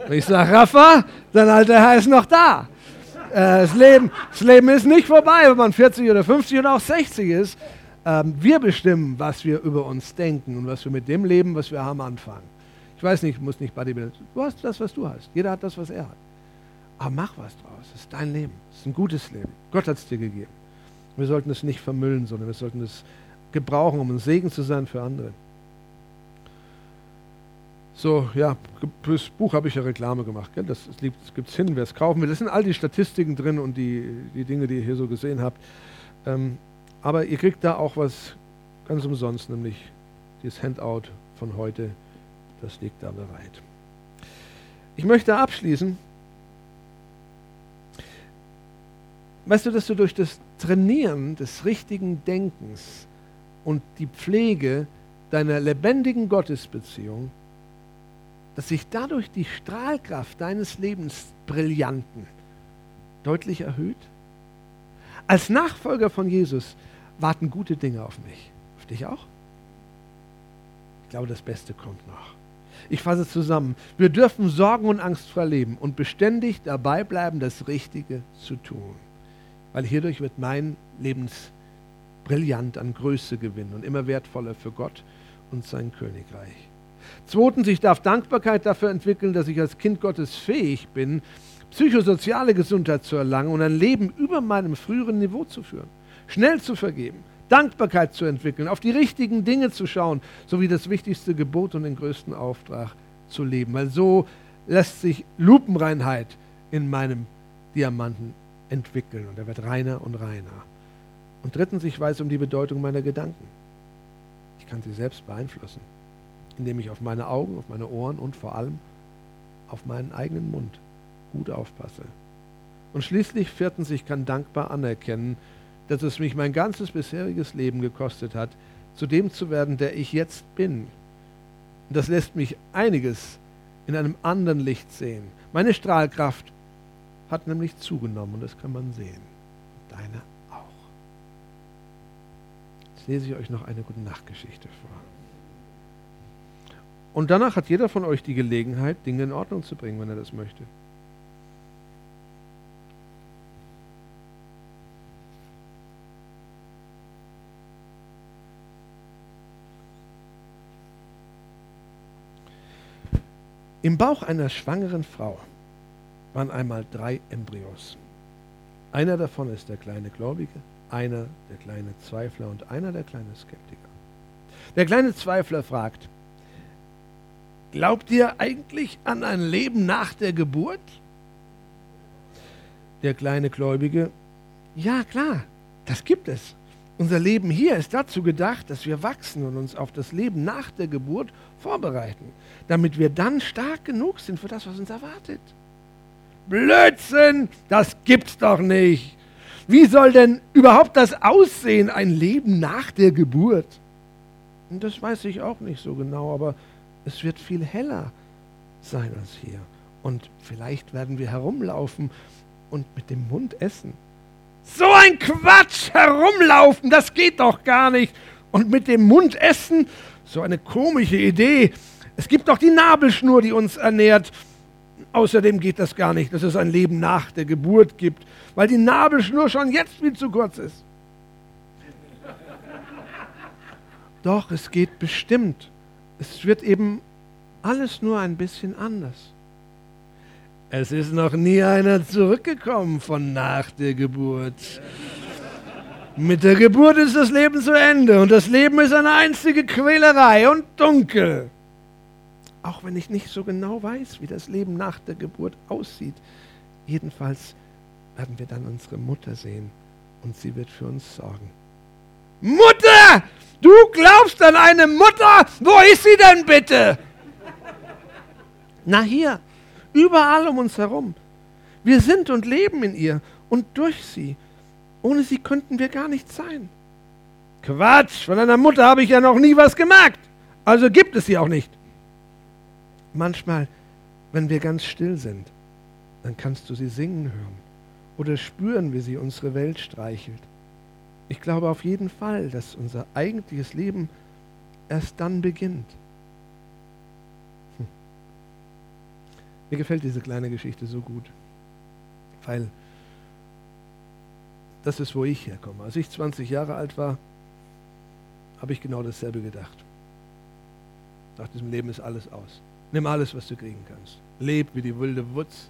Und ich sage, Rafa, dein alter Herr ist noch da. Äh, das, Leben, das Leben ist nicht vorbei, wenn man 40 oder 50 oder auch 60 ist. Ähm, wir bestimmen, was wir über uns denken und was wir mit dem Leben, was wir haben, anfangen. Ich weiß nicht, muss nicht Bodybuilder. Du hast das, was du hast. Jeder hat das, was er hat. Aber mach was draus. Es ist dein Leben. Es ist ein gutes Leben. Gott hat es dir gegeben. Wir sollten es nicht vermüllen, sondern wir sollten es gebrauchen, um ein Segen zu sein für andere. So, ja, fürs Buch habe ich ja Reklame gemacht. Gell? Das, das gibt es hin, wer es kaufen will. Das sind all die Statistiken drin und die, die Dinge, die ihr hier so gesehen habt. Ähm, aber ihr kriegt da auch was ganz umsonst, nämlich dieses Handout von heute. Das liegt da bereit. Ich möchte abschließen. Weißt du, dass du durch das Trainieren des richtigen Denkens und die Pflege deiner lebendigen Gottesbeziehung dass sich dadurch die Strahlkraft deines Lebens Brillanten deutlich erhöht? Als Nachfolger von Jesus warten gute Dinge auf mich. Auf dich auch? Ich glaube, das Beste kommt noch. Ich fasse zusammen. Wir dürfen Sorgen und Angst verleben und beständig dabei bleiben, das Richtige zu tun. Weil hierdurch wird mein Lebensbrillant an Größe gewinnen und immer wertvoller für Gott und sein Königreich. Zweitens, ich darf Dankbarkeit dafür entwickeln, dass ich als Kind Gottes fähig bin, psychosoziale Gesundheit zu erlangen und ein Leben über meinem früheren Niveau zu führen. Schnell zu vergeben, Dankbarkeit zu entwickeln, auf die richtigen Dinge zu schauen, sowie das wichtigste Gebot und den größten Auftrag zu leben. Weil so lässt sich Lupenreinheit in meinem Diamanten entwickeln und er wird reiner und reiner. Und drittens, ich weiß um die Bedeutung meiner Gedanken. Ich kann sie selbst beeinflussen indem ich auf meine Augen, auf meine Ohren und vor allem auf meinen eigenen Mund gut aufpasse. Und schließlich viertens, ich kann dankbar anerkennen, dass es mich mein ganzes bisheriges Leben gekostet hat, zu dem zu werden, der ich jetzt bin. Und das lässt mich einiges in einem anderen Licht sehen. Meine Strahlkraft hat nämlich zugenommen und das kann man sehen. Deine auch. Jetzt lese ich euch noch eine gute Nachtgeschichte vor. Und danach hat jeder von euch die Gelegenheit, Dinge in Ordnung zu bringen, wenn er das möchte. Im Bauch einer schwangeren Frau waren einmal drei Embryos. Einer davon ist der kleine Gläubige, einer der kleine Zweifler und einer der kleine Skeptiker. Der kleine Zweifler fragt, Glaubt ihr eigentlich an ein Leben nach der Geburt? Der kleine Gläubige, ja klar, das gibt es. Unser Leben hier ist dazu gedacht, dass wir wachsen und uns auf das Leben nach der Geburt vorbereiten, damit wir dann stark genug sind für das, was uns erwartet. Blödsinn, das gibt's doch nicht. Wie soll denn überhaupt das aussehen, ein Leben nach der Geburt? Und das weiß ich auch nicht so genau, aber es wird viel heller sein als hier. Und vielleicht werden wir herumlaufen und mit dem Mund essen. So ein Quatsch, herumlaufen, das geht doch gar nicht. Und mit dem Mund essen, so eine komische Idee. Es gibt doch die Nabelschnur, die uns ernährt. Außerdem geht das gar nicht, dass es ein Leben nach der Geburt gibt, weil die Nabelschnur schon jetzt viel zu kurz ist. Doch, es geht bestimmt es wird eben alles nur ein bisschen anders. Es ist noch nie einer zurückgekommen von nach der Geburt. Mit der Geburt ist das Leben zu Ende und das Leben ist eine einzige Quälerei und dunkel. Auch wenn ich nicht so genau weiß, wie das Leben nach der Geburt aussieht. Jedenfalls werden wir dann unsere Mutter sehen und sie wird für uns sorgen. Mutter! Du glaubst an eine Mutter? Wo ist sie denn bitte? Na hier, überall um uns herum. Wir sind und leben in ihr und durch sie. Ohne sie könnten wir gar nicht sein. Quatsch, von deiner Mutter habe ich ja noch nie was gemerkt. Also gibt es sie auch nicht. Manchmal, wenn wir ganz still sind, dann kannst du sie singen hören oder spüren, wie sie unsere Welt streichelt. Ich glaube auf jeden Fall, dass unser eigentliches Leben erst dann beginnt. Hm. Mir gefällt diese kleine Geschichte so gut, weil das ist, wo ich herkomme. Als ich 20 Jahre alt war, habe ich genau dasselbe gedacht. Nach diesem Leben ist alles aus. Nimm alles, was du kriegen kannst. Leb wie die wilde Wutz.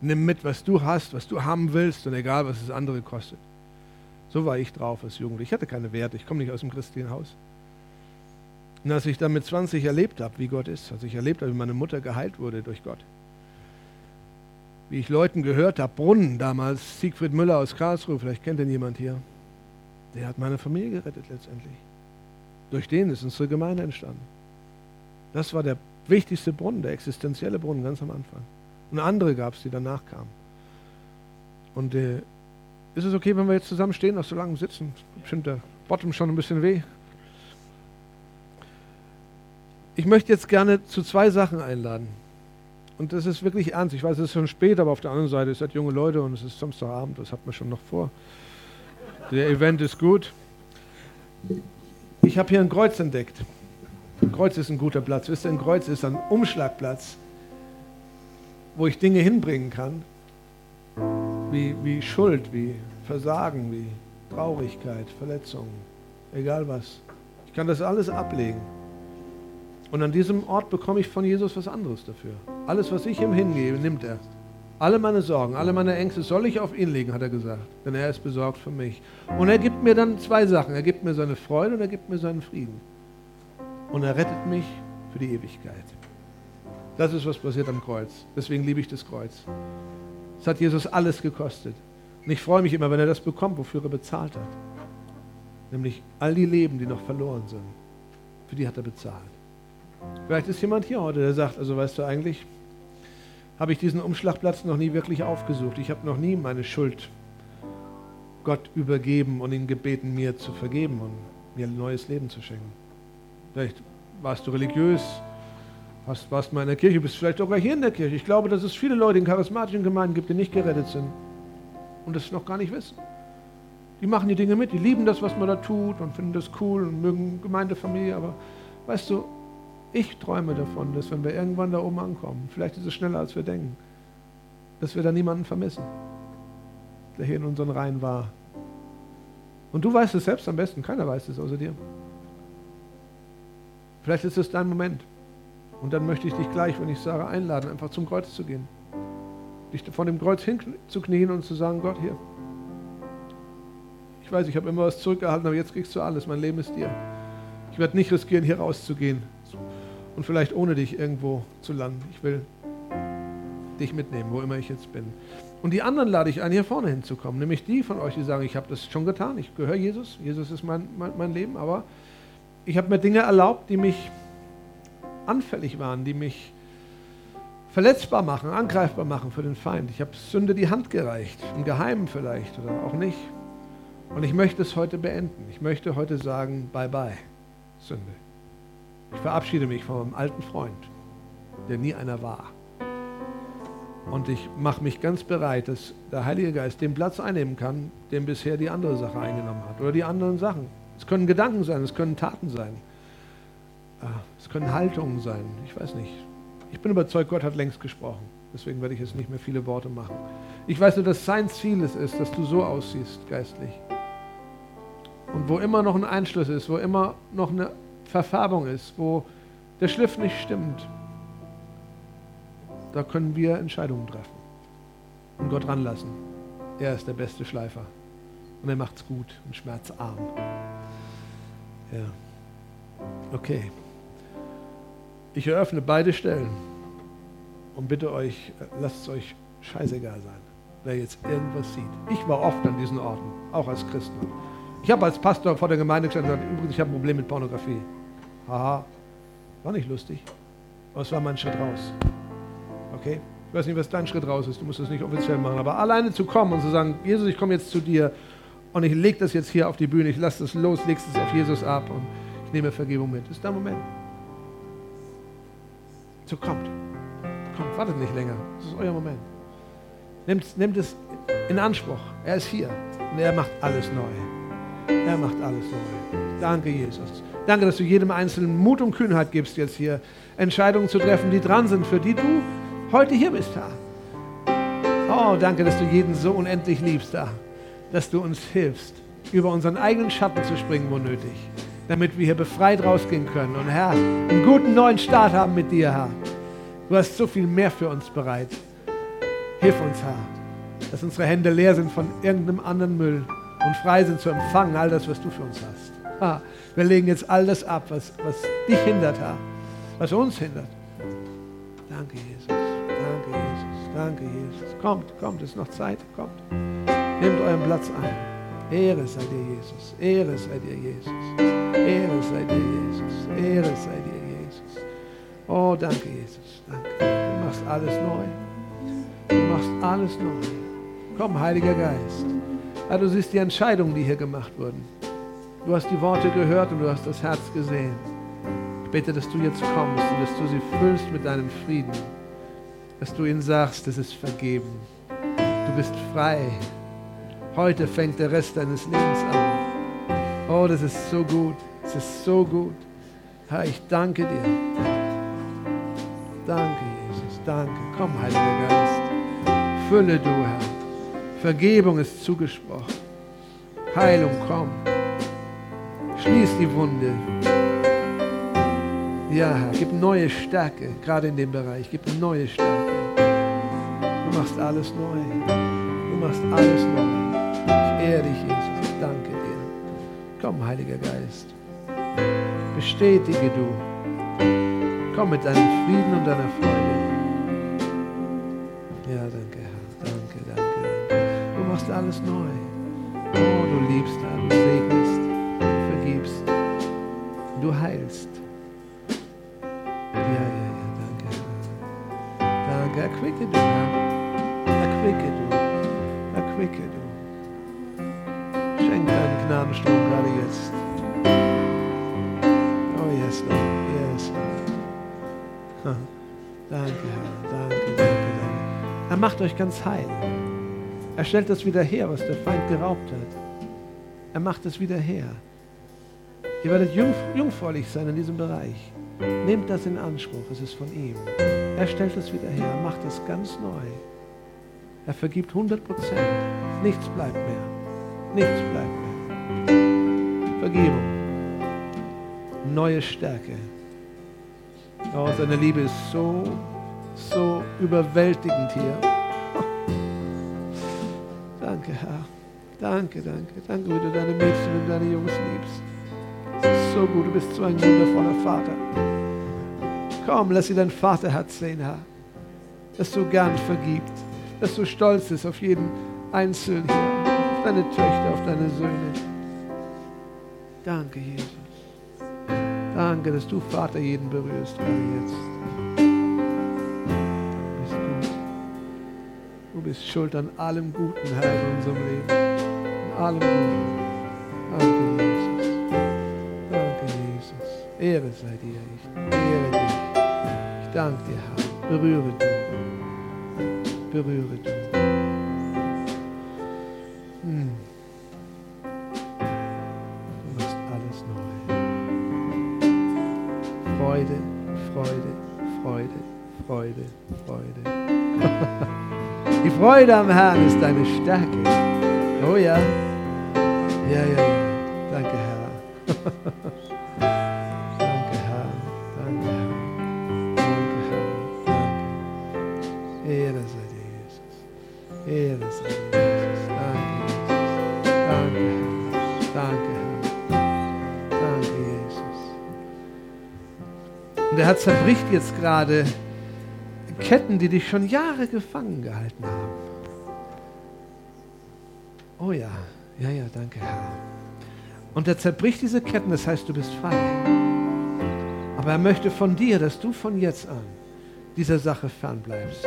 Nimm mit, was du hast, was du haben willst und egal, was es andere kostet. So war ich drauf als Jugendlicher. Ich hatte keine Werte. Ich komme nicht aus dem christlichen Haus. Und als ich dann mit 20 erlebt habe, wie Gott ist, als ich erlebt habe, wie meine Mutter geheilt wurde durch Gott, wie ich Leuten gehört habe, Brunnen damals, Siegfried Müller aus Karlsruhe, vielleicht kennt ihn jemand hier, der hat meine Familie gerettet letztendlich. Durch den ist unsere Gemeinde entstanden. Das war der wichtigste Brunnen, der existenzielle Brunnen ganz am Anfang. Und andere gab es, die danach kamen. Und äh, ist es okay, wenn wir jetzt zusammen stehen, nach so langem Sitzen? Bestimmt der Bottom schon ein bisschen weh. Ich möchte jetzt gerne zu zwei Sachen einladen. Und das ist wirklich ernst. Ich weiß, es ist schon spät, aber auf der anderen Seite, es seid junge Leute und es ist Samstagabend, das hat man schon noch vor. Der Event ist gut. Ich habe hier ein Kreuz entdeckt. Kreuz ist ein guter Platz. Wisst ihr, ein Kreuz ist ein Umschlagplatz, wo ich Dinge hinbringen kann, wie, wie Schuld, wie Versagen, wie Traurigkeit, Verletzungen, egal was. Ich kann das alles ablegen. Und an diesem Ort bekomme ich von Jesus was anderes dafür. Alles, was ich ihm hingebe, nimmt er. Alle meine Sorgen, alle meine Ängste soll ich auf ihn legen, hat er gesagt. Denn er ist besorgt für mich. Und er gibt mir dann zwei Sachen. Er gibt mir seine Freude und er gibt mir seinen Frieden. Und er rettet mich für die Ewigkeit. Das ist, was passiert am Kreuz. Deswegen liebe ich das Kreuz. Es hat Jesus alles gekostet. Und ich freue mich immer, wenn er das bekommt, wofür er bezahlt hat. Nämlich all die Leben, die noch verloren sind. Für die hat er bezahlt. Vielleicht ist jemand hier heute, der sagt, also weißt du eigentlich, habe ich diesen Umschlagplatz noch nie wirklich aufgesucht. Ich habe noch nie meine Schuld Gott übergeben und ihn gebeten, mir zu vergeben und mir ein neues Leben zu schenken. Vielleicht warst du religiös, hast, warst mal in der Kirche, bist vielleicht sogar hier in der Kirche. Ich glaube, dass es viele Leute in charismatischen Gemeinden gibt, die nicht gerettet sind und das noch gar nicht wissen. Die machen die Dinge mit, die lieben das, was man da tut und finden das cool und mögen Gemeindefamilie, aber weißt du, ich träume davon, dass wenn wir irgendwann da oben ankommen, vielleicht ist es schneller als wir denken, dass wir da niemanden vermissen, der hier in unseren Reihen war. Und du weißt es selbst am besten, keiner weiß es außer dir. Vielleicht ist es dein Moment. Und dann möchte ich dich gleich, wenn ich sage, einladen, einfach zum Kreuz zu gehen. Dich vor dem Kreuz hinzuknien und zu sagen, Gott, hier. Ich weiß, ich habe immer was zurückgehalten, aber jetzt kriegst du alles. Mein Leben ist dir. Ich werde nicht riskieren, hier rauszugehen und vielleicht ohne dich irgendwo zu landen. Ich will dich mitnehmen, wo immer ich jetzt bin. Und die anderen lade ich ein, hier vorne hinzukommen, nämlich die von euch, die sagen, ich habe das schon getan, ich gehöre Jesus, Jesus ist mein, mein, mein Leben, aber ich habe mir Dinge erlaubt, die mich anfällig waren, die mich verletzbar machen, angreifbar machen für den Feind. Ich habe Sünde die Hand gereicht, im Geheimen vielleicht oder auch nicht. Und ich möchte es heute beenden. Ich möchte heute sagen, bye bye, Sünde. Ich verabschiede mich von meinem alten Freund, der nie einer war. Und ich mache mich ganz bereit, dass der Heilige Geist den Platz einnehmen kann, den bisher die andere Sache eingenommen hat. Oder die anderen Sachen. Es können Gedanken sein, es können Taten sein. Ah, es können Haltungen sein. Ich weiß nicht. Ich bin überzeugt, Gott hat längst gesprochen. Deswegen werde ich jetzt nicht mehr viele Worte machen. Ich weiß nur, dass sein Ziel es ist, dass du so aussiehst, geistlich. Und wo immer noch ein Einschluss ist, wo immer noch eine Verfärbung ist, wo der Schliff nicht stimmt, da können wir Entscheidungen treffen und Gott ranlassen. Er ist der beste Schleifer und er macht's gut und schmerzarm. Ja. Okay. Ich eröffne beide Stellen und bitte euch, lasst es euch scheißegal sein, wer jetzt irgendwas sieht. Ich war oft an diesen Orten, auch als Christen. Ich habe als Pastor vor der Gemeinde gestanden und gesagt, übrigens, ich habe ein Problem mit Pornografie. Haha, war nicht lustig, aber es war mein Schritt raus. okay? Ich weiß nicht, was dein Schritt raus ist, du musst das nicht offiziell machen, aber alleine zu kommen und zu sagen, Jesus, ich komme jetzt zu dir und ich lege das jetzt hier auf die Bühne, ich lasse das los, legst es auf Jesus ab und ich nehme Vergebung mit. Das ist der Moment. So kommt. Kommt, wartet nicht länger. Das ist euer Moment. Nehmt, nehmt es in Anspruch. Er ist hier und er macht alles neu. Er macht alles neu. Danke, Jesus. Danke, dass du jedem Einzelnen Mut und Kühnheit gibst, jetzt hier Entscheidungen zu treffen, die dran sind, für die du heute hier bist, Herr. Oh, danke, dass du jeden so unendlich liebst, Herr. Dass du uns hilfst, über unseren eigenen Schatten zu springen, wo nötig. Damit wir hier befreit rausgehen können. Und Herr, einen guten neuen Start haben mit dir, Herr. Du hast so viel mehr für uns bereit. Hilf uns, Herr, dass unsere Hände leer sind von irgendeinem anderen Müll und frei sind zu empfangen, all das, was du für uns hast. Ha, wir legen jetzt all das ab, was, was dich hindert, Herr, was uns hindert. Danke, Jesus. Danke, Jesus. Danke, Jesus. Kommt, kommt, es ist noch Zeit. Kommt. Nehmt euren Platz ein. Ehre sei dir, Jesus. Ehre sei dir, Jesus. Ehre sei dir, Jesus. Ehre sei dir, Jesus. Oh, danke, Jesus. Danke. Du machst alles neu. Du machst alles neu. Komm, Heiliger Geist. Ja, du siehst die Entscheidungen, die hier gemacht wurden. Du hast die Worte gehört und du hast das Herz gesehen. Ich bete, dass du jetzt kommst und dass du sie füllst mit deinem Frieden. Dass du ihnen sagst, es ist vergeben. Du bist frei. Heute fängt der Rest deines Lebens an. Oh, das ist so gut. Es ist so gut. Herr, ich danke dir. Danke, Jesus. Danke. Komm, Heiliger Geist. Fülle du, Herr. Vergebung ist zugesprochen. Heilung, komm. Schließ die Wunde. Ja, Herr, gib neue Stärke, gerade in dem Bereich. Gib neue Stärke. Du machst alles neu. Du machst alles neu. Ich ehre dich, Jesus. Ich danke dir. Komm, Heiliger Geist. Bestätige du. Komm mit deinem Frieden und deiner Freude. Ja, danke, Herr. Danke, danke. Du machst alles neu. Oh, du liebst. Du segnest. Du vergibst. Du heilst. Er macht euch ganz heil. Er stellt das wieder her, was der Feind geraubt hat. Er macht es wieder her. Ihr werdet jung, jungfräulich sein in diesem Bereich. Nehmt das in Anspruch, es ist von ihm. Er stellt es wieder her, er macht es ganz neu. Er vergibt 100 Prozent. Nichts bleibt mehr. Nichts bleibt mehr. Vergebung. Neue Stärke. Oh, seine Liebe ist so, so überwältigend hier. Danke, Herr. Danke, danke. Danke, wie du deine Mädchen und deine Jungs liebst. Es ist so gut, du bist so ein wundervoller Vater. Komm, lass sie dein Vaterherz sehen, Herr. Dass du gern vergibst. Dass du stolz bist auf jeden Einzelnen hier. Auf deine Töchter, auf deine Söhne. Danke, Jesus. Danke, dass du, Vater, jeden berührst, gerade jetzt. Bist schuld an allem Guten, Herr, in unserem Leben. An allem Guten. Danke, Jesus. Danke, Jesus. Ehre sei dir. Ich ehre dich. Ich danke dir, Herr. Berühre du. Berühre du. Hm. Du machst alles neu. Freude, Freude, Freude, Freude, Freude. Die Freude am Herrn ist deine Stärke. Oh ja. Ja, ja, ja. Danke, Herr. Danke, Herr. Danke, Herr. Danke, Herr. Danke. Ehre sei dir, Jesus. Ehre sei dir, Jesus. Danke, Jesus. Danke, Herr. Danke, Herr. Danke, Jesus. Und der Herr zerbricht jetzt gerade Ketten, die dich schon Jahre gefangen gehalten haben. Oh ja, ja, ja, danke, Herr. Und er zerbricht diese Ketten, das heißt, du bist frei. Aber er möchte von dir, dass du von jetzt an dieser Sache fernbleibst.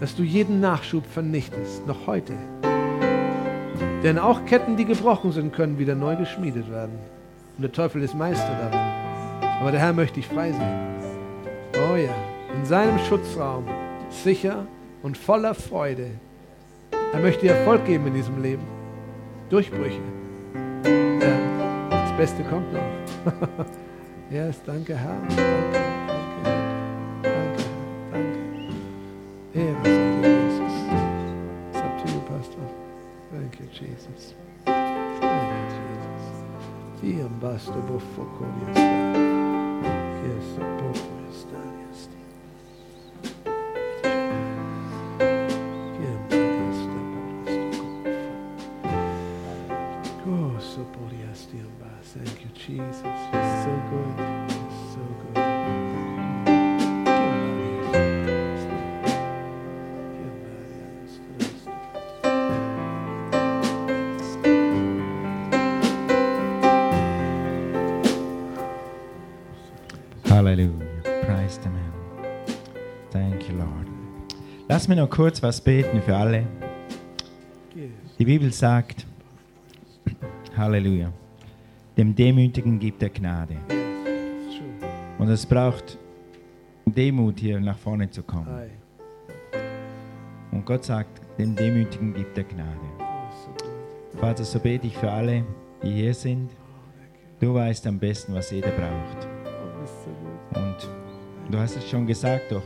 Dass du jeden Nachschub vernichtest, noch heute. Denn auch Ketten, die gebrochen sind, können wieder neu geschmiedet werden. Und der Teufel ist Meister darin. Aber der Herr möchte dich frei sehen. Oh ja, in seinem Schutzraum, sicher und voller Freude. Er möchte dir Erfolg geben in diesem Leben. Durchbrüche. Das Beste kommt noch. yes, danke Herr. Danke, danke, danke, danke. Ehre sei dir, Jesus. It's up to you, Pastor. Thank you, Jesus. Thank you, Jesus. Iam basta buffo coriesta. Chiesa buffo Lass mich noch kurz was beten für alle. Die Bibel sagt, Halleluja, dem Demütigen gibt er Gnade. Und es braucht Demut, hier nach vorne zu kommen. Und Gott sagt, dem Demütigen gibt er Gnade. Vater, so bete ich für alle, die hier sind. Du weißt am besten, was jeder braucht. Und du hast es schon gesagt, doch,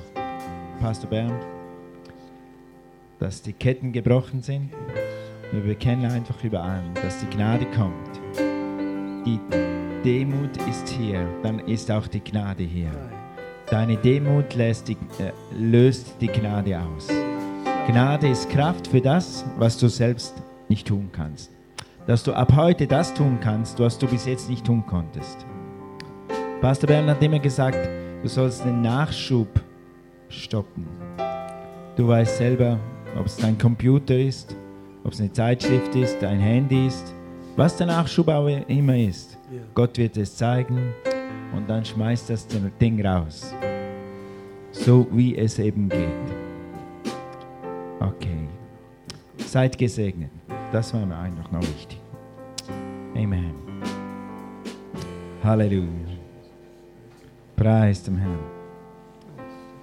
Pastor Bernd, dass die Ketten gebrochen sind. Wir bekennen einfach überall, dass die Gnade kommt. Die Demut ist hier, dann ist auch die Gnade hier. Deine Demut die, äh, löst die Gnade aus. Gnade ist Kraft für das, was du selbst nicht tun kannst. Dass du ab heute das tun kannst, was du bis jetzt nicht tun konntest. Pastor Bernd hat immer gesagt, du sollst den Nachschub stoppen. Du weißt selber, ob es dein Computer ist, ob es eine Zeitschrift ist, dein Handy ist, was der Nachschub auch immer ist. Ja. Gott wird es zeigen und dann schmeißt das Ding raus. So wie es eben geht. Okay. Seid gesegnet. Das war mir einfach noch wichtig. Amen. Halleluja. Preis dem Herrn.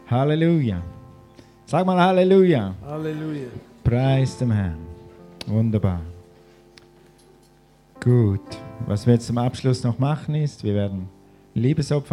Halleluja. Sag mal Halleluja. Halleluja. Preis dem Herrn. Wunderbar. Gut. Was wir jetzt zum Abschluss noch machen ist, wir werden Liebesopfer